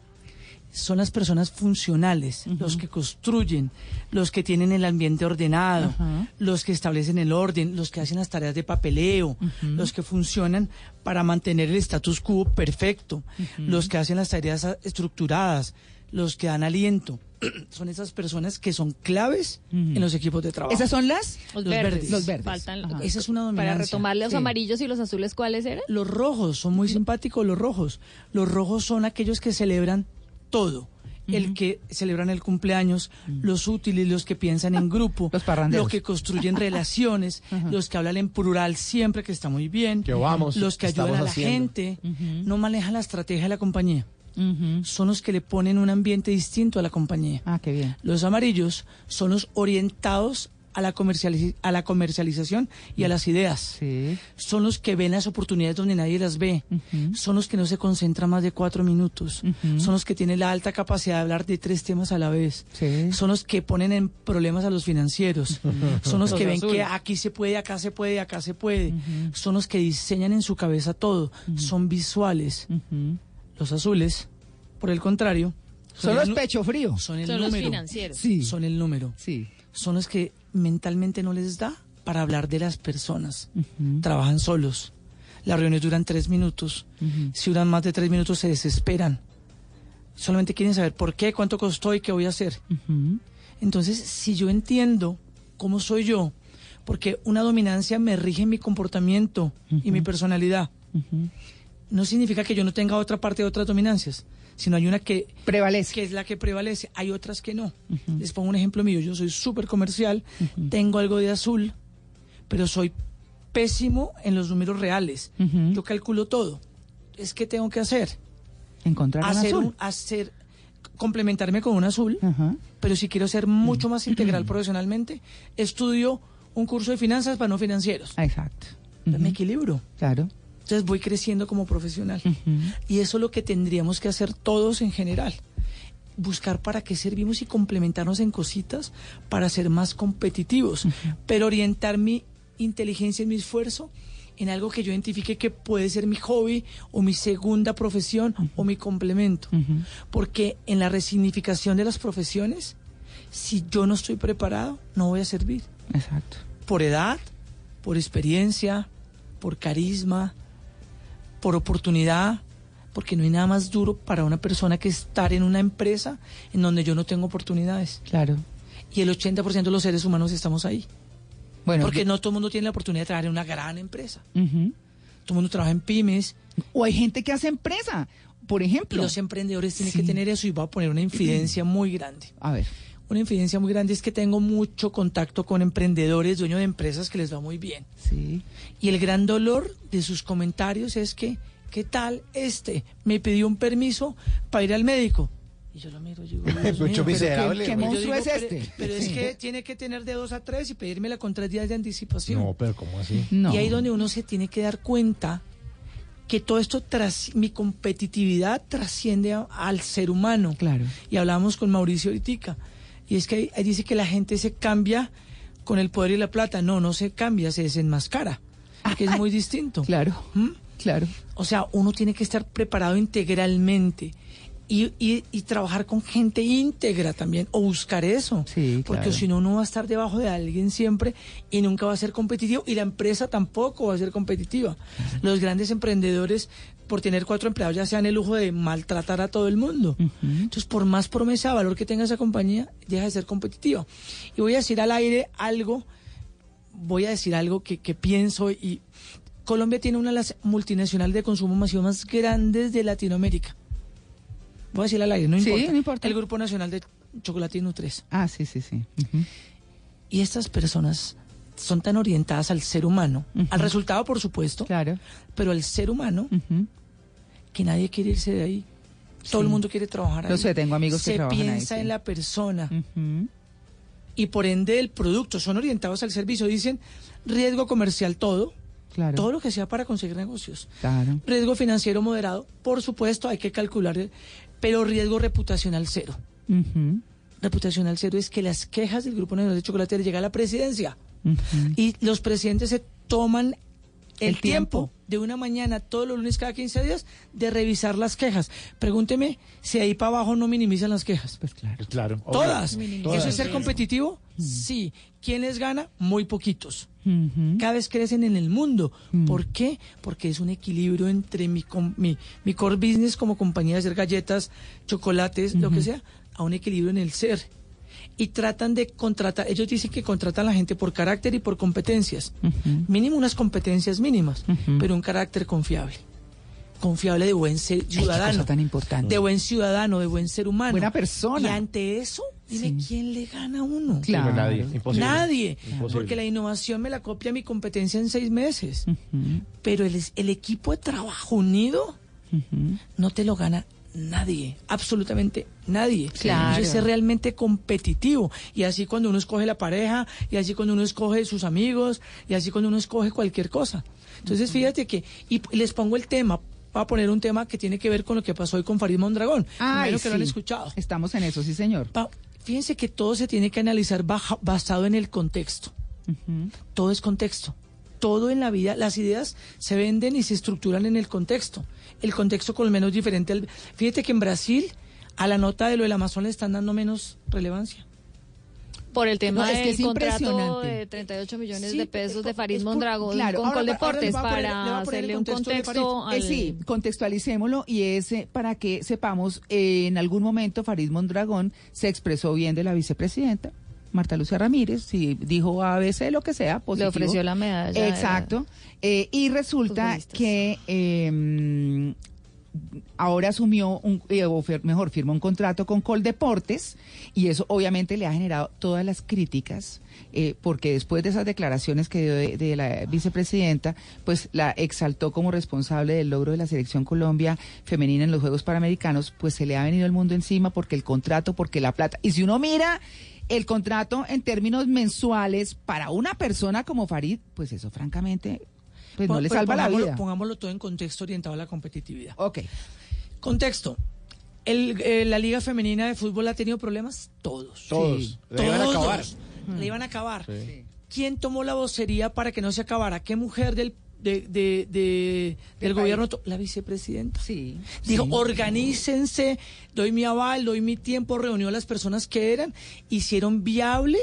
son las personas funcionales, los que construyen, los que tienen el ambiente ordenado, los que establecen el orden, los que hacen las tareas de papeleo, los que funcionan para mantener el status quo perfecto, los que hacen las tareas estructuradas, los que dan aliento. Son esas personas que son claves en los equipos de trabajo.
¿Esas son las?
Los,
Los
verdes.
verdes.
Los verdes.
Faltan,
Ajá.
Esa es una dominancia.
Para retomar los
Sí.
amarillos y los azules, ¿cuáles eran?
Los rojos son muy simpáticos, los rojos. Los rojos son aquellos que celebran todo. El que celebran el cumpleaños, los útiles, los que piensan en grupo, los,
parranderos.
que construyen relaciones, los que hablan en plural siempre, que está muy bien,
Que vamos,
los que ayudan a la
haciendo.
gente, no manejan la estrategia de la compañía. Son los que le ponen un ambiente distinto a la compañía.
Ah, qué bien.
Los amarillos son los orientados a la, comercializ- a la comercialización y a las ideas. Son los que ven las oportunidades donde nadie las ve. Son los que no se concentran más de cuatro minutos. Son los que tienen la alta capacidad de hablar de tres temas a la vez. Son los que ponen en problemas a los financieros. Son los,
Los
que ven
azules.
que aquí se puede, acá se puede, acá se puede. Son los que diseñan en su cabeza todo. Son visuales. Los azules, por el contrario,
Son
el
los pecho frío.
Son el
Son los financieros.
Sí.
Son el número.
Sí.
Son los que mentalmente no les da para hablar de las personas. Trabajan solos. Las reuniones duran tres minutos. Si duran más de tres minutos se desesperan. Solamente quieren saber por qué, cuánto costó y qué voy a hacer. Entonces, si yo entiendo cómo soy yo, porque una dominancia me rige en mi comportamiento y mi personalidad, no significa que yo no tenga otra parte de otras dominancias, sino hay una que
prevalece,
que es la que prevalece, hay otras que no. Les pongo un ejemplo mío, yo soy súper comercial, tengo algo de azul, pero soy pésimo en los números reales. Yo calculo todo. Es que tengo que hacer
Encontrar un
hacer
azul.
un- hacer complementarme con un azul, pero si quiero ser mucho más integral profesionalmente, estudio un curso de finanzas para no financieros.
Exacto.
Me equilibro.
Claro.
Entonces voy creciendo como profesional. Y eso es lo que tendríamos que hacer todos en general. Buscar para qué servimos y complementarnos en cositas para ser más competitivos. Pero orientar mi inteligencia y mi esfuerzo en algo que yo identifique que puede ser mi hobby o mi segunda profesión o mi complemento. Porque en la resignificación de las profesiones, si yo no estoy preparado, no voy a servir.
Exacto.
Por edad, por experiencia, por carisma, por oportunidad, porque no hay nada más duro para una persona que estar en una empresa en donde yo no tengo oportunidades.
Claro.
Y el 80% de los seres humanos estamos ahí.
Bueno,
porque
yo-
no todo el mundo tiene la oportunidad de trabajar en una gran empresa. Todo el mundo trabaja en pymes.
O hay gente que hace empresa, por
Y
ejemplo.
los emprendedores tienen
Sí.
que tener eso y voy a poner una infidencia muy grande.
A ver.
Una infidencia muy grande es que tengo mucho contacto con emprendedores, dueños de empresas que les va muy bien.
Sí.
Y el gran dolor de sus comentarios es que, ¿qué tal este? Me pidió un permiso para ir al médico. Y yo lo miro y digo, Dios
Mucho
mío, pero
miserable,
¿qué- monstruo es este?
pero-
Pero es que tiene que tener de dos a tres y pedírmela con tres días de anticipación.
No, pero ¿cómo así?
No.
Y ahí donde uno se tiene que dar cuenta que todo esto, tras, mi competitividad trasciende a- al ser humano.
Claro.
Y hablábamos con Mauricio ahorita. Y es que ahí, dice que la gente se cambia con el poder y la plata. No, no se cambia, se desenmascara. Que es muy distinto.
Claro.
¿Mm?
Claro.
O sea, uno tiene que estar preparado integralmente. Y, y- y trabajar con gente íntegra también, o buscar eso.
Sí,
Porque
claro.
si no, uno va a estar debajo de alguien siempre y nunca va a ser competitivo. Y la empresa tampoco va a ser competitiva. Los grandes emprendedores, por tener cuatro empleados, ya se dan el lujo de maltratar a todo el mundo. Entonces, por más promesa de valor que tenga esa compañía, deja de ser competitiva. Y voy a decir al aire algo, voy a decir algo que, que pienso y Colombia tiene una de las multinacionales de consumo masivo más grandes de Latinoamérica. Voy a decir al aire, no
Sí,
importa.
no importa.
El Grupo Nacional de Chocolate Nutres.
Ah, sí, sí, sí. Ujú.
Y estas personas son tan orientadas al ser humano, al resultado, por supuesto,
Claro.
pero al ser humano, que nadie quiere irse de ahí. Todo el mundo quiere trabajar ahí.
Lo sé, tengo amigos que
Se
trabajan ahí,
piensa
sí.
en la persona y por ende el producto. Son orientados al servicio. Dicen riesgo comercial todo,
Claro.
todo lo que sea para conseguir negocios.
Claro.
Riesgo financiero moderado, por supuesto, hay que calcular, pero riesgo reputacional cero. Reputacional cero es que las quejas del Grupo Nacional de Chocolate llegan a la presidencia Y los presidentes se toman el,
El
tiempo.
tiempo.
de una mañana, todos los lunes cada 15 días, de revisar las quejas. Pregúnteme si ahí para abajo no minimizan las quejas.
Pues claro.
Claro. obvio.
Todas.
Minimizan.
¿Eso es ser
Sí.
competitivo? Sí. ¿Quién les gana? Muy poquitos. Cada vez crecen en el mundo. ¿Por qué? Porque es un equilibrio entre mi, com- mi, mi core business como compañía de hacer galletas, chocolates, lo que sea, a un equilibrio en el ser. Y tratan de contratar, ellos dicen que contratan a la gente por carácter y por competencias. Mínimo unas competencias mínimas, pero un carácter confiable. Confiable de buen ser
Ay, qué
ciudadano.
cosa tan importante.
De buen ciudadano, de buen ser humano.
Buena persona.
Y ante eso, dime quién le gana a uno.
Sí, no, nadie. Imposible.
Nadie.
Imposible.
Porque la innovación me la copia mi competencia en seis meses. Pero el, el equipo de trabajo unido no te lo gana Nadie, absolutamente nadie.
Claro.
Eso es ser realmente competitivo. Y así cuando uno escoge la pareja, y así cuando uno escoge sus amigos, y así cuando uno escoge cualquier cosa. Entonces, fíjate que, y les pongo el tema, voy a poner un tema que tiene que ver con lo que pasó hoy con Farid Mondragón. Primero que lo han escuchado.
Estamos en eso, sí, señor.
Pa- Fíjense que todo se tiene que analizar baja- basado en el contexto. Todo es contexto. Todo en la vida, las ideas se venden y se estructuran en el contexto. El contexto con lo menos diferente. al- Fíjate que en Brasil a la nota de lo del Amazon le están dando menos relevancia.
Por el tema
No, es que
del
es
contrato
impresionante.
de 38 millones
Sí,
de pesos de Farid
por-
Mondragón
claro,
con Coldeportes para hacerle
el
un
contexto
al...
Eh, sí, contextualicémoslo y es eh, para que sepamos, eh, en algún momento Farid Mondragón se expresó bien de la vicepresidenta. Marta Lucía Ramírez, si dijo ABC, lo que sea, positivo.
ofreció la medalla
Exacto. Eh, y resulta que eh, ahora asumió, un, eh, o mejor, firmó un contrato con Coldeportes y eso obviamente le ha generado todas las críticas, eh, porque después de esas declaraciones que dio de, de la vicepresidenta, pues la exaltó como responsable del logro de la selección Colombia femenina en los Juegos Panamericanos, pues se le ha venido el mundo encima porque el contrato, porque la plata. Y si uno mira el contrato en términos mensuales para una persona como Farid, pues eso francamente pues no le salva la
pongámoslo-
vida.
Pongámoslo todo en contexto orientado a la competitividad.
Ok.
Contexto. El, eh, la Liga Femenina de Fútbol ha tenido problemas todos.
Todos.
Sí.
Le iban a
Todos.
acabar.
Le iban a acabar.
Sí.
¿Quién tomó la vocería para que no se acabara? ¿Qué mujer del, de- de- de- del gobierno? La vicepresidenta.
Sí.
Dijo,
Sí.
organícense, doy mi aval, doy mi tiempo, reunió a las personas que eran, hicieron viable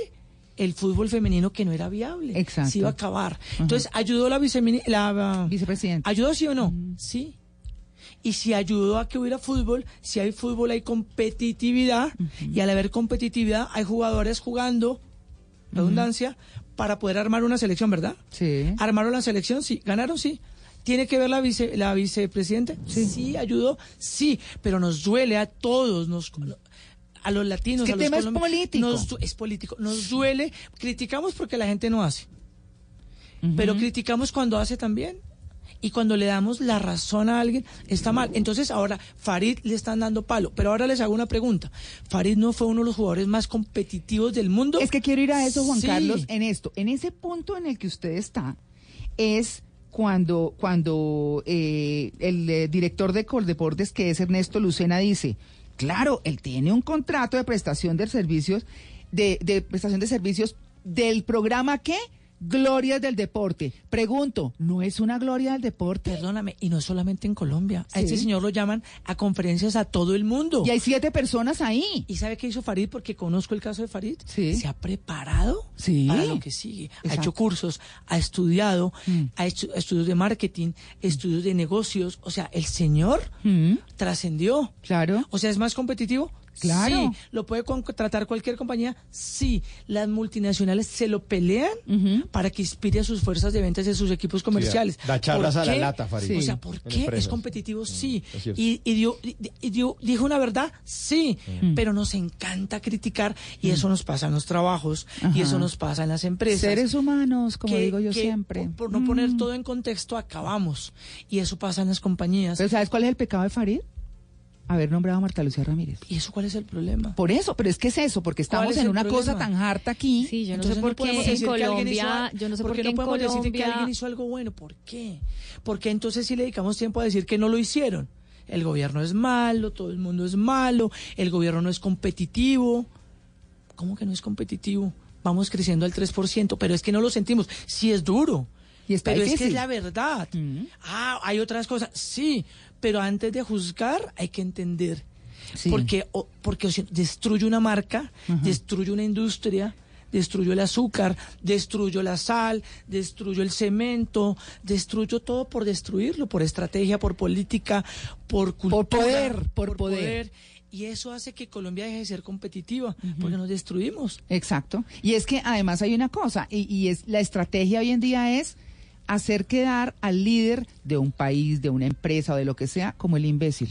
el fútbol femenino que no era viable.
Exacto.
Se iba a acabar. Entonces, ayudó la, la
vicepresidenta.
¿Ayudó sí o no? Sí. Y si ayudó a que hubiera fútbol, si hay fútbol hay competitividad y al haber competitividad hay jugadores jugando, redundancia, para poder armar una selección, ¿verdad?
Sí.
Armaron la selección, sí. Ganaron, sí. ¿Tiene que ver la, vice, la vicepresidenta? Sí. ayudó, sí. Pero nos duele a todos, nos, a los latinos,
Es que
a los
tema es político.
nos es político. Nos duele, criticamos porque la gente no hace. Pero criticamos cuando hace también. Y cuando le damos la razón a alguien, está mal. Entonces ahora Farid le están dando palo. Pero ahora les hago una pregunta. Farid no fue uno de los jugadores más competitivos del mundo.
Es que quiero ir a eso, Juan
Sí.
Carlos, en esto. En ese punto en el que usted está, es cuando, cuando eh, el eh, director de Coldeportes, que es Ernesto Lucena, dice, claro, él tiene un contrato de prestación de servicios, de, de prestación de servicios del programa ¿qué? Glorias del Deporte. Pregunto, ¿no es una gloria del deporte?
Perdóname, y no solamente en Colombia. A este señor lo llaman a conferencias a todo el mundo.
Y hay siete personas ahí.
¿Y sabe qué hizo Farid? Porque conozco el caso de Farid.
Sí.
Se ha preparado
Sí.
para lo que sigue. Ha hecho cursos, ha estudiado,
Mm.
ha hecho estudios de marketing, estudios de negocios. O sea, el señor trascendió.
Mm. Claro.
O sea, ¿es más competitivo?
Claro.
Sí. ¿Lo puede contratar cualquier compañía? Sí. Las multinacionales se lo pelean para que inspire a sus fuerzas de ventas y a sus equipos comerciales.
da charlas
¿Por
a la lata, Farid.
O sea,
Sí.
¿por qué? ¿Es competitivo? Sí.
es cierto.
Y, y dio, y- dio- dijo una verdad, sí,
Mm.
pero nos encanta criticar y eso nos pasa en los trabajos y eso nos pasa en las empresas.
Seres humanos, como
que-
digo yo
que
siempre.
Por, por no poner
Mm.
todo en contexto, acabamos. Y eso pasa en las compañías.
¿Pero sabes cuál es el pecado de Farid? Haber nombrado a Marta Lucía Ramírez.
¿Y eso cuál es el problema?
Por eso, pero es que es eso, porque
¿Cuál
estamos
es
en una cosa tan harta aquí.
Sí, yo no
Entonces
sé por qué en Colombia, yo no sé
¿por
por
qué
qué en
no podemos decir que alguien hizo algo bueno. ¿Por qué? Porque entonces sí le dedicamos tiempo a decir que no lo hicieron. El gobierno es malo, todo el mundo es malo, el gobierno no es competitivo. ¿Cómo que no es competitivo? Vamos creciendo al 3%, pero es que no lo sentimos. Sí es duro.
Y está
pero es que
difícil.
es la verdad. Ah, hay otras cosas. Sí, pero antes de juzgar hay que entender.
Sí.
Porque, o- porque destruye una marca, destruye una industria, destruyó el azúcar, destruyó la sal, destruyó el cemento, destruyó todo por destruirlo, por estrategia, por política, por cultura.
poder, por poder.
Y eso hace que Colombia deje de ser competitiva, porque nos destruimos.
Exacto. Y es que además hay una cosa, y, y es la estrategia hoy en día es hacer quedar al líder de un país, de una empresa o de lo que sea, como el imbécil,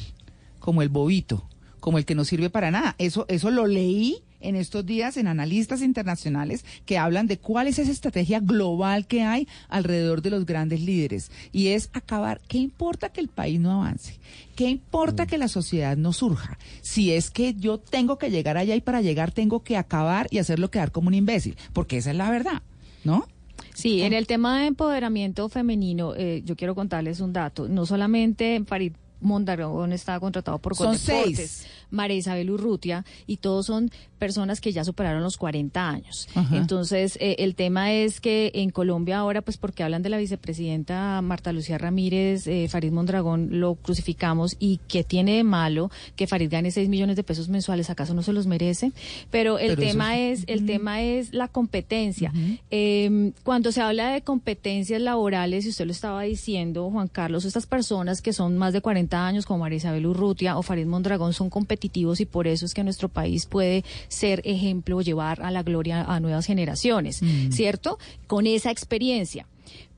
como el bobito, como el que no sirve para nada. Eso, eso lo leí en estos días en analistas internacionales que hablan de cuál es esa estrategia global que hay alrededor de los grandes líderes. Y es acabar, ¿qué importa que el país no avance? ¿Qué importa que la sociedad no surja? Si es que yo tengo que llegar allá y para llegar tengo que acabar y hacerlo quedar como un imbécil, porque esa es la verdad, ¿no?
Sí, en el tema de empoderamiento femenino, eh, yo quiero contarles un dato. No solamente Farid Mondragón está contratado por
Son
Coldeportes,
seis.
María Isabel Urrutia, y todos son personas que ya superaron los 40 años.
Ajá.
Entonces, eh, el tema es que en Colombia ahora, pues porque hablan de la vicepresidenta Marta Lucía Ramírez, eh, Farid Mondragón lo crucificamos y que tiene de malo que Farid gane 6 millones de pesos mensuales, ¿acaso no se los merece? Pero el
Pero
tema
es-
es, el tema es la competencia. Eh, cuando se habla de competencias laborales, y usted lo estaba diciendo, Juan Carlos, estas personas que son más de 40 años, como María Isabel Urrutia o Farid Mondragón, son competitivos y por eso es que nuestro país puede ser ejemplo o llevar a la gloria a nuevas generaciones,
Mm.
¿cierto? Con esa experiencia.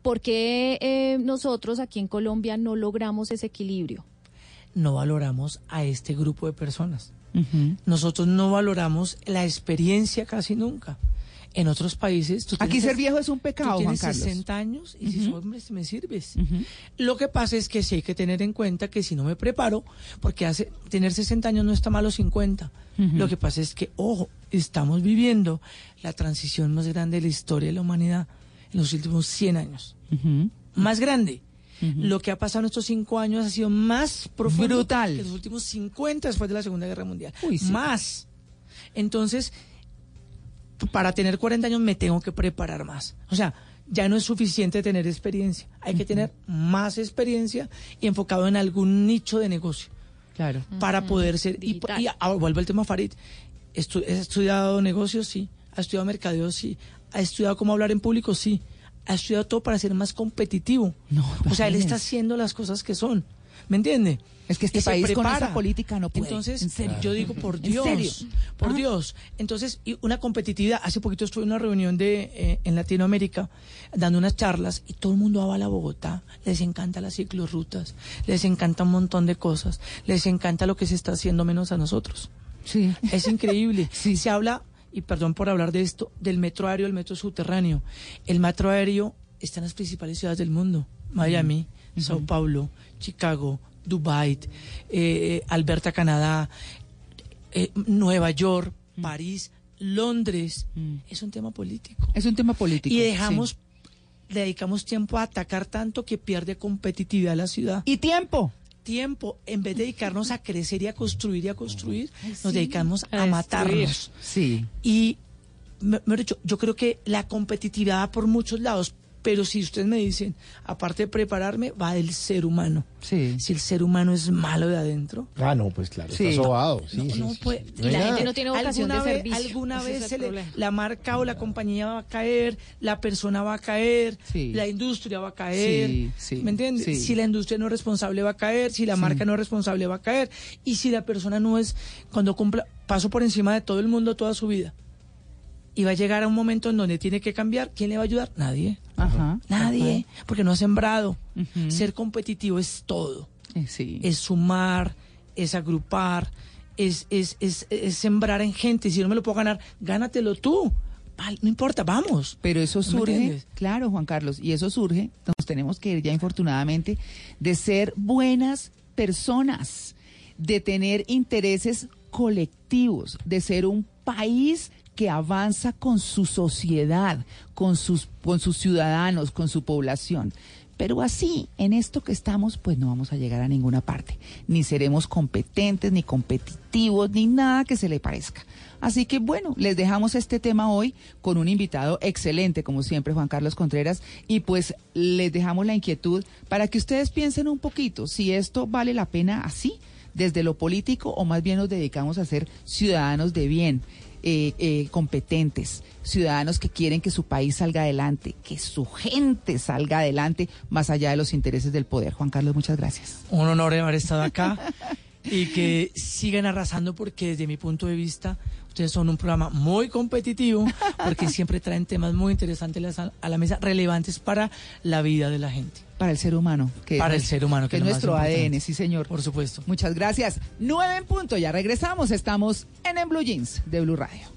¿Por qué eh, nosotros aquí en Colombia no logramos ese equilibrio?
No valoramos a este grupo de personas. Nosotros no valoramos la experiencia casi nunca. En otros países... tú
Aquí ser viejo es un pecado,
Tú tienes
Juan Carlos.
60 años y dices, hombre, si me sirves. Lo que pasa es que sí hay que tener en cuenta que si no me preparo, porque hace tener 60 años no está malo 50.
Ujú.
Lo que pasa es que, ojo, estamos viviendo la transición más grande de la historia de la humanidad en los últimos 100 años. Más grande. Lo que ha pasado en estos cinco años ha sido más profundo
Brutal.
que los últimos 50 después de la Segunda Guerra Mundial.
Uy, sí.
Más. Entonces, para tener 40 años me tengo que preparar más. O sea, ya no es suficiente tener experiencia. Hay que tener más experiencia y enfocado en algún nicho de negocio.
Claro.
Para poder ser. Y, y ahora vuelvo al tema Farid. Estu- ¿Ha estudiado negocios? Sí. ¿Ha estudiado mercadeo? Sí. ¿Ha estudiado cómo hablar en público? Sí. ¿Ha estudiado todo para ser más competitivo?
No,
o sea, él está haciendo las cosas que son. ¿Me entiende?
Es que este
Y
país con esa política no puede.
Entonces,
En serio.
yo digo, por
¿En
Dios,
serio?
por
Ah.
Dios. Entonces, y una competitividad. Hace poquito estuve en una reunión de eh, en Latinoamérica dando unas charlas y todo el mundo avala a Bogotá. Les encanta las ciclorrutas, les encanta un montón de cosas, les encanta lo que se está haciendo menos a nosotros.
Sí.
Es increíble. Se habla, y perdón por hablar de esto, del metro aéreo, el metro subterráneo. El metro aéreo está en las principales ciudades del mundo. Miami, Sao Paulo, Chicago, Dubai, eh, Alberta, Canadá, eh, Nueva York, París, Londres. Es un tema político.
Es un tema político.
Y dejamos,
sí.
dedicamos tiempo a atacar tanto que pierde competitividad la ciudad.
Y tiempo.
Tiempo, en vez de dedicarnos a crecer y a construir y a construir, nos
sí.
dedicamos
A
a, matarnos.
Sí.
Y, me- mejor dicho, yo creo que la competitividad va por muchos lados, pero si ustedes me dicen, aparte de prepararme, va del ser humano.
Sí.
Si el ser humano es malo de adentro,
Ah, no, pues claro,
Sí.
está sobado. Sí, sí,
no
sí,
puede-
sí. No nada.
alguna
de
vez,
servicio.
alguna
Ese
vez se le- la marca o la compañía va a caer, la persona va a caer,
Sí.
la industria va a caer.
Sí, sí,
¿Me entiendes?
sí.
Si la industria no es responsable va a caer, si la
Sí.
marca no es responsable va a caer y si la persona no es cuando cumpla paso por encima de todo el mundo toda su vida. Y va a llegar a un momento en donde tiene que cambiar, ¿quién le va a ayudar? Nadie.
Ajá.
Nadie, porque no ha sembrado. Ser competitivo es todo
Eh, Sí.
es sumar, es agrupar, es, es, es, es sembrar en gente. Si no me lo puedo ganar, gánatelo tú. No importa, vamos.
Pero eso
¿Me
surge, claro, Juan Carlos, y eso surge, nos tenemos que ir ya infortunadamente, de ser buenas personas, de tener intereses colectivos, de ser un país que avanza con su sociedad, con sus, con sus ciudadanos, con su población. Pero así, en esto que estamos, pues no vamos a llegar a ninguna parte. Ni seremos competentes, ni competitivos, ni nada que se le parezca. Así que bueno, les dejamos este tema hoy con un invitado excelente, como siempre, Juan Carlos Contreras, y pues les dejamos la inquietud para que ustedes piensen un poquito si esto vale la pena así, desde lo político, o más bien nos dedicamos a ser ciudadanos de bien. Eh, eh, competentes, ciudadanos que quieren que su país salga adelante, que su gente salga adelante, más allá de los intereses del poder. Juan Carlos, muchas gracias.
Un honor haber estado acá. y que sigan arrasando porque desde mi punto de vista ustedes son un programa muy competitivo porque siempre traen temas muy interesantes a la- mesa, relevantes para la vida de la gente.
Para el ser humano. Que
Para
es,
el ser humano,
que
que
es nuestro. ADN, sí señor.
Por supuesto.
Muchas gracias. Nueve en punto, ya regresamos. Estamos en En Blue Jeans de Blue Radio.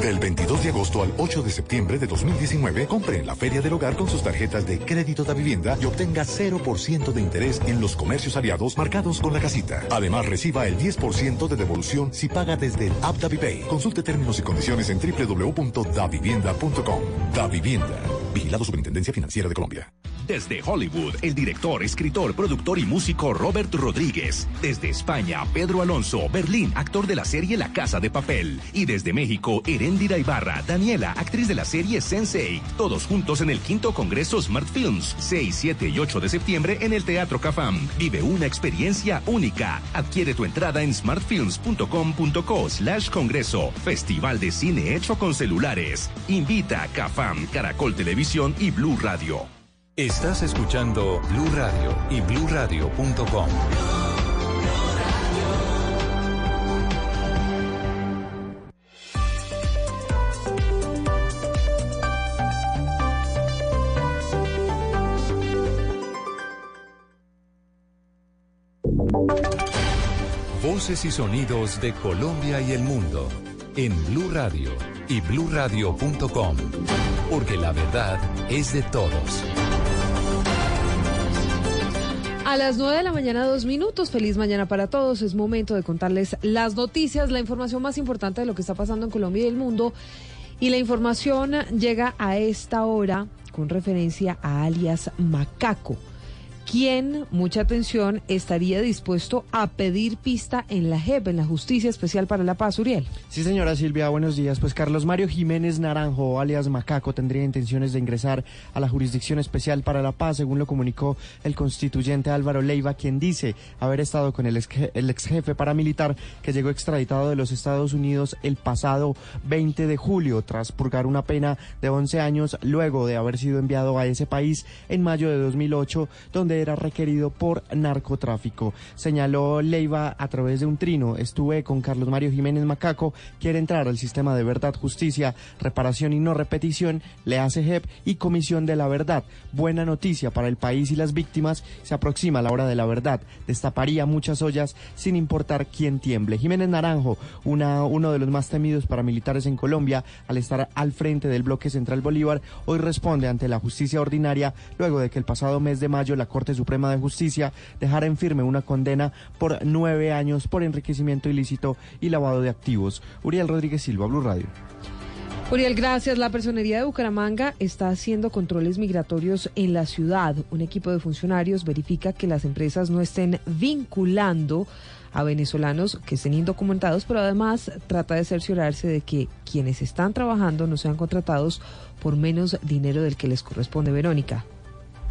Del 22 de agosto al 8 de septiembre de 2019, compre en la Feria del Hogar con sus tarjetas de crédito de vivienda y obtenga 0% de interés en los comercios aliados marcados con la casita. Además, reciba el 10% de devolución si paga desde el app DaviPay. Consulte términos y condiciones en www.davivienda.com. Da Vivienda. Vigilado Superintendencia Financiera de Colombia.
Desde Hollywood, el director, escritor, productor y músico Robert Rodríguez. Desde España, Pedro Alonso, Berlín, actor de la serie La Casa de Papel. Y desde México, Erendira Ibarra, Daniela, actriz de la serie Sensei. Todos juntos en el quinto Congreso Smart Films, 6, 7 y 8 de septiembre en el Teatro Cafam. Vive una experiencia única. Adquiere tu entrada en smartfilms.com.co slash congreso. Festival de cine hecho con celulares. Invita a Cafam, Caracol Televisión y Blue Radio.
Estás escuchando Blue Radio y bluradio.com. Y sonidos de Colombia y el mundo en Blue Radio y bluradio.com, porque la verdad es de todos.
A las 9 de la mañana, dos minutos. Feliz mañana para todos. Es momento de contarles las noticias, la información más importante de lo que está pasando en Colombia y el mundo. Y la información llega a esta hora con referencia a alias Macaco, quien, mucha atención, estaría dispuesto a pedir pista en la JEP, en la Justicia Especial para la Paz, Uriel.
Sí, señora Silvia, buenos días. Pues Carlos Mario Jiménez Naranjo, alias Macaco, tendría intenciones de ingresar a la Jurisdicción Especial para la Paz, según lo comunicó el constituyente Álvaro Leiva, quien dice haber estado con el ex, el ex jefe paramilitar que llegó extraditado de los Estados Unidos el pasado 20 de julio, tras purgar una pena de 11 años, luego de haber sido enviado a ese país en mayo de 2008, donde era requerido por narcotráfico. Señaló Leiva a través de un trino. Estuve con Carlos Mario Jiménez Macaco, quiere entrar al sistema de verdad, justicia, reparación y no repetición, le hace JEP y Comisión de la Verdad. Buena noticia para el país y las víctimas. Se aproxima la hora de la verdad. Destaparía muchas ollas sin importar quién tiemble. Jiménez Naranjo, una, uno de los más temidos paramilitares en Colombia, al estar al frente del bloque central Bolívar, hoy responde ante la justicia ordinaria luego de que el pasado mes de mayo la Corte Suprema de Justicia dejara en firme una condena por nueve años por enriquecimiento ilícito y lavado de activos. Uriel Rodríguez Silva, Blue Radio.
Uriel, gracias. La personería de Bucaramanga está haciendo controles migratorios en la ciudad. Un equipo de funcionarios verifica que las empresas no estén vinculando a venezolanos que estén indocumentados, pero además trata de cerciorarse de que quienes están trabajando no sean contratados por menos dinero del que les corresponde. Verónica.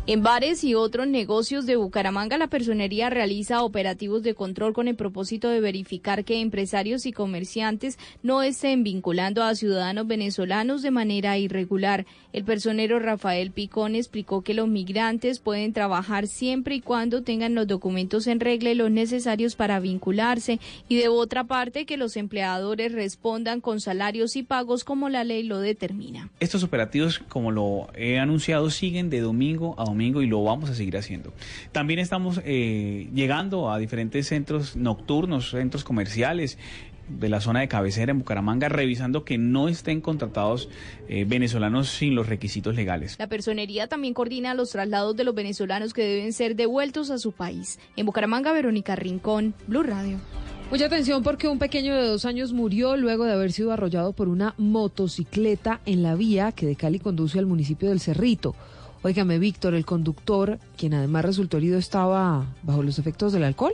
En bares y otros negocios de Bucaramanga, la personería realiza operativos de control con el propósito de verificar que empresarios y comerciantes no estén vinculando a ciudadanos venezolanos de manera irregular. El personero Rafael Picón explicó que los migrantes pueden trabajar siempre y cuando tengan los documentos en regla y los necesarios para vincularse y de otra parte que los empleadores respondan con salarios y pagos como la ley lo determina.
Estos operativos, como lo he anunciado, siguen de domingo a domingo y lo vamos a seguir haciendo. También estamos eh, llegando a diferentes centros nocturnos, centros comerciales de la zona de cabecera en Bucaramanga, revisando que no estén contratados eh, venezolanos sin los requisitos legales.
La personería también coordina los traslados de los venezolanos que deben ser devueltos a su país. En Bucaramanga, Verónica Rincón, Blue Radio.
Mucha atención porque un pequeño de dos años murió luego de haber sido arrollado por una motocicleta en la vía que de Cali conduce al municipio del Cerrito. Óigame, Víctor, el conductor, quien además resultó herido, estaba bajo los efectos del alcohol.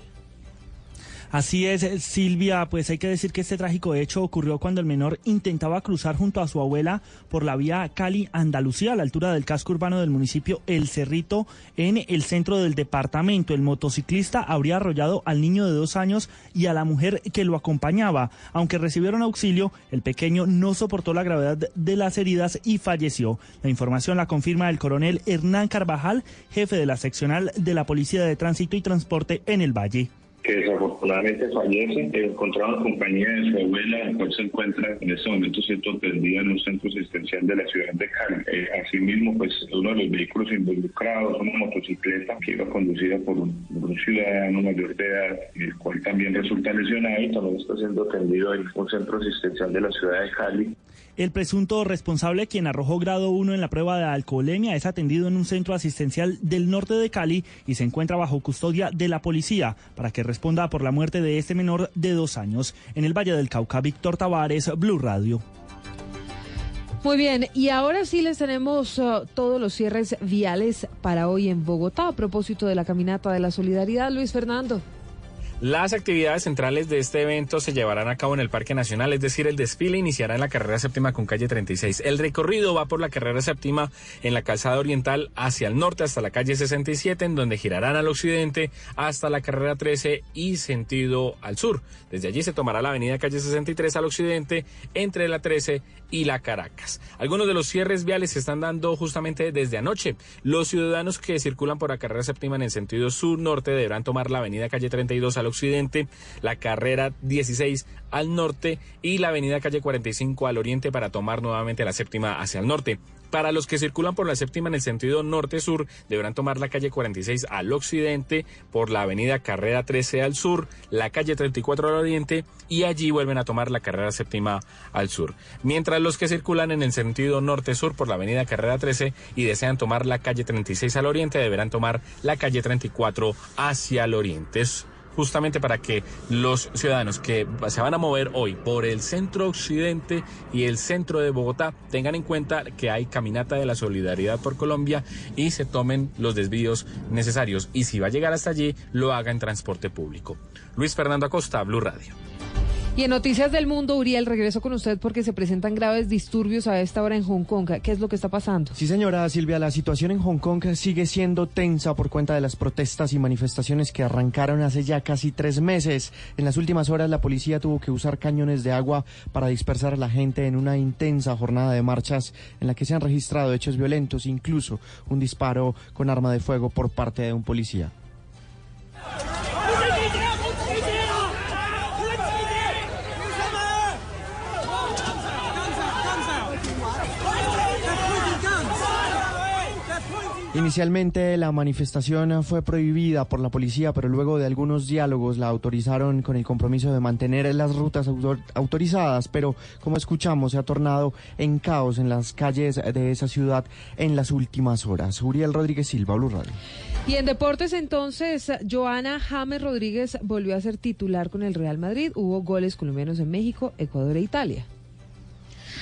Así es, Silvia, pues hay que decir que este trágico hecho ocurrió cuando el menor intentaba cruzar junto a su abuela por la vía Cali-Andalucía a la altura del casco urbano del municipio El Cerrito en el centro del departamento. El motociclista habría arrollado al niño de dos años y a la mujer que lo acompañaba. Aunque recibieron auxilio, el pequeño no soportó la gravedad de las heridas y falleció. La información la confirma el coronel Hernán Carvajal, jefe de la seccional de la Policía de Tránsito y Transporte en el Valle
que desafortunadamente fallece, encontrado en compañía de su abuela, la cual se encuentra en este momento siendo atendida en un centro asistencial de la ciudad de Cali. Eh, asimismo, pues uno de los vehículos involucrados, una motocicleta que iba conducida por un, por un ciudadano mayor de edad, el cual también resulta lesionado y también está siendo atendido en un centro asistencial de la ciudad de Cali.
El presunto responsable, quien arrojó grado 1 en la prueba de alcoholemia, es atendido en un centro asistencial del norte de Cali y se encuentra bajo custodia de la policía para que responda por la muerte de este menor de dos años. En el Valle del Cauca, Víctor Tavares, Blue Radio.
Muy bien, y ahora sí les tenemos uh, todos los cierres viales para hoy en Bogotá a propósito de la caminata de la solidaridad. Luis Fernando.
Las actividades centrales de este evento se llevarán a cabo en el Parque Nacional, es decir, el desfile iniciará en la carrera séptima con calle 36. El recorrido va por la carrera séptima en la calzada oriental hacia el norte hasta la calle 67, en donde girarán al occidente hasta la carrera 13 y sentido al sur. Desde allí se tomará la avenida calle 63 al occidente entre la 13 y la Caracas. Algunos de los cierres viales se están dando justamente desde anoche. Los ciudadanos que circulan por la carrera séptima en el sentido sur-norte deberán tomar la avenida calle 32 al occidente, la carrera 16 al norte y la avenida calle 45 al oriente para tomar nuevamente la séptima hacia el norte. Para los que circulan por la séptima en el sentido norte-sur, deberán tomar la calle 46 al occidente, por la avenida Carrera 13 al sur, la calle 34 al oriente y allí vuelven a tomar la carrera séptima al sur. Mientras los que circulan en el sentido norte-sur por la avenida Carrera 13 y desean tomar la calle 36 al oriente, deberán tomar la calle 34 hacia el oriente justamente para que los ciudadanos que se van a mover hoy por el centro occidente y el centro de Bogotá tengan en cuenta que hay caminata de la solidaridad por Colombia y se tomen los desvíos necesarios y si va a llegar hasta allí lo haga en transporte público. Luis Fernando Acosta, Blue Radio.
Y en Noticias del Mundo, Uriel, regreso con usted porque se presentan graves disturbios a esta hora en Hong Kong. ¿Qué es lo que está pasando?
Sí, señora Silvia, la situación en Hong Kong sigue siendo tensa por cuenta de las protestas y manifestaciones que arrancaron hace ya casi tres meses. En las últimas horas, la policía tuvo que usar cañones de agua para dispersar a la gente en una intensa jornada de marchas en la que se han registrado hechos violentos, incluso un disparo con arma de fuego por parte de un policía. Inicialmente la manifestación fue prohibida por la policía, pero luego de algunos diálogos la autorizaron con el compromiso de mantener las rutas autorizadas, pero como escuchamos se ha tornado en caos en las calles de esa ciudad en las últimas horas. Uriel Rodríguez Silva, Blue.
Y en deportes entonces, Joana James Rodríguez volvió a ser titular con el Real Madrid. Hubo goles colombianos en México, Ecuador e Italia.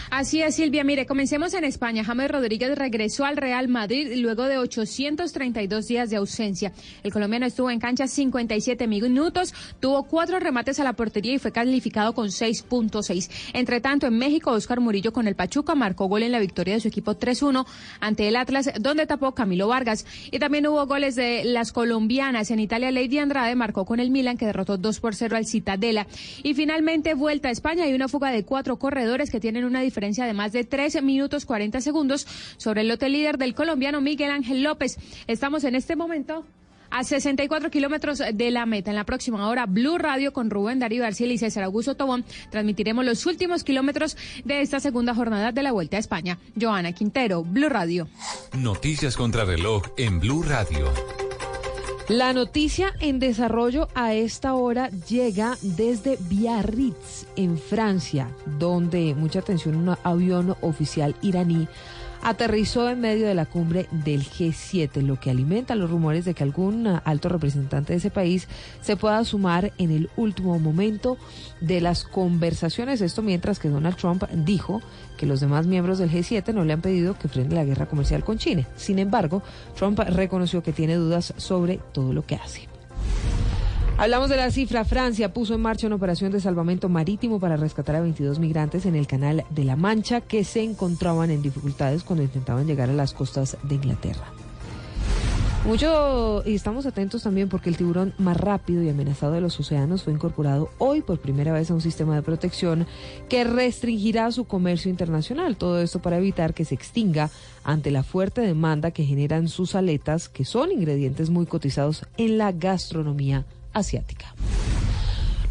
Así es, Silvia. Mire, comencemos en España. James Rodríguez regresó al Real Madrid luego de 832 días de ausencia. El colombiano estuvo en cancha 57 minutos, tuvo cuatro remates a la portería y fue calificado con 6.6. Entre tanto, en México, Oscar Murillo con el Pachuca marcó gol en la victoria de su equipo 3-1 ante el Atlas, donde tapó Camilo Vargas. Y también hubo goles de las colombianas. En Italia, Lady Andrade marcó con el Milan, que derrotó 2 por 0 al Citadela. Y finalmente, vuelta a España. Hay una fuga de cuatro corredores que tienen una diferencia diferencia de más de 13 minutos 40 segundos sobre el lote líder del colombiano Miguel Ángel López. Estamos en este momento a 64 kilómetros de la meta. En la próxima hora, Blue Radio con Rubén Darío García y César Augusto Tobón transmitiremos los últimos kilómetros de esta segunda jornada de la Vuelta a España. Joana Quintero, Blue Radio.
Noticias contra reloj en Blue Radio.
La noticia en desarrollo a esta hora llega desde Biarritz, en Francia, donde, mucha atención, un avión oficial iraní aterrizó en medio de la cumbre del G7, lo que alimenta los rumores de que algún alto representante de ese país se pueda sumar en el último momento de las conversaciones. Esto mientras que Donald Trump dijo que los demás miembros del G7 no le han pedido que frene la guerra comercial con China. Sin embargo, Trump reconoció que tiene dudas sobre todo lo que hace. Hablamos de la cifra. Francia puso en marcha una operación de salvamento marítimo para rescatar a 22 migrantes en el canal de la Mancha que se encontraban en dificultades cuando intentaban llegar a las costas de Inglaterra. Mucho, y estamos atentos también porque el tiburón más rápido y amenazado de los océanos fue incorporado hoy por primera vez a un sistema de protección que restringirá su comercio internacional. Todo esto para evitar que se extinga ante la fuerte demanda que generan sus aletas, que son ingredientes muy cotizados en la gastronomía asiática.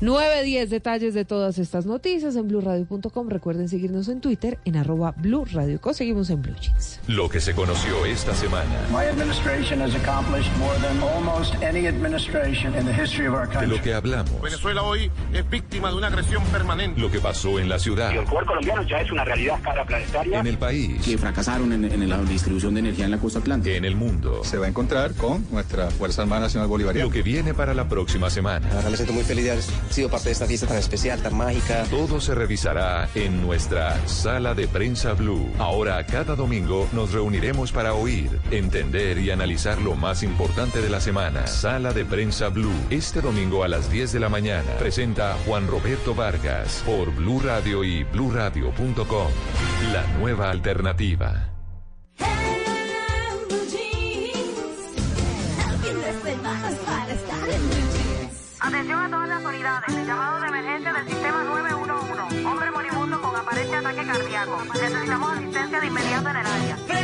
9, 10 detalles de todas estas noticias en blueradio.com. Recuerden seguirnos en Twitter en arroba bluradioco. Seguimos en Blue Jeans.
Lo que se conoció esta semana.
My administration has accomplished more than almost any administration in the history of our
De lo que hablamos.
Venezuela hoy es víctima de una agresión permanente.
Lo que pasó en la ciudad.
El poder colombiano ya es una realidad a escala planetaria.
En el país.
que fracasaron en, en la distribución de energía en la costa atlántica.
En el mundo.
Se va a encontrar con nuestra Fuerza Armada Nacional Bolivariana.
Lo que viene para la próxima semana.
Verdad me siento muy feliz de sido parte de esta fiesta tan especial, tan mágica.
Todo se revisará en nuestra sala de prensa Blue. Ahora, cada domingo nos reuniremos para oír, entender y analizar lo más importante de la semana. Sala de prensa Blue. Este domingo a las 10 de la mañana presenta Juan Roberto Vargas por Blue Radio y bluradio.com. La nueva alternativa.
Atención a Llamado de emergencia del sistema 911. Hombre moribundo con aparente ataque cardíaco. Necesitamos asistencia de inmediato en el área.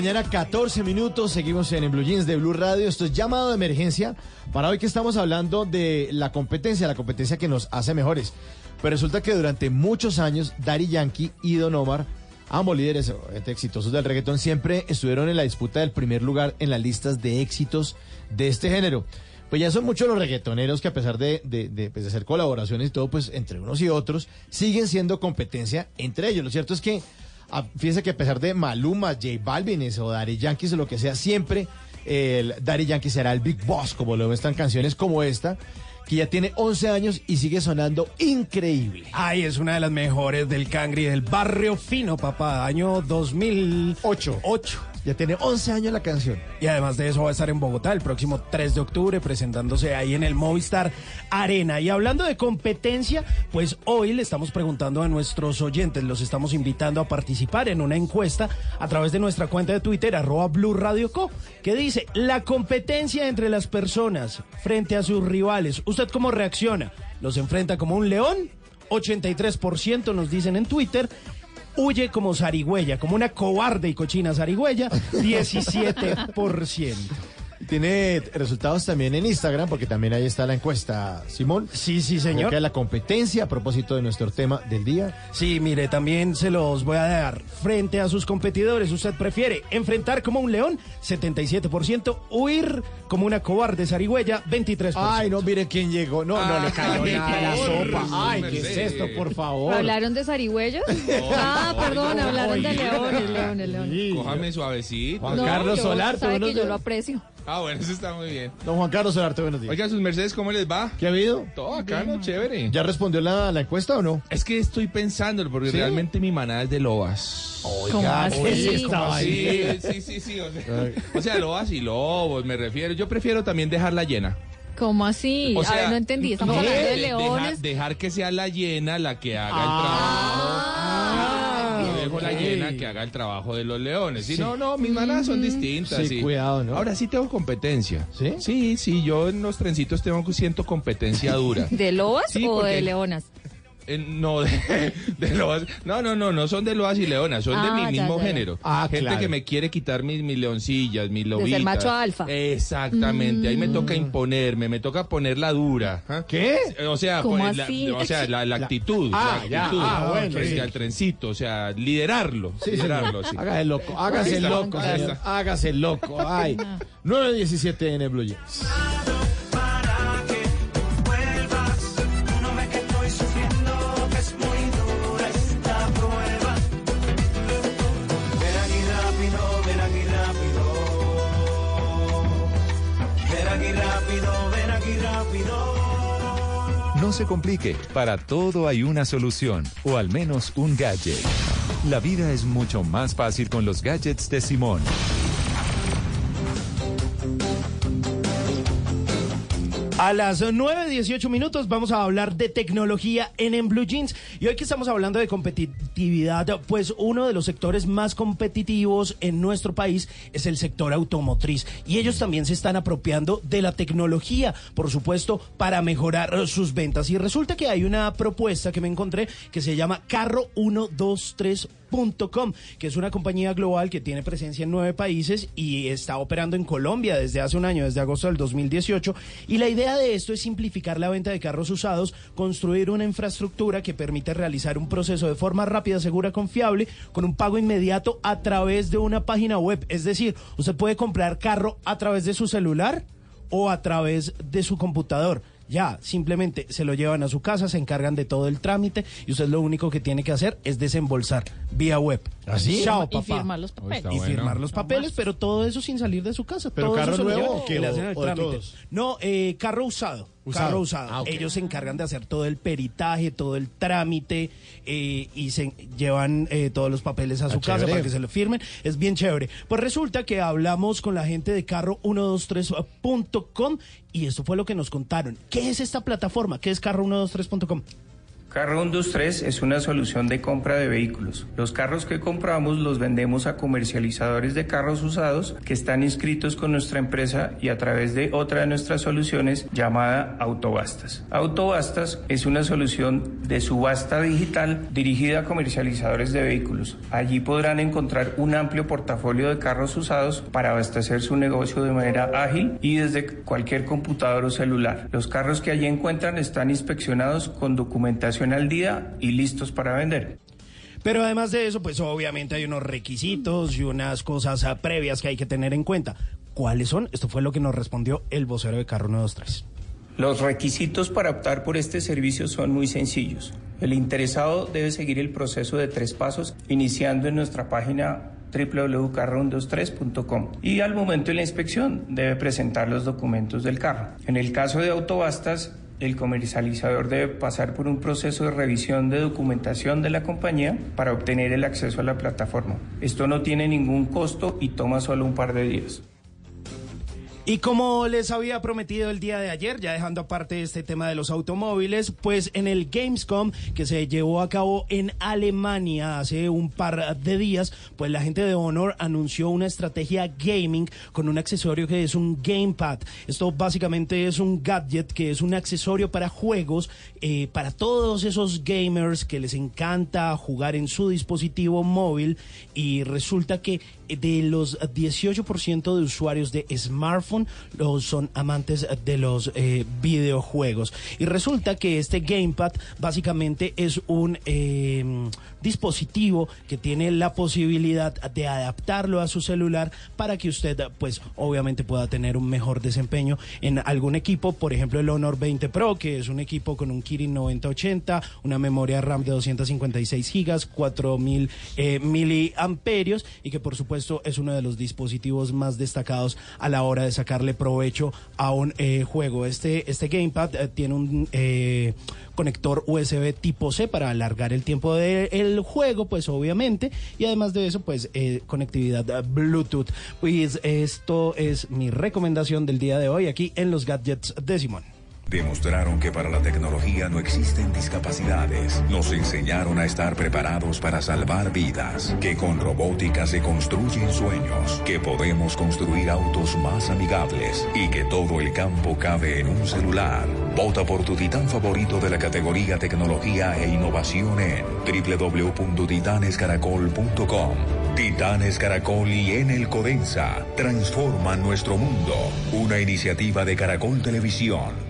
Mañana, 14 minutos. Seguimos en, el Blue Jeans de Blue Radio. Esto es llamado de emergencia para hoy que estamos hablando de la competencia, la competencia que nos hace mejores. Pero resulta que durante muchos años, Daddy Yankee y Don Omar Ambos líderes exitosos del reggaetón siempre estuvieron en la disputa del primer lugar en las listas de éxitos de este género. Pues ya son muchos los reggaetoneros que a pesar de, de, de, pues, de hacer colaboraciones y todo, pues entre unos y otros, siguen siendo competencia entre ellos. Lo cierto es que, a, fíjense que a pesar de Maluma, J Balvin o Daddy Yankees o lo que sea, siempre el Daddy Yankee será el Big Boss, como lo muestran canciones como esta que ya tiene 11 años y sigue sonando increíble.
Ay, es una de las mejores del Cangri, del barrio fino, papá, año 2008. 8.
Ya tiene 11 años la canción.
Y además de eso va a estar en Bogotá el próximo 3 de octubre presentándose ahí en el Movistar Arena. Y hablando de competencia, pues hoy le estamos preguntando a nuestros oyentes, los estamos invitando a participar en una encuesta a través de nuestra cuenta de Twitter, arroba Blue Co, que dice, la competencia entre las personas frente a sus rivales, ¿usted cómo reacciona? ¿Los enfrenta como un león? 83% nos dicen en Twitter huye como zarigüeya, como una cobarde y cochina zarigüeya, 17%.
Tiene resultados también en Instagram, porque también ahí está la encuesta, Simón.
Sí, sí, señor.
Que la competencia a propósito de nuestro tema del día.
Sí, mire, también se los voy a dar. Frente a sus competidores, ¿usted prefiere enfrentar como un león? 77%. Huir como una cobarde zarigüeya, 23%.
Ay, no, mire quién llegó. No, no le cayó nada la sopa. Ay, ¿qué es esto, por favor?
¿Hablaron de zarigüeyas? ah, perdón, hablaron de leones, leones, leones.
Cójame suavecito.
Juan Carlos
yo-
Solarte,
sabe que yo lo aprecio.
Ah, bueno, eso está muy bien.
Don Juan Carlos Solarte, buenos días.
Oiga, sus mercedes, ¿cómo les va?
¿Qué ha habido?
Todo acá, ¿no? Chévere.
¿Ya respondió la, la encuesta o no?
Es que estoy pensándolo, porque
¿Sí?
realmente mi manada es de lobas.
¿Cómo así?
oye,
Sí,
estaba
Sí, sí, sí, sí. O sea, o sea, lobas y lobos, me refiero. Yo prefiero también dejarla llena.
¿Cómo así?
O
a
sea,
ver, no entendí. Estamos hablando de
Dejar-
leones.
dejar que sea la llena la que haga
Ah,
el trabajo. Yo dejo la llena que haga el trabajo de los leones. Sí, no, no, mis manadas son distintas.
Sí, cuidado, ¿no?
Ahora sí tengo competencia.
¿Sí?
Sí, sí, yo en los trencitos tengo siento competencia dura.
¿De lobas
Sí,
o
porque-
de leonas?
Eh, no, de, de loas. No, no, no, no son de loas y leonas, son de
Ah,
mi
ya,
mismo
ya, ya.
género.
Ah,
Gente
claro.
que me quiere quitar mis, mis leoncillas, mis lobitas.
macho alfa.
Exactamente, ahí me toca imponerme, me toca ponerla dura. ¿ah?
¿Qué?
O sea,
¿Cómo
poner la-
así?
o sea, la, la actitud,
Ah,
la
ya,
actitud
ah, bueno,
frente
sí.
al trencito, o sea, liderarlo,
Sí,
liderarlo, sí.
Hágase loco, hágase
Ahí está,
loco,
ahí
señor.
está.
Hágase loco. Ay. 9.17 en el Blue Jeans.
No
se complique, para todo hay una solución, o al menos un gadget. La vida es mucho más fácil con los gadgets de Simón.
A las 9.18 minutos vamos a hablar de tecnología en En Blue Jeans. Y hoy que estamos hablando de competitividad, pues uno de los sectores más competitivos en nuestro país es el sector automotriz. Y ellos también se están apropiando de la tecnología, por supuesto, para mejorar sus ventas. Y resulta que hay una propuesta que me encontré que se llama Carro 123 Que es una compañía global que tiene presencia en nueve países y está operando en Colombia desde hace un año, desde agosto del 2018. Y la idea de esto es simplificar la venta de carros usados, construir una infraestructura que permite realizar un proceso de forma rápida, segura, confiable, con un pago inmediato a través de una página web. Es decir, usted puede comprar carro a través de su celular o a través de su computador. Ya, simplemente se lo llevan a su casa, se encargan de todo el trámite y usted lo único que tiene que hacer es desembolsar vía web.
¿Así?
Chao,
Y
papá.
firmar los papeles.
está
Y
bueno.
firmar los papeles, pero todo eso sin salir de su casa.
¿Pero
todo
carro
eso se lo
nuevo.
No, eh, carro usado.
Usado.
Carro usado.
Ah.
Ellos se encargan de hacer todo el peritaje, todo el trámite eh, y se llevan eh, todos los papeles a su
Ah,
casa
chévere.
para que se lo firmen. Es bien chévere. Pues resulta que hablamos con la gente de carro123.com y esto fue lo que nos contaron. ¿Qué es esta plataforma? ¿Qué es carro123.com?
Carro 123 es una solución de compra de vehículos. Los carros que compramos los vendemos a comercializadores de carros usados que están inscritos con nuestra empresa y a través de otra de nuestras soluciones llamada Autobastas. Autobastas es una solución de subasta digital dirigida a comercializadores de vehículos. Allí podrán encontrar un amplio portafolio de carros usados para abastecer su negocio de manera ágil y desde cualquier computador o celular. Los carros que allí encuentran están inspeccionados con documentación al día y listos para vender.
Pero además de eso, pues obviamente hay unos requisitos y unas cosas ah, previas que hay que tener en cuenta. ¿Cuáles son? Esto fue lo que nos respondió el vocero de Carro 123.
Los requisitos para optar por este servicio son muy sencillos. El interesado debe seguir el proceso de tres pasos, iniciando en nuestra página www.carro123.com y al momento de la inspección debe presentar los documentos del carro. En el caso de autobastas, el comercializador debe pasar por un proceso de revisión de documentación de la compañía para obtener el acceso a la plataforma. Esto no tiene ningún costo y toma solo un par de días.
Y como les había prometido el día de ayer, ya dejando aparte este tema de los automóviles, pues en el Gamescom que se llevó a cabo en Alemania hace un par de días, pues la gente de Honor anunció una estrategia gaming con un accesorio que es un gamepad. Esto básicamente es un gadget que es un accesorio para juegos, eh, para todos esos gamers que les encanta jugar en su dispositivo móvil y resulta que de los 18% de usuarios de son amantes de los eh, videojuegos. Y resulta que este gamepad básicamente es un eh, dispositivo que tiene la posibilidad de adaptarlo a su celular para que usted pues obviamente pueda tener un mejor desempeño en algún equipo, por ejemplo el Honor 20 Pro, que es un equipo con un Kirin 9080, una memoria RAM de 256 gigas, 4000 eh, miliamperios y que por supuesto es uno de los dispositivos más destacados a la hora de sacarle provecho a un eh, juego. Este, este gamepad eh, tiene un eh, conector USB tipo C para alargar el tiempo del juego, pues obviamente, y además de eso, pues eh, conectividad eh, Bluetooth. Pues esto es mi recomendación del día de hoy aquí en los gadgets de Simón.
Demostraron que para la tecnología no existen discapacidades. Nos enseñaron a estar preparados para salvar vidas. Que con robótica se construyen sueños. Que podemos construir autos más amigables. Y que todo el campo cabe en un celular. Vota por tu titán favorito de la categoría tecnología e innovación en www.titanescaracol.com. Titanes Caracol y Enel Codensa transforman nuestro mundo. Una iniciativa de Caracol Televisión.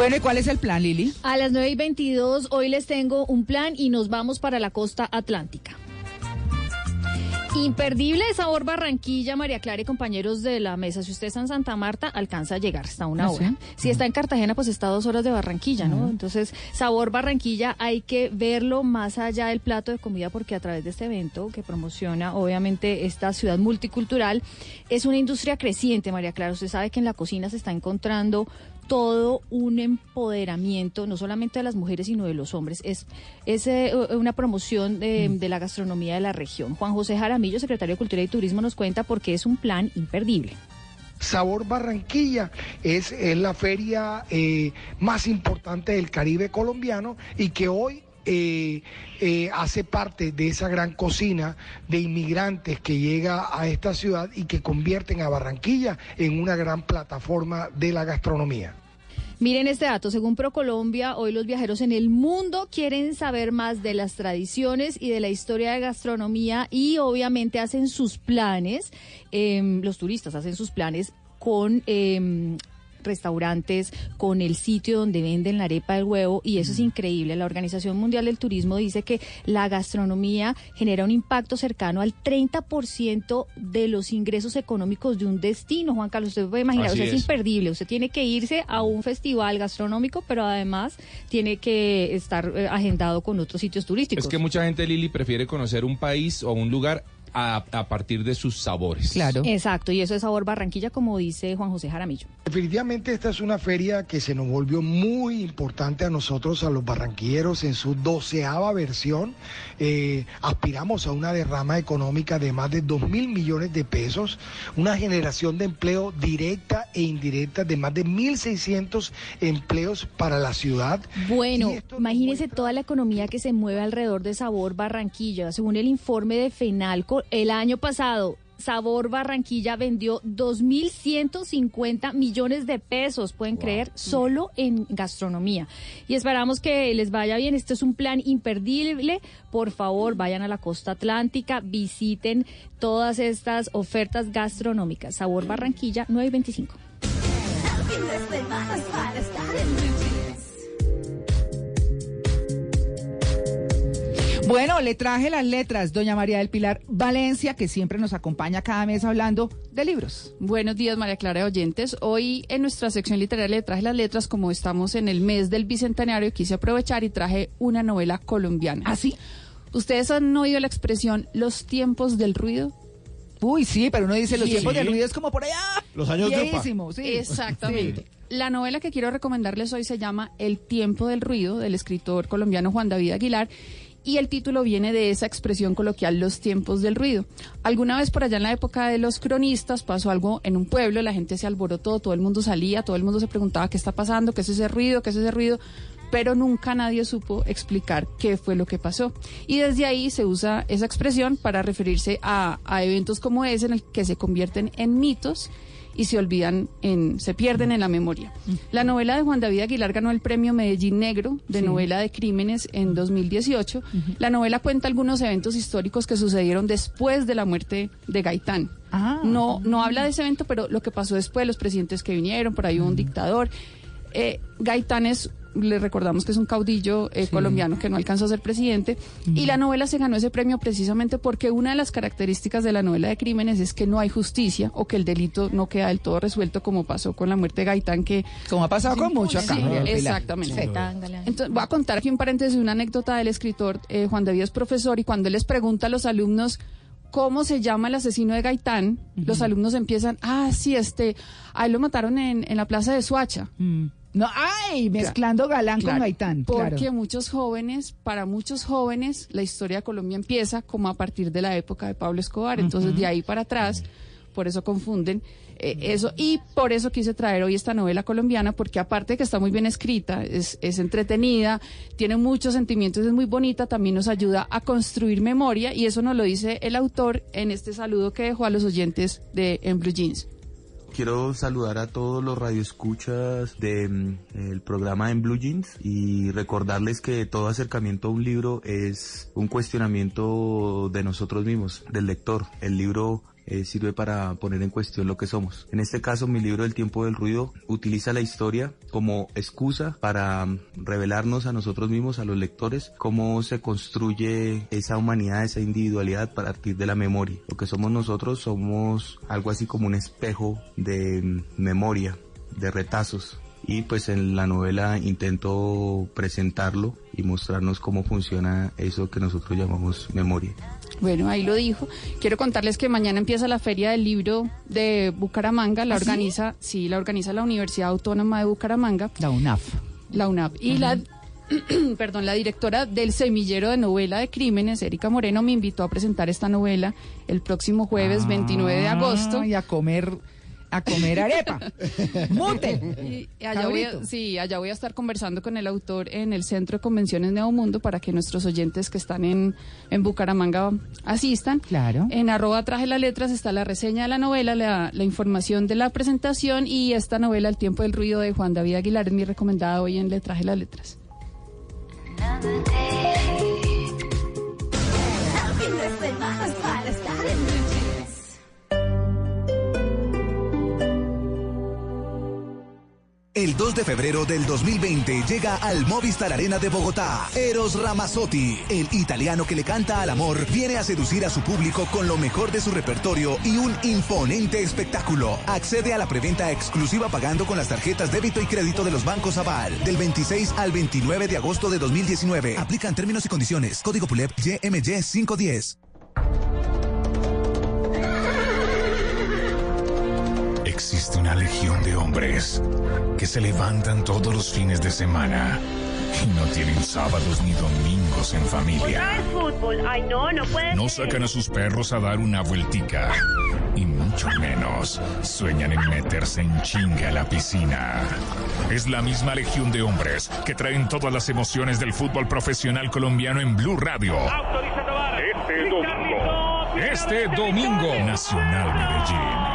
Bueno, ¿y cuál es el plan, Lili?
A las 9 y 22 hoy les tengo un plan y nos vamos para la costa atlántica. Imperdible sabor Barranquilla, María Clara y compañeros de la mesa. Si usted está en Santa Marta, alcanza a llegar hasta una
¿Ah,
hora.
sí?
Si está en Cartagena, pues está a dos horas de Barranquilla, ¿no? Entonces, sabor Barranquilla hay que verlo más allá del plato de comida porque a través de este evento que promociona, obviamente, esta ciudad multicultural, es una industria creciente, María Clara. Usted sabe que en la cocina se está encontrando todo un empoderamiento, no solamente de las mujeres, sino de los hombres. Es, es eh, una promoción de, de la gastronomía de la región. Juan José Jaramillo, secretario de Cultura y Turismo, nos cuenta por qué es un plan imperdible.
Sabor Barranquilla es, es la feria eh, más importante del Caribe colombiano y que hoy eh, eh, hace parte de esa gran cocina de inmigrantes que llega a esta ciudad y que convierten a Barranquilla en una gran plataforma de la gastronomía.
Miren este dato, según ProColombia, hoy los viajeros en el mundo quieren saber más de las tradiciones y de la historia de gastronomía y obviamente hacen sus planes, em, los turistas hacen sus planes con em, restaurantes, con el sitio donde venden la arepa del huevo y eso es increíble. La Organización Mundial del Turismo dice que la gastronomía genera un impacto cercano al 30% de los ingresos económicos de un destino. Juan Carlos, usted puede imaginar, o sea, es.
es.
imperdible. Usted tiene que irse a un festival gastronómico, pero además tiene que estar eh, agendado con otros sitios turísticos.
Es que mucha gente, Lili, prefiere conocer un país o un lugar a, a partir de sus sabores.
Claro. Exacto, y eso es sabor Barranquilla, como dice Juan José Jaramillo.
Definitivamente esta es una feria que se nos volvió muy importante a nosotros, a los barranquilleros, en su doceava versión. Eh, aspiramos a una derrama económica de más de 2 mil millones de pesos, una generación de empleo directa e indirecta de más de 1.600 empleos para la ciudad.
Bueno, imagínese toda la economía que se mueve alrededor de Sabor Barranquilla. Según el informe de FENALCO, el año pasado Sabor Barranquilla vendió 2.150 millones de pesos, pueden creer, solo en gastronomía. Y esperamos que les vaya bien. Este es un plan imperdible. Por favor, vayan a la costa atlántica, visiten todas estas ofertas gastronómicas. Sabor Barranquilla 925.
Bueno, le traje las letras, doña María del Pilar Valencia, que siempre nos acompaña cada mes hablando de libros.
Buenos días, María Clara de Oyentes. Hoy en nuestra sección literaria le traje las letras, como estamos en el mes del Bicentenario, quise aprovechar y traje una novela colombiana.
¿Ah, sí?
¿Ustedes han oído la expresión los tiempos del ruido?
Uy, sí, pero uno dice los
Sí.
tiempos del ruido es como por allá.
Los años de
sí.
Exactamente. La novela que quiero recomendarles hoy se llama El tiempo del ruido, del escritor colombiano Juan David Aguilar. Y el título viene de esa expresión coloquial, los tiempos del ruido. Alguna vez por allá en la época de los cronistas pasó algo en un pueblo, la gente se alborotó, todo el mundo salía, todo el mundo se preguntaba qué está pasando, qué es ese ruido, qué es ese ruido, pero nunca nadie supo explicar qué fue lo que pasó. Y desde ahí se usa esa expresión para referirse a, a eventos como ese en el que se convierten en mitos y se olvidan, en, se pierden en la memoria. La novela de Juan David Aguilar ganó el premio Medellín Negro de
Sí.
novela de crímenes en 2018. La novela cuenta algunos eventos históricos que sucedieron después de la muerte de Gaitán.
Ah.
No, no habla de ese evento, pero lo que pasó después, los presidentes que vinieron, por ahí hubo un dictador. Eh, Gaitán es, le recordamos que es un caudillo eh, colombiano que no alcanzó a ser presidente. Y la novela se ganó ese premio precisamente porque una de las características de la novela de crímenes es que no hay justicia o que el delito no queda del todo resuelto como pasó con la muerte de Gaitán que...
Como ha pasado con mucho acá,
Sí, exactamente.
Sí.
Entonces, voy a contar aquí un paréntesis, una anécdota del escritor eh, Juan David es profesor y cuando él les pregunta a los alumnos cómo se llama el asesino de Gaitán, los alumnos empiezan, ah, sí, este, a él lo mataron en, en la plaza de Suacha.
No, ay, mezclando Galán con
Claro,
Gaitán.
Porque
claro.
muchos jóvenes, para muchos jóvenes, la historia de Colombia empieza como a partir de la época de Pablo Escobar. Entonces, de ahí para atrás, por eso confunden eh, eso. Y por eso quise traer hoy esta novela colombiana, porque aparte de que está muy bien escrita, es, es entretenida, tiene muchos sentimientos, es muy bonita, también nos ayuda a construir memoria. Y eso nos lo dice el autor en este saludo que dejó a los oyentes de En Blue Jeans.
Quiero saludar a todos los radioescuchas del programa en Blue Jeans y recordarles que todo acercamiento a un libro es un cuestionamiento de nosotros mismos, del lector. El libro eh, sirve para poner en cuestión lo que somos. En este caso, mi libro El tiempo del ruido utiliza la historia como excusa para mm, revelarnos a nosotros mismos, a los lectores, cómo se construye esa humanidad, esa individualidad a partir de la memoria. Lo que somos nosotros somos algo así como un espejo de mm, memoria, de retazos. Y pues en la novela intento presentarlo y mostrarnos cómo funciona eso que nosotros llamamos memoria.
Bueno, ahí lo dijo. Quiero contarles que mañana empieza la Feria del Libro de Bucaramanga. La
¿Ah,
organiza, sí, la organiza la Universidad Autónoma de Bucaramanga.
La UNAF.
La UNAP. Y la, perdón, la directora del Semillero de Novela de Crímenes, Erika Moreno, me invitó a presentar esta novela el próximo jueves 29 de agosto.
Ah, Y a comer, a comer arepa. Mute.
Y allá voy a,
Cabrito.
sí, allá voy a estar conversando con el autor en el Centro de Convenciones Neomundo para que nuestros oyentes que están en, en Bucaramanga asistan.
Claro.
En arroba traje las letras está la reseña de la novela, la, la información de la presentación y esta novela, El tiempo del ruido de Juan David Aguilar, es mi recomendada hoy en Le traje las letras.
El 2 de febrero del 2020 llega al Movistar Arena de Bogotá. Eros Ramazzotti, el italiano que le canta al amor, viene a seducir a su público con lo mejor de su repertorio y un imponente espectáculo. Accede a la preventa exclusiva pagando con las tarjetas débito y crédito de los bancos Aval del 26 al 29 de agosto de 2019. Aplican términos y condiciones. Código PULEP YMY 510.
Una legión de hombres que se levantan todos los fines de semana y no tienen sábados ni domingos en familia.
fútbol. Ay, no, no puede
No sacan a sus perros a dar una vueltica. Y mucho menos sueñan en meterse en chinga a la piscina. Es la misma legión de hombres que traen todas las emociones del fútbol profesional colombiano en Blue Radio. Este domingo. Este domingo. Nacional Medellín.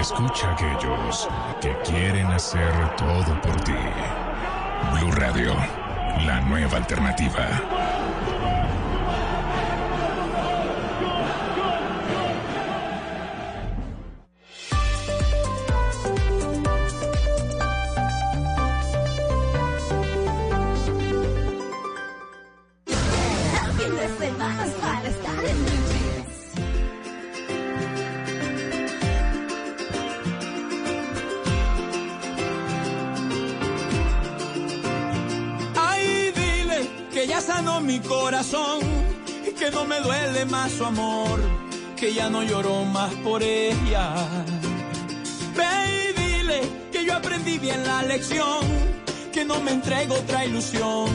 Escucha a aquellos que quieren hacer todo por ti. Blue Radio, la nueva alternativa.
Duele más su amor, que ya no lloro más por ella. Ve y dile que yo aprendí bien la lección, que no me entrego otra ilusión,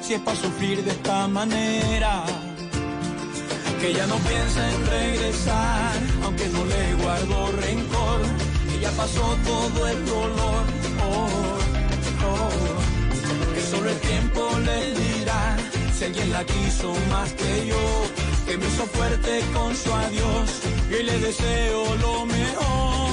si es para sufrir de esta manera. Que ya no piensa en regresar, aunque no le guardo rencor, que ya pasó todo el dolor. Oh, oh que solo el tiempo le si alguien la quiso más que yo, que me hizo fuerte con su adiós y le deseo lo mejor.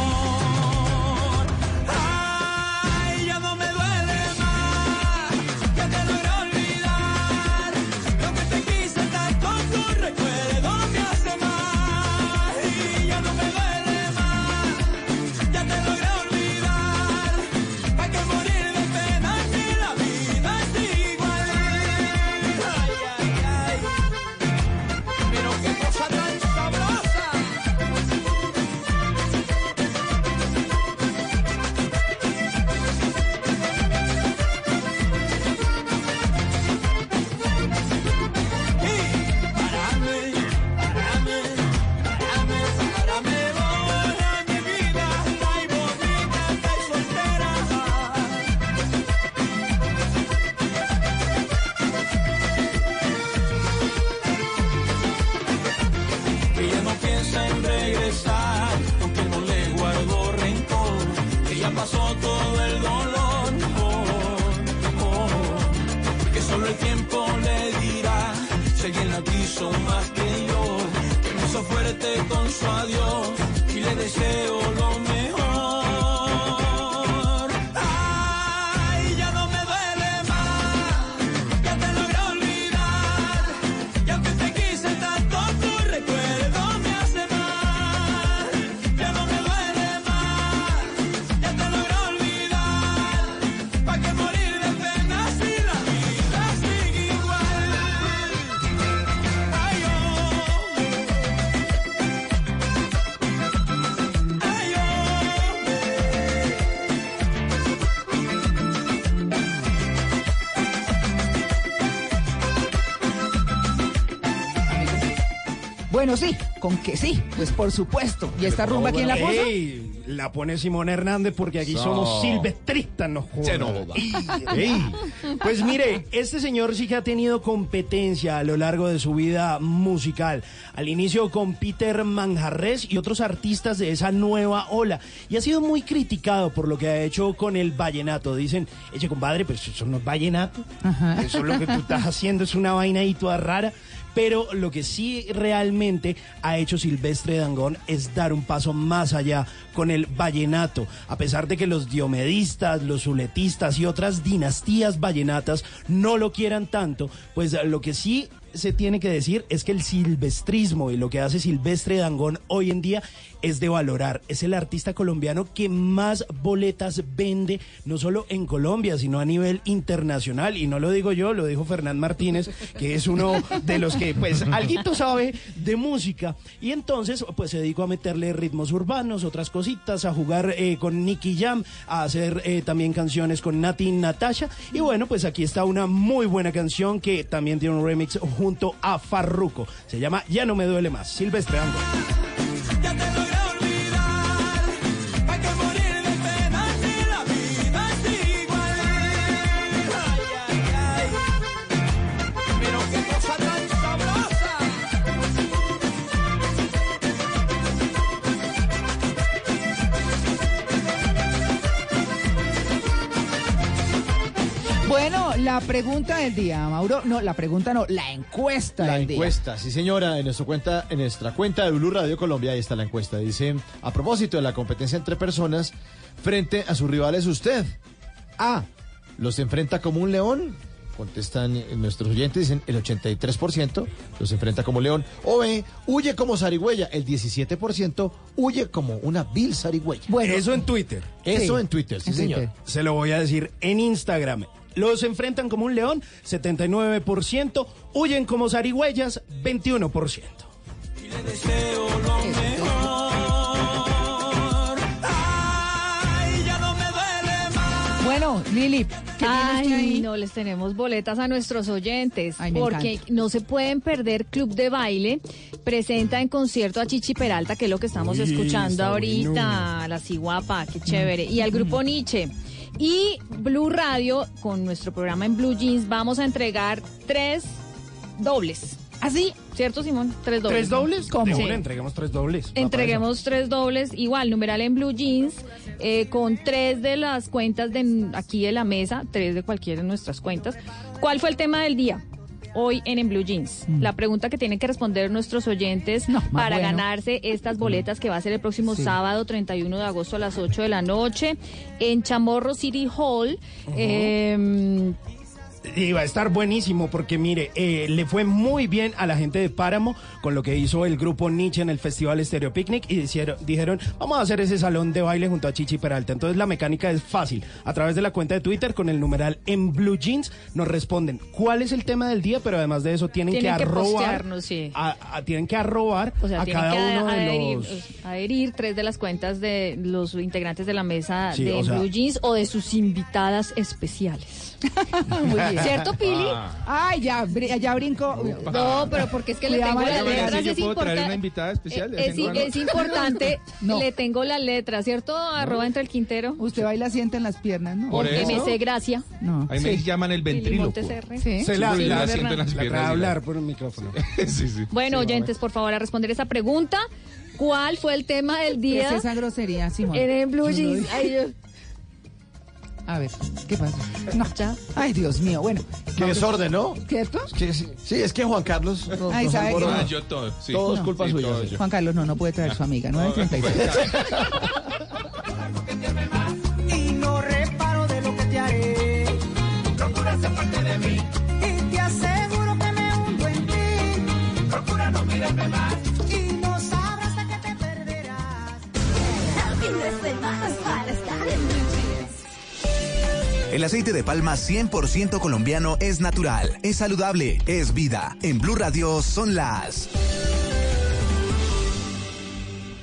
Bueno, sí, con que sí, pues por supuesto. ¿Y esta rumba quién la puso?
Ey, la pone Simón Hernández porque aquí
So.
somos silvestristas, no jodas. Pues mire, este señor sí que ha tenido competencia a lo largo de su vida musical. Al inicio con Peter Manjarres y otros artistas de esa nueva ola. Y ha sido muy criticado por lo que ha hecho con el vallenato. Dicen, eche compadre, pero eso no es vallenato. Eso es lo que tú estás haciendo, es una vaina ahí toda rara. Pero lo que sí realmente ha hecho Silvestre Dangón es dar un paso más allá con el vallenato. A pesar de que los diomedistas, los zuletistas y otras dinastías vallenatas no lo quieran tanto, pues lo que sí se tiene que decir es que el silvestrismo y lo que hace Silvestre Dangón hoy en día es de valorar. Es el artista colombiano que más boletas vende, no solo en Colombia, sino a nivel internacional. Y no lo digo yo, lo dijo Fernán Martínez, que es uno de los que, pues, alguito sabe de música. Y entonces, pues, se dedicó a meterle ritmos urbanos, otras cositas, a jugar eh, con Nicky Jam, a hacer eh, también canciones con Nati Natasha. Y bueno, pues aquí está una muy buena canción que también tiene un remix junto a Farruko. Se llama Ya no me duele más. Silvestre.
La pregunta del día, Mauro. No, la pregunta no, la encuesta
La
del día.
encuesta, sí señora, en, nuestra cuenta, en nuestra cuenta de Blue Radio Colombia, ahí está la encuesta. Dice, a propósito de la competencia entre personas, frente a sus rivales usted, A, los enfrenta como un león, contestan eh, nuestros oyentes, dicen el 83% los enfrenta como león, o B, huye como zarigüeya, el 17% huye como una vil zarigüeya.
Bueno, eso en Twitter.
Eso en Twitter, sí señor.
Se lo voy a decir en Instagram. Los enfrentan como un león, 79%. Huyen como zarigüeyas, 21%.
Bueno, Lili, ¿qué tienes tú
Ay,
ahí?
no, les tenemos boletas a nuestros oyentes
Ay, me
porque
encanta.
no se pueden perder Club de Baile. Presenta en concierto a Chichi Peralta, que es lo que estamos
Uy,
escuchando ahorita,
bueno.
la ciguapa, qué chévere, y al grupo Nietzsche. Y Blue Radio, con nuestro programa en Blue Jeans, vamos a entregar tres dobles. ¿Así? ¿Cierto, Simón? Tres dobles.
¿Tres dobles?
¿Cómo? Sí.
entreguemos tres dobles.
Entreguemos tres dobles, igual, numeral en Blue Jeans, eh, con tres de las cuentas de aquí de la mesa, tres de cualquiera de nuestras cuentas. ¿Cuál fue el tema del día? Hoy en En Blue Jeans. La pregunta que tienen que responder nuestros oyentes para
bueno.
ganarse estas boletas que va a ser el próximo
Sí.
sábado 31 de agosto a las 8 de la noche en Chamorro City Hall. Eh,
Y va a estar buenísimo porque, mire, eh, le fue muy bien a la gente de Páramo con lo que hizo el grupo Nietzsche en el Festival Stereo Picnic y hicieron- dijeron, vamos a hacer ese salón de baile junto a Chichi Peralta. Entonces la mecánica es fácil. A través de la cuenta de Twitter con el numeral en Blue Jeans nos responden cuál es el tema del día, pero además de eso tienen,
Tienen
que
que
arrobar,
sí.
a- a- tienen que arrobar
O sea,
a cada
que
uno de los...
adherir tres de las cuentas de los integrantes de la mesa
Sí,
de
sea-
Blue Jeans o de sus invitadas especiales.
Muy bien.
¿Cierto, Pili?
Ay, ya, br- ya brinco.
No, pero porque es que le tengo
Elena.
Letras.
yo
Es,
puedo traer
importa-
una invitada especial de
Eh, es,
en cuando.
es importante,
No.
le tengo las letras, ¿cierto? Arroba entre el Quintero.
Usted baila siente en las piernas, ¿no?
Por
Porque
eso.
me sé gracia.
No.
Ahí me
Sí.
llaman el.
Sí.
Se la,
Sí,
la-
la
la-
siento en las
la
piernas, la-
hablar por un micrófono.
sí, sí.
Bueno, oyentes, por favor, a responder esa pregunta. ¿Cuál fue el tema del
¿Qué
día
es esa grosería, Simón?
en el Blue
no
Jeans?
A ver, ¿qué pasa? No.
Ya.
Ay, Dios mío, bueno.
Qué desorden, ¿no?
¿Cierto?
Que sí, sí, es que Juan Carlos nos,
Ay, ¿sabe qué?
alborota.
Ah, yo todo. Sí.
Todo es
No.
culpa
Sí,
suya.
todo
sí.
Juan Carlos no, no puede traer su amiga, 936.
El aceite de palma 100% colombiano es natural, es saludable, es vida. En Blue Radio son las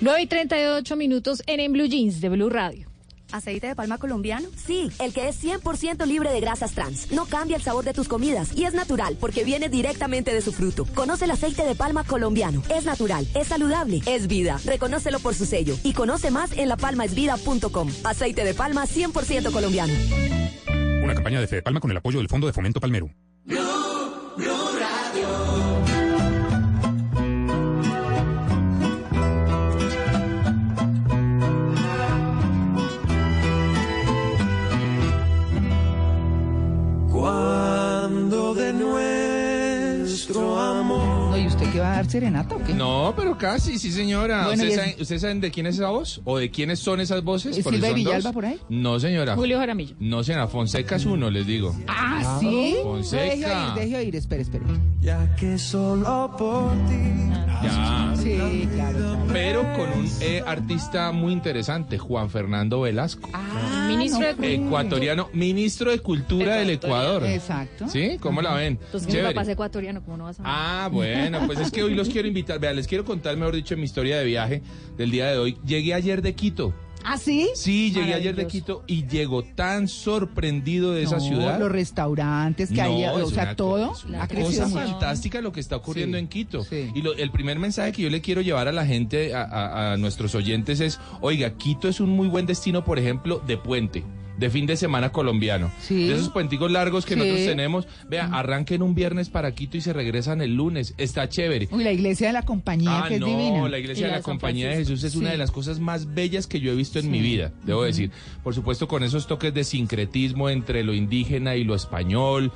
9 y 38 minutos en, en Blue Jeans de Blue Radio.
¿Aceite de palma colombiano? Sí, el que es 100% libre de grasas trans. No cambia el sabor de tus comidas y es natural porque viene directamente de su fruto. Conoce el aceite de palma colombiano. Es natural, es saludable, es vida. Reconócelo por su sello y conoce más en lapalmaesvida.com. Aceite de palma 100% colombiano.
Campaña de Fede Palma con el apoyo del Fondo de Fomento Palmero.
Va a dar serenata o qué?
No, pero casi, sí, señora.
Bueno,
¿Ustedes, saben, ustedes saben de quién es esa voz? ¿O de quiénes son esas voces?
¿Es
son
Villalba
dos.
por ahí?
No, señora.
Julio Jaramillo.
No, señora. Fonseca es uno, les digo.
Ah, ¿sí?
Fonseca.
Deje oír, deje oír, espere, espere.
Ya que solo por ti.
Ya.
Sí, claro.
Pero con un eh, artista muy interesante, Juan Fernando Velasco.
Ah,
Ministro de Cultura.
Ecuatoriano, ministro de Cultura del Ecuador.
Exacto.
¿Sí? ¿Cómo la ven?
Pues mi
Chévere.
papá es ecuatoriano, ¿cómo no vas a ver?
Ah, bueno, pues es que hoy los quiero invitar. Vean, les quiero contar, mejor dicho, mi historia de viaje del día de hoy. Llegué ayer de Quito.
¿Ah, sí?
Sí, llegué ayer de. Quito y llego tan sorprendido de esa ciudad.
Los restaurantes que hay,
No,
o
es
sea, todo
es una cosa fantástica lo que está ocurriendo
Sí,
en Quito.
sí.
Y lo- el primer mensaje que yo le quiero llevar a la gente, a, a- a nuestros oyentes es, oiga, Quito es un muy buen destino, por ejemplo, de puente. De fin de semana colombiano.
Sí.
De esos puenticos largos que
Sí.
nosotros tenemos. Vea, arranquen un viernes para Quito y se regresan el lunes. Está chévere.
Uy, la iglesia de la compañía,
Ah,
que es
no,
divina.
la iglesia de la Compañía de. Jesús es
Sí.
una de las cosas más bellas que yo he visto en mi vida, debo decir. Por supuesto, con esos toques de sincretismo entre lo indígena y lo español,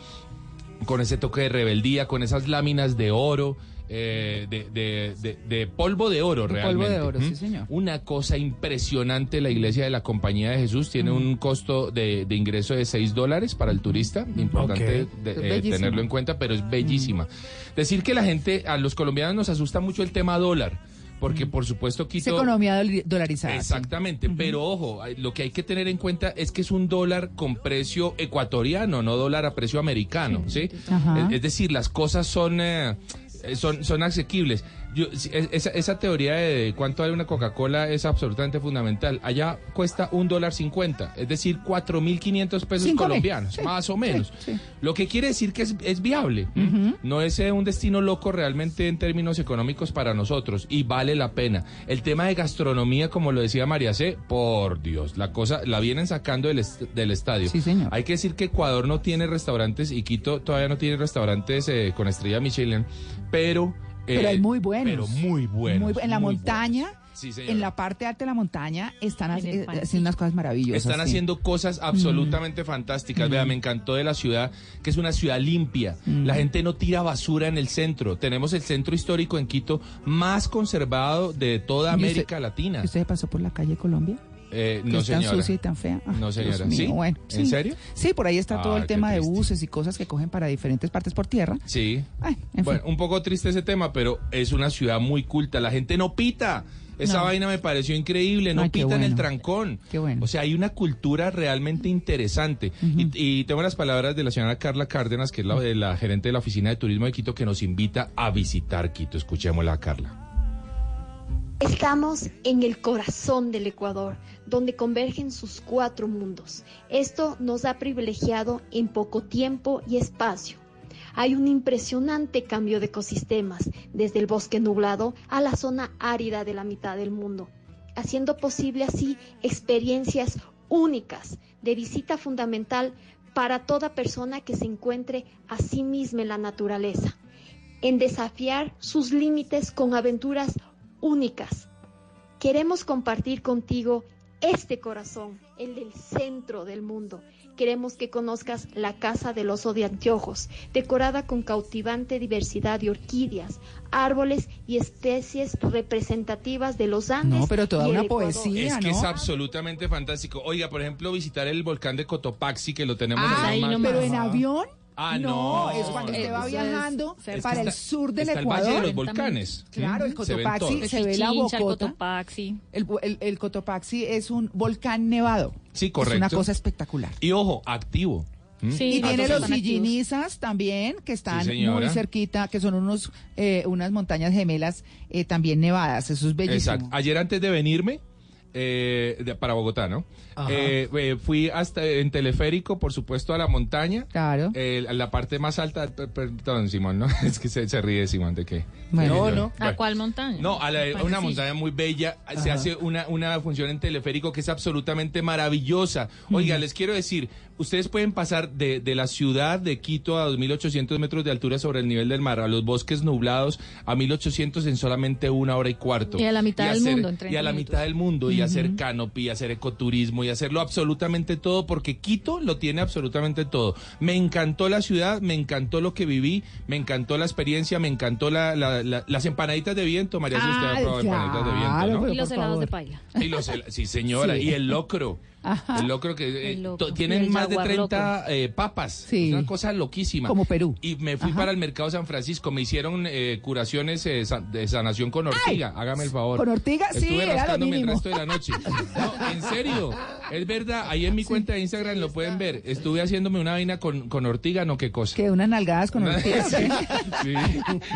con ese toque de rebeldía, con esas láminas de oro. Eh, de, de- de- de polvo de oro,
De polvo
realmente.
de oro, sí, señor.
Una cosa impresionante, la iglesia de la Compañía de Jesús tiene un costo de, ingreso de 6 dólares para el turista, importante
Es
eh, tenerlo en cuenta, pero es bellísima. Decir que la gente, a los colombianos nos asusta mucho el tema dólar, porque por supuesto
Es
Quito...
economía dol- dolarizada. sí.
Exactamente, pero ojo, lo que hay que tener en cuenta es que es un dólar con precio ecuatoriano, no dólar a precio americano, ¿sí?
Ajá.
Es, es decir, las cosas son, eh, son, son asequibles. Yo, esa, esa teoría de cuánto vale una Coca-Cola es absolutamente fundamental. Allá cuesta un dólar cincuenta, es decir, cuatro mil quinientos pesos
Cinco
colombianos,
sí,
más o menos.
sí, sí.
Lo que quiere decir que es, es viable. No es eh, un destino loco realmente en términos económicos para nosotros y vale la pena. El tema de gastronomía, como lo decía María C, por Dios, la cosa la vienen sacando del, est- del estadio.
Sí, señor.
Hay que decir que Ecuador no tiene restaurantes y Quito todavía no tiene restaurantes eh, con estrella Michelin, pero... eh,
Pero hay muy buenos.
Pero muy buenos.
Muy en la
muy
montaña,
buenos. Sí, señora.
en la parte alta de la montaña, están eh, haciendo unas cosas maravillosas.
Están
sí.
haciendo cosas absolutamente fantásticas. Vea, me encantó de la ciudad, que es una ciudad limpia. La gente no tira basura en el centro. Tenemos el centro histórico en Quito más conservado de toda
¿Y usted-
América Latina.
¿Usted pasó por la calle Colombia?
Eh, no,
es tan
señora.
sucia y tan fea. Ah,
No, señora.
Mío,
¿Sí?
Bueno,
¿En
sí.
serio?
Sí, por ahí está todo
Ah,
el tema de buses y cosas que cogen para diferentes partes por tierra.
Sí.
Ay, en
Bueno,
fin.
un poco triste ese tema, pero es una ciudad muy culta. La gente no pita. Esa
No.
vaina me pareció increíble, no
Ay,
pita en el trancón.
Qué bueno.
O sea, hay una cultura realmente interesante. y, y tengo las palabras de la señora Carla Cárdenas, que es la, la gerente de la Oficina de Turismo de Quito, que nos invita a visitar Quito. Escuchémosla, Carla.
Estamos en el corazón del Ecuador, donde convergen sus cuatro mundos. Esto nos ha privilegiado en poco tiempo y espacio. Hay un impresionante cambio de ecosistemas, desde el bosque nublado a la zona árida de la mitad del mundo, haciendo posible así experiencias únicas de visita fundamental para toda persona que se encuentre a sí misma en la naturaleza, en desafiar sus límites con aventuras únicas. Queremos compartir contigo este corazón, el del centro del mundo. Queremos que conozcas la Casa del Oso de Anteojos, decorada con cautivante diversidad de orquídeas, árboles y especies representativas de los Andes.
No, pero toda una
Ecuador.
poesía,
Es que
¿no?
es absolutamente fantástico. Oiga, por ejemplo, visitar el volcán de Cotopaxi, que lo tenemos
Ah,
allá más-
pero en avión.
Ah, no.
es cuando usted va
es
viajando
Es
para el sur del
está
Ecuador.
el Valle de los Volcanes.
Claro, el
se
Cotopaxi se, ve la
Pichincha, el
bocota.
Cotopaxi.
El, el- el Cotopaxi es un volcán nevado.
Sí,
Es
correcto.
una cosa espectacular.
Y ojo, activo. ¿Mm?
Sí,
Y tiene los sillinizas también, que están
Sí,
muy cerquita, que son unos eh, unas montañas gemelas eh, también nevadas. Eso es bellísimo.
Exacto. Ayer antes de venirme, eh, de- para Bogotá, ¿no? Eh, eh, fui hasta en teleférico, por supuesto, a la montaña.
Claro.
Eh, a la parte más alta, per- perdón, Simón, ¿no? Es que se, se ríe Simón de qué.
Bueno. No, no.
¿A cuál montaña?
No, a, la- a una montaña muy bella. Se hace una, una función en teleférico que es absolutamente maravillosa. Oiga, les quiero decir, ustedes pueden pasar de, de la ciudad de Quito a 2.800 metros de altura sobre el nivel del mar, a los bosques nublados a 1.800 en solamente una hora y cuarto.
Y a la mitad del
hacer-
mundo en
Y
30
a la
minutos.
mitad del mundo, y hacer canopy, y hacer ecoturismo, y hacerlo absolutamente todo, porque Quito lo tiene absolutamente todo. Me encantó la ciudad, me encantó lo que viví, me encantó la experiencia, me encantó la- la- la- las empanaditas de viento. María, si usted ha
Ay,
probado empanaditas de viento,
Y los helados de paila.
Y los hel- sí, señora.
Sí.
Y el locro.
Ajá.
El locro que eh, tienen
el
más de
jaguar
30 eh, papas.
Sí.
Es una cosa loquísima.
Como Perú.
Y me fui
Ajá.
para el mercado San Francisco. Me hicieron eh, curaciones eh, de sanación con ortiga. Hágame el favor.
¿Con ortiga? Sí,
Estuve
era lo
rascándome el resto de la noche. No, en serio. Es verdad. Ahí en mi cuenta de Instagram lo pueden ver. Estuve haciéndome una vaina con, con ortiga, no qué cosa.
Que unas nalgadas con ortiga.
Sí,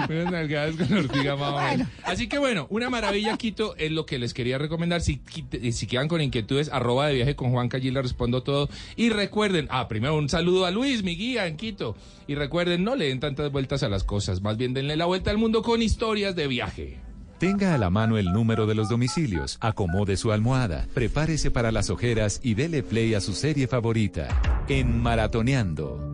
unas nalgadas con ortiga más o menos.
Bueno.
Así que bueno, una maravilla Quito es lo que les quería recomendar. Si, si quedan con inquietudes, arroba de viaje con Juan allí le respondo todo. Y recuerden, ah, primero un saludo a Luis, mi guía en Quito. Y recuerden, no le den tantas vueltas a las cosas, más bien denle la vuelta al mundo con historias de viaje.
Tenga a la mano el número de los domicilios, acomode su almohada, prepárese para las ojeras y dele play a su serie favorita. En Maratoneando.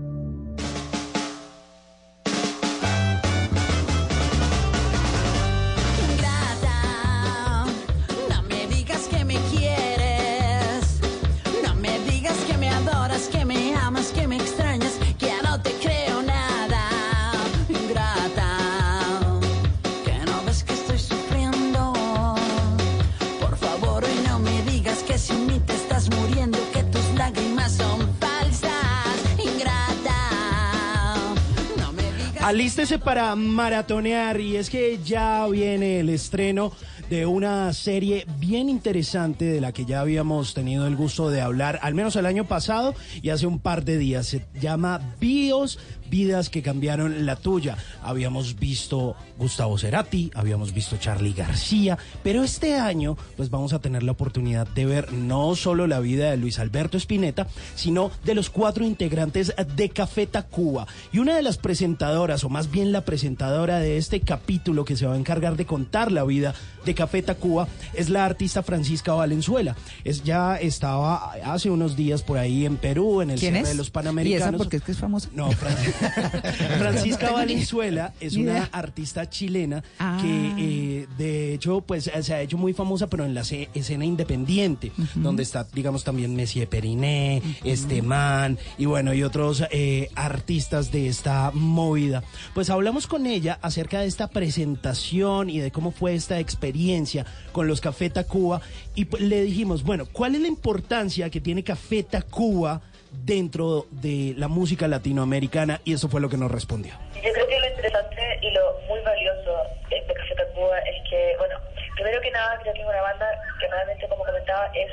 Alístese para maratonear y es que ya viene el estreno de una serie bien interesante de la que ya habíamos tenido el gusto de hablar, al menos el año pasado y hace un par de días. Se llama Bios, vidas que cambiaron la tuya. Habíamos visto Gustavo Cerati, habíamos visto Charlie García, pero este año pues vamos a tener la oportunidad de ver no solo la vida de Luis Alberto Spinetta, sino de los cuatro integrantes de Café Tacuba. Y una de las presentadoras, o más bien la presentadora de este capítulo que se va a encargar de contar la vida de Café Tacuba, es la artista Francisca Valenzuela. Es, ya estaba hace unos días por ahí en Perú, en el
¿Quién
cierre de los
¿Y esa
Panamericanos.
porque es que es famosa?
No, Fran- Francisca Valenzuela es una artista chilena
Ah.
que eh, de hecho pues se ha hecho muy famosa pero en la ce- escena independiente donde está digamos también Messi Periné, este man y bueno y otros eh, artistas de esta movida. Pues hablamos con ella acerca de esta presentación y de cómo fue esta experiencia con los Café Tacuba y pues, le dijimos, bueno, ¿cuál es la importancia que tiene Café Tacuba dentro de la música latinoamericana? Y eso fue lo que nos respondió.
Yo creo que lo interesante y lo muy valioso de Café Tacuba es que, bueno, primero que nada, creo que es una banda que realmente, como comentaba, es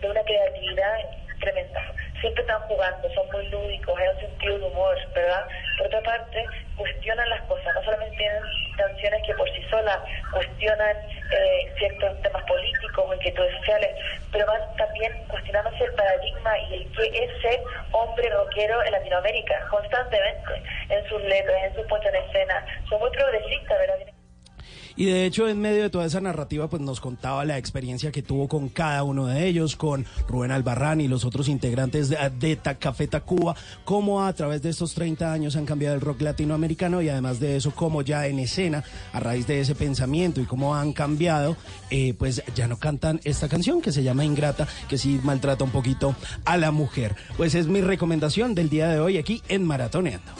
de una creatividad tremenda. Siempre están jugando, son muy lúdicos, hay un sentido de humor, ¿verdad? Por otra parte, cuestionan las cosas, no solamente tienen canciones que por sí solas cuestionan eh, ciertos temas políticos o inquietudes sociales, pero van también cuestionándose el paradigma y el qué es ser hombre rockero en Latinoamérica, constantemente, en sus letras, en su puesta en escena. Son muy progresistas, ¿verdad?
Y de hecho, en medio de toda esa narrativa, pues nos contaba la experiencia que tuvo con cada uno de ellos, con Rubén Albarrán y los otros integrantes de, de Café Tacuba, cómo a través de estos 30 años han cambiado el rock latinoamericano y además de eso, cómo ya en escena, a raíz de ese pensamiento y cómo han cambiado, eh, pues ya no cantan esta canción que se llama Ingrata, que sí maltrata un poquito a la mujer. Pues es mi recomendación del día de hoy aquí en Maratoneando.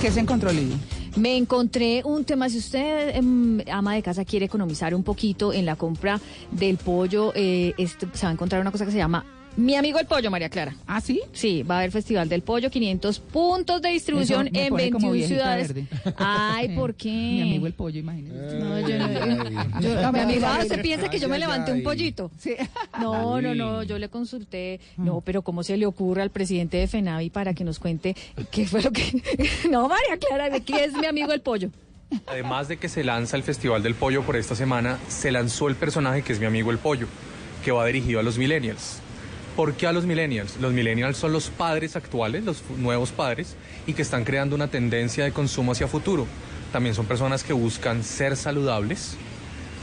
¿Qué se encontró, Lili?
Me encontré un tema, si usted, em, ama de casa, quiere economizar un poquito en la compra del pollo, eh, este, se va a encontrar una cosa que se llama Mi Amigo el Pollo, María Clara.
¿Ah, sí?
Sí, va a haber Festival del Pollo, 500 puntos de distribución
Eso me
en
pone como
21
viejita
ciudades.
verde.
Ay, ¿por qué?
Mi amigo el pollo, imagínese.
No, yo no. yo- mi amigo, ah, ¿usted piensa que yo me levanté un pollito? No, no, no, yo le consulté. No, pero ¿cómo se le ocurre al presidente de FENAVI para que nos cuente qué fue lo que... No, María Clara, ¿de qué es mi amigo el pollo?
Además de que se lanza el Festival del Pollo por esta semana, se lanzó el personaje que es mi amigo el Pollo, que va dirigido a los millennials. ¿Por qué a los millennials? Los millennials son los padres actuales, los nuevos padres, y que están creando una tendencia de consumo hacia futuro. También son personas que buscan ser saludables.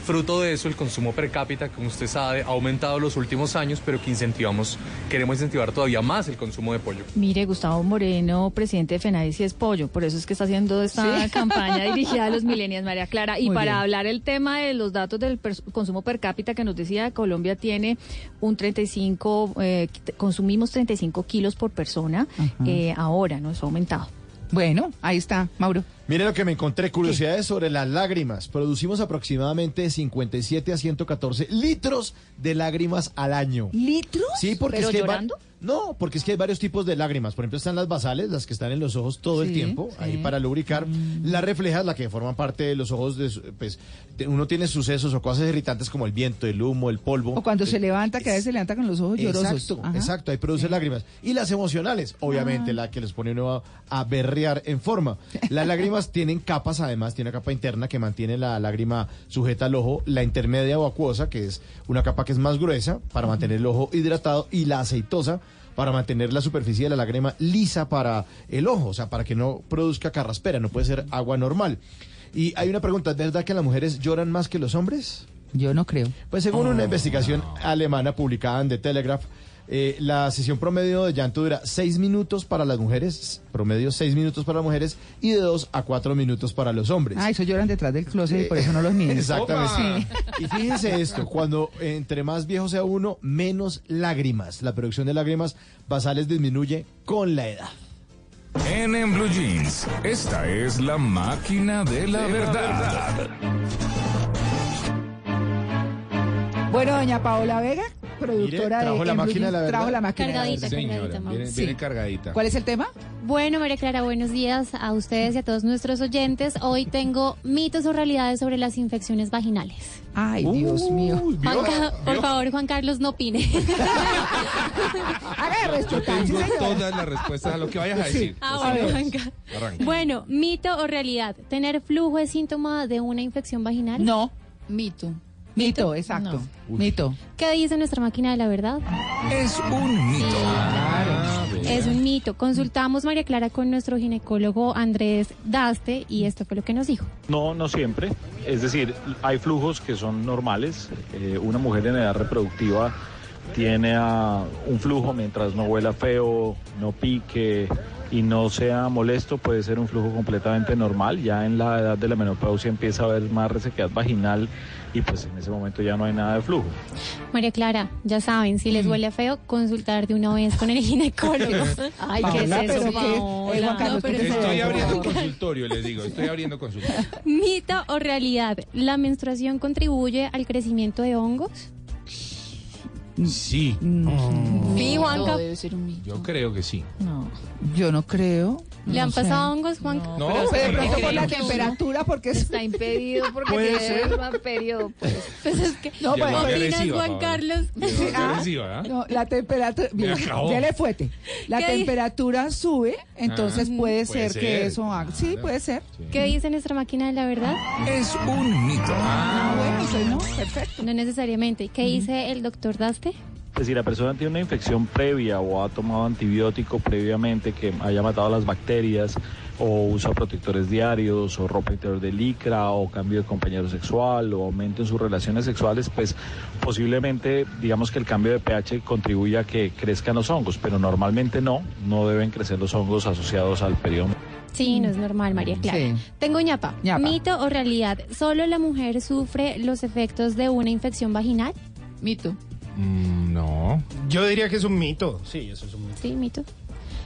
Fruto de eso, el consumo per cápita, como usted sabe, ha aumentado los últimos años, pero que incentivamos, queremos incentivar todavía más el consumo de pollo.
Mire, Gustavo Moreno, presidente de FENAVI, sí es pollo, por eso es que está haciendo esta
Sí.
campaña dirigida a los millennials, María Clara. Y
Muy
para
bien.
hablar el tema de los datos del consumo per cápita que nos decía, Colombia tiene un 35, eh, consumimos 35 kilos por persona, eh, ahora, ¿no? Eso ha aumentado.
Bueno, ahí está, Mauro.
Mire lo que me encontré, curiosidades sobre las lágrimas. Producimos aproximadamente 57 a 114 litros de lágrimas al año.
¿Litros?
Sí, porque
¿Pero
es que
llorando?
No, porque es que hay varios tipos de lágrimas. Por ejemplo, están las basales, las que están en los ojos todo el tiempo,
sí.
ahí para lubricar. Las reflejas, las que forman parte de los ojos, de, pues uno tiene sucesos o cosas irritantes como el viento, el humo, el polvo.
O cuando se levanta, que a veces se levanta con los ojos llorosos.
Exacto, exacto, ahí produce lágrimas. Y las emocionales, obviamente,
Ah.
la que les pone uno a, a berrear en forma. Las lágrimas tienen capas, además, tiene una capa interna que mantiene la lágrima sujeta al ojo, la intermedia o acuosa, que es una capa que es más gruesa para mantener el ojo hidratado, y la aceitosa para mantener la superficie de la lágrima lisa para el ojo, o sea, para que no produzca carraspera, no puede ser agua normal. Y hay una pregunta, ¿es verdad que las mujeres lloran más que los hombres?
Yo no creo.
Pues según una investigación alemana publicada en The Telegraph, eh, la sesión promedio de llanto dura seis minutos para las mujeres, promedio seis minutos para las mujeres y de dos a cuatro minutos para los hombres.
Ah, eso lloran detrás del closet y por eso no los miden.
Exactamente. Y fíjense esto, cuando entre más viejo sea uno, menos lágrimas. La producción de lágrimas basales disminuye con la edad.
En, en Blue Jeans, esta es la máquina de la verdad.
Bueno, doña Paola Vega, productora
trajo
de
la
Blue
máquina de la
Jeans, trajo
verdad.
la máquina de la
Cargadita,
verdad.
cargadita.
Viene,
Sí.
viene cargadita.
¿Cuál es el tema?
Bueno, María Clara, buenos días a ustedes y a todos nuestros oyentes. Hoy tengo mitos o realidades sobre las infecciones vaginales.
Ay, Dios mío.
Juan Ca- por favor, Juan Carlos, no opine.
Haga de
Yo
respetar, sí,
tengo
señora.
todas las respuestas a lo que vayas a decir.
Ah, bueno,
siento.
Juanca.
Arranca.
Bueno, mito o realidad. ¿Tener flujo es síntoma de una infección vaginal?
No,
Mito.
Mito, exacto. Mito.
¿Qué dice nuestra máquina de la verdad?
Es un mito.
Es un mito. Consultamos, María Clara, con nuestro ginecólogo Andrés Daste y esto fue lo que nos dijo.
No, no siempre. Es decir, hay flujos que son normales. Eh, una mujer en edad reproductiva tiene un flujo mientras no huela feo, no pique y no sea molesto, puede ser un flujo completamente normal. Ya en la edad de la menopausia empieza a haber más resequedad vaginal y pues en ese momento ya no hay nada de flujo.
María Clara, ya saben, si les huele feo, consultar de una vez con el ginecólogo.
Ay,
Paola,
¿qué es eso,
qué- Juan Carlos,
No, pero
¿qué
es
Estoy abriendo consultorio, les digo. Estoy abriendo consultorio.
Mito o realidad, ¿la menstruación contribuye al crecimiento de hongos?
Sí,
Sí, Juanca.
No, debe ser un mito.
yo creo que sí.
No, yo no creo.
¿Le han
No sé.
pasado hongos, Juanca?
No,
Pero de
pero-
pronto por la temperatura, porque es...
Está impedido porque
Puede
tiene
ser.
mal periodo. Pues.
Pues es que,
No,
Llegó
pues,
muy
¿Qué opinas,
agresiva,
Juan. Carlos?
Muy
Ah,
agresiva, ¿ah?
No, la temperatura, mira,
acabó.
dele fuerte. La
¿Qué di-
temperatura sube, entonces
Ah,
puede,
puede
ser, que
ser.
eso haga. Sí,
Claro.
puede ser.
¿Qué dice nuestra máquina de la verdad?
Es un mito.
Ah, bueno, entonces no, perfecto.
No necesariamente. ¿Qué dice el doctor Daste?
Pues si la persona tiene una infección previa o ha tomado antibiótico previamente que haya matado las bacterias o usa protectores diarios o ropa interior de licra o cambio de compañero sexual o aumento en sus relaciones sexuales, pues posiblemente digamos que el cambio de pH contribuye a que crezcan los hongos, pero normalmente no, no deben crecer los hongos asociados al periodo.
Sí, no es normal, María Clara.
Sí.
Tengo ñapa.
Ñapa.
¿Mito o realidad? ¿Solo la mujer sufre los efectos de una infección vaginal?
Mito.
Mm, no.
Yo diría que es un mito. Sí, eso es un mito.
Sí, mito.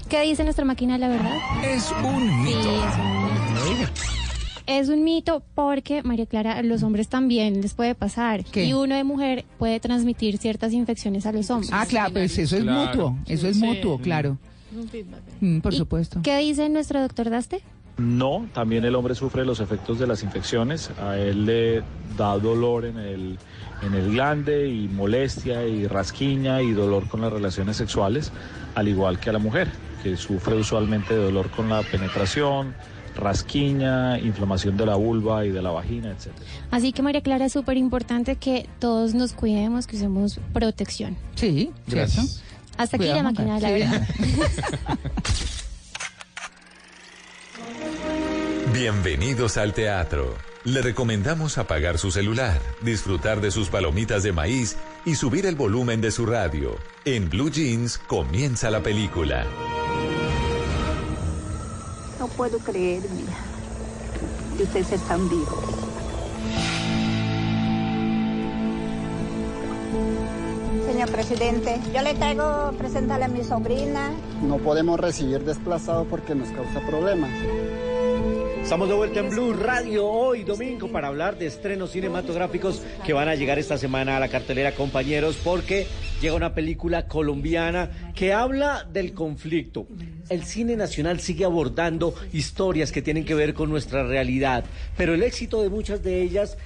¿Qué dice nuestra máquina de la verdad?
Es un
Sí,
mito.
es un mito. Es un mito porque, María Clara, a los hombres también les puede pasar.
¿Qué?
Y uno de mujer puede transmitir ciertas infecciones a los hombres.
Ah, claro, pues eso es
Claro.
mutuo, eso es
Sí.
mutuo, claro. Mm, por
¿Y
supuesto.
¿Qué dice nuestro doctor Daste?
No, también el hombre sufre los efectos de las infecciones. A él le da dolor en el, en el glande y molestia y rasquiña y dolor con las relaciones sexuales, al igual que a la mujer, que sufre usualmente de dolor con la penetración, rasquiña, inflamación de la vulva y de la vagina, etc.
Así que, María Clara, es súper importante que todos nos cuidemos, que usemos protección.
Sí,
Gracias.
Hasta aquí
Cuidado,
la máquina de la
sí.
Bienvenidos al teatro. Le recomendamos apagar su celular, disfrutar de sus palomitas de maíz y subir el volumen de su radio. En Blue Jeans comienza la película.
No puedo creer, mira, que usted sea tan vivo.
Señor presidente, yo le traigo presentarle a mi sobrina.
No podemos recibir desplazados porque nos causa problemas.
Estamos de vuelta en Blue Radio hoy domingo para hablar de estrenos cinematográficos que van a llegar esta semana a la cartelera compañeros porque llega una película colombiana que habla del conflicto. El cine nacional sigue abordando historias que tienen que ver con nuestra realidad, pero el éxito de muchas de ellas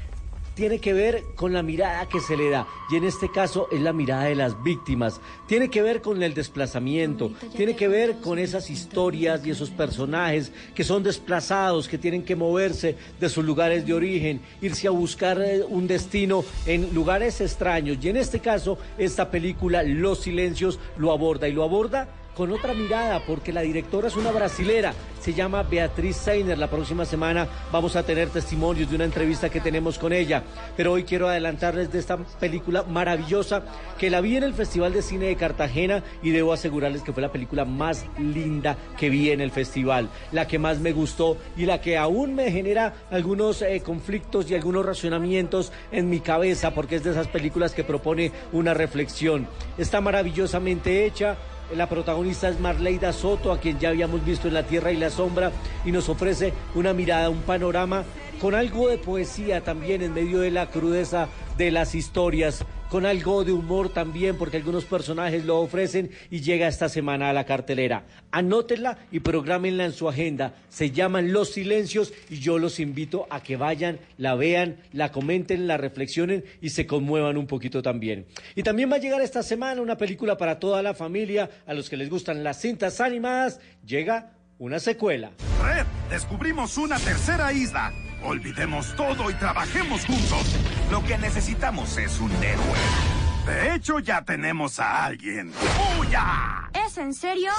tiene que ver con la mirada que se le da. Y en este caso es la mirada de las víctimas. Tiene que ver con el desplazamiento. Tiene que ver con esas historias y esos personajes que son desplazados, que tienen que moverse de sus lugares de origen, irse a buscar eh, un destino en lugares extraños. Y en este caso, esta película, Los Silencios, lo aborda. Y lo aborda con otra mirada, porque la directora es una brasilera, se llama Beatriz Seiner. La próxima semana vamos a tener testimonios de una entrevista que tenemos con ella. Pero hoy quiero adelantarles de esta película maravillosa que la vi en el Festival de Cine de Cartagena y debo asegurarles que fue la película más linda que vi en el festival, la que más me gustó y la que aún me genera algunos eh, conflictos y algunos racionamientos en mi cabeza, porque es de esas películas que propone una reflexión. Está maravillosamente hecha, la protagonista es Marleida Soto, a quien ya habíamos visto en La Tierra y la Sombra, y nos ofrece una mirada, un panorama con algo de poesía también en medio de la crudeza de las historias, con algo de humor también, porque algunos personajes lo ofrecen y llega esta semana a la cartelera. Anótenla y programenla en su agenda. Se llaman Los Silencios y yo los invito a que vayan, la vean, la comenten, la reflexionen y se conmuevan un poquito también. Y también va a llegar esta semana una película para toda la familia, a los que les gustan las cintas animadas, llega una secuela.
Red, descubrimos una tercera isla. Olvidemos todo y trabajemos juntos. Lo que necesitamos es un héroe. De hecho, ya tenemos a alguien. ¡Uya!
¿Es en serio?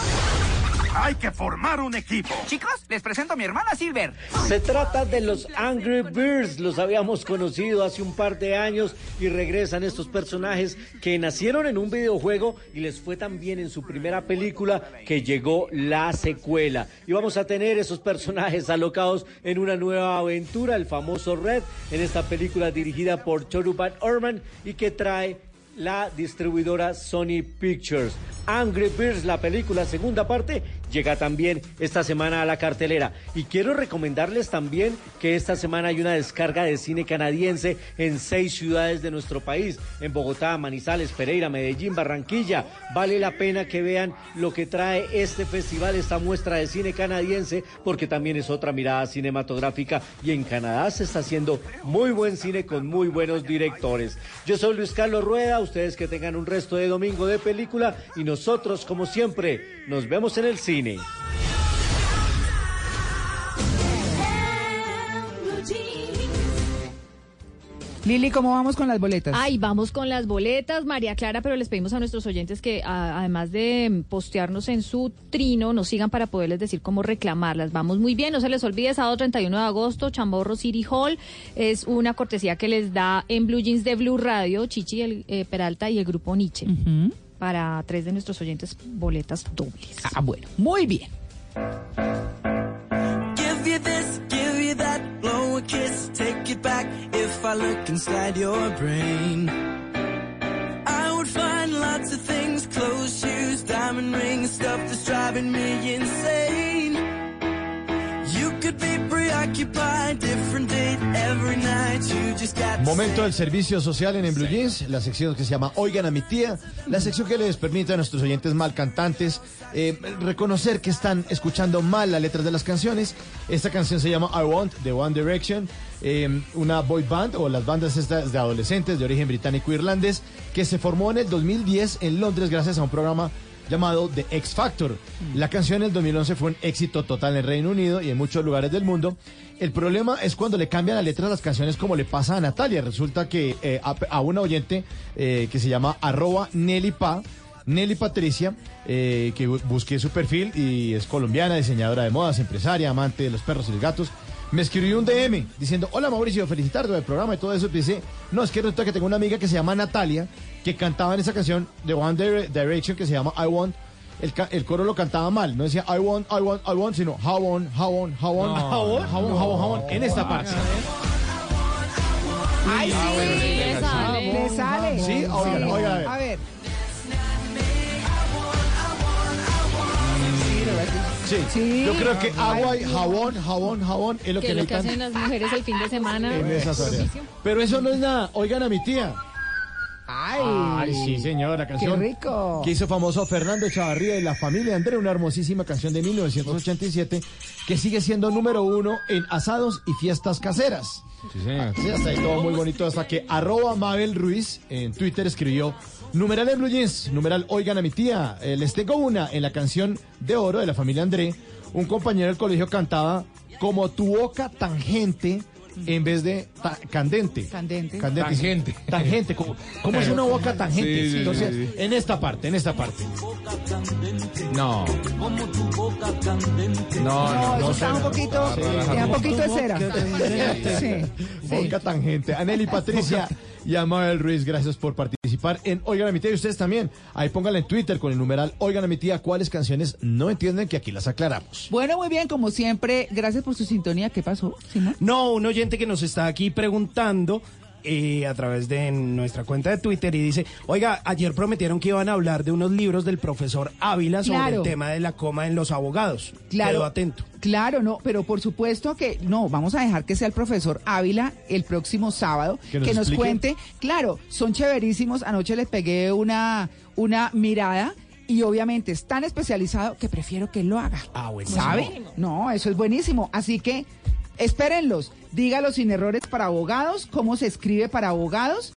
Hay que formar un equipo.
Chicos, les presento a mi hermana Silver.
Se trata de los Angry Birds, los habíamos conocido hace un par de años y regresan estos personajes que nacieron en un videojuego y les fue tan bien en su primera película que llegó la secuela. Y vamos a tener esos personajes alocados en una nueva aventura, el famoso Red, en esta película dirigida por Choruban Orman y que trae la distribuidora Sony Pictures. Angry Birds, la película segunda parte, llega también esta semana a la cartelera. Y quiero recomendarles también que esta semana hay una descarga de cine canadiense en seis ciudades de nuestro país, en Bogotá, Manizales, Pereira, Medellín, Barranquilla. Vale la pena que vean lo que trae este festival, esta muestra de cine canadiense, porque también es otra mirada cinematográfica y en Canadá se está haciendo muy buen cine con muy buenos directores. Yo soy Luis Carlos Rueda, ustedes que tengan un resto de domingo de película y nosotros, como siempre, nos vemos en el cine.
Lili, ¿cómo vamos con las boletas?
Ay, vamos con las boletas, María Clara, pero les pedimos a nuestros oyentes que a- además de postearnos en su trino, nos sigan para poderles decir cómo reclamarlas. Vamos muy bien, no se les olvide, sábado 31 de agosto, Chamorro City Hall, es una cortesía que les da en Blue Jeans de Blue Radio, Chichi el, eh, Peralta y el grupo Nietzsche. Para tres de nuestros oyentes, boletas dobles.
Ah, bueno, muy bien.
Give you this, give you that, blow a kiss, take it back. If I look inside your brain, I would find lots of things, clothes, shoes, diamond rings, stuff that's driving me insane.
Momento del servicio social en, en Blue Jeans, la sección que se llama Oigan a mi tía, la sección que les permite a nuestros oyentes mal cantantes eh, reconocer que están escuchando mal las letras de las canciones. Esta canción se llama I Want de One Direction, eh, una boy band o las bandas estas de adolescentes de origen británico e irlandés que se formó en el 2010 en Londres gracias a un programa llamado The X Factor. La canción en el 2011 fue un éxito total en Reino Unido y en muchos lugares del mundo. El problema es cuando le cambian la letra a las canciones como le pasa a Natalia. Resulta que eh, a, a una oyente eh, que se llama arroba Nelly Pa, Nelly Patricia, eh, que bu- busqué su perfil y es colombiana, diseñadora de modas, empresaria, amante de los perros y los gatos. Me escribió un DM diciendo, hola Mauricio, felicitarte del programa y todo eso. Dice, no, es que resulta que tengo una amiga que se llama Natalia, que cantaba en esa canción de One Dire- Direction que se llama I Want. El, el coro lo cantaba mal, no decía I want, I want, I want, sino how on, how on, how on,
No.
how on, how on, how on, how on, en esta parte.
Ay, sí,
le sale.
Le sale.
Sí, a ver. Sí, yo creo que agua y jabón, jabón, jabón es lo
que
que
es lo que hacen las mujeres el fin de semana.
en esas áreas. Pero eso no es nada, oigan a mi tía.
Ay,
Ay, sí, señor, la canción.
¡Qué rico!
Que hizo famoso Fernando Chavarría y la familia André, una hermosísima canción de 1987 que sigue siendo número uno en asados y fiestas caseras.
Sí, señor.
Sí, hasta ahí todo muy bonito, hasta que arroba Mabel Ruiz en Twitter escribió numeral en Blue Jeans, numeral oigan a mi tía, eh, les tengo una en la canción de oro de la familia André, un compañero del colegio cantaba como tu boca tangente en vez de ta- candente.
Candente.
Tangente.
Tangente. ¿Cómo, cómo es una boca tangente?
Sí, sí,
Entonces,
sí, sí.
en esta parte, en esta parte.
No. No,
No,
no,
está un poquito,
Sí.
tiene un poquito de cera. Sí, sí.
Boca tangente. Aneli Patricia y a Mabel Ruiz, gracias por participar en Oigan a mi tía. Y ustedes también. Ahí pónganla en Twitter con el numeral Oigan a mi tía cuáles canciones no entienden que aquí las aclaramos.
Bueno, muy bien, como siempre, gracias por su sintonía. ¿Qué pasó, Simón?
No, un oyente que nos está aquí preguntando eh, a través de nuestra cuenta de Twitter y dice, oiga, ayer prometieron que iban a hablar de unos libros del profesor Ávila sobre
Claro.
el tema de la coma en los abogados.
Claro.
Quedo atento.
Claro, no, pero por supuesto que no, vamos a dejar que sea el profesor Ávila el próximo sábado,
Que
que
nos
cuente. Claro, son chéverísimos. Anoche les pegué una, una mirada y obviamente es tan especializado que prefiero que él lo haga.
Ah, bueno.
¿Sabe? No, eso es buenísimo. Así que espérenlos. Dígalos sin errores para abogados, cómo se escribe para abogados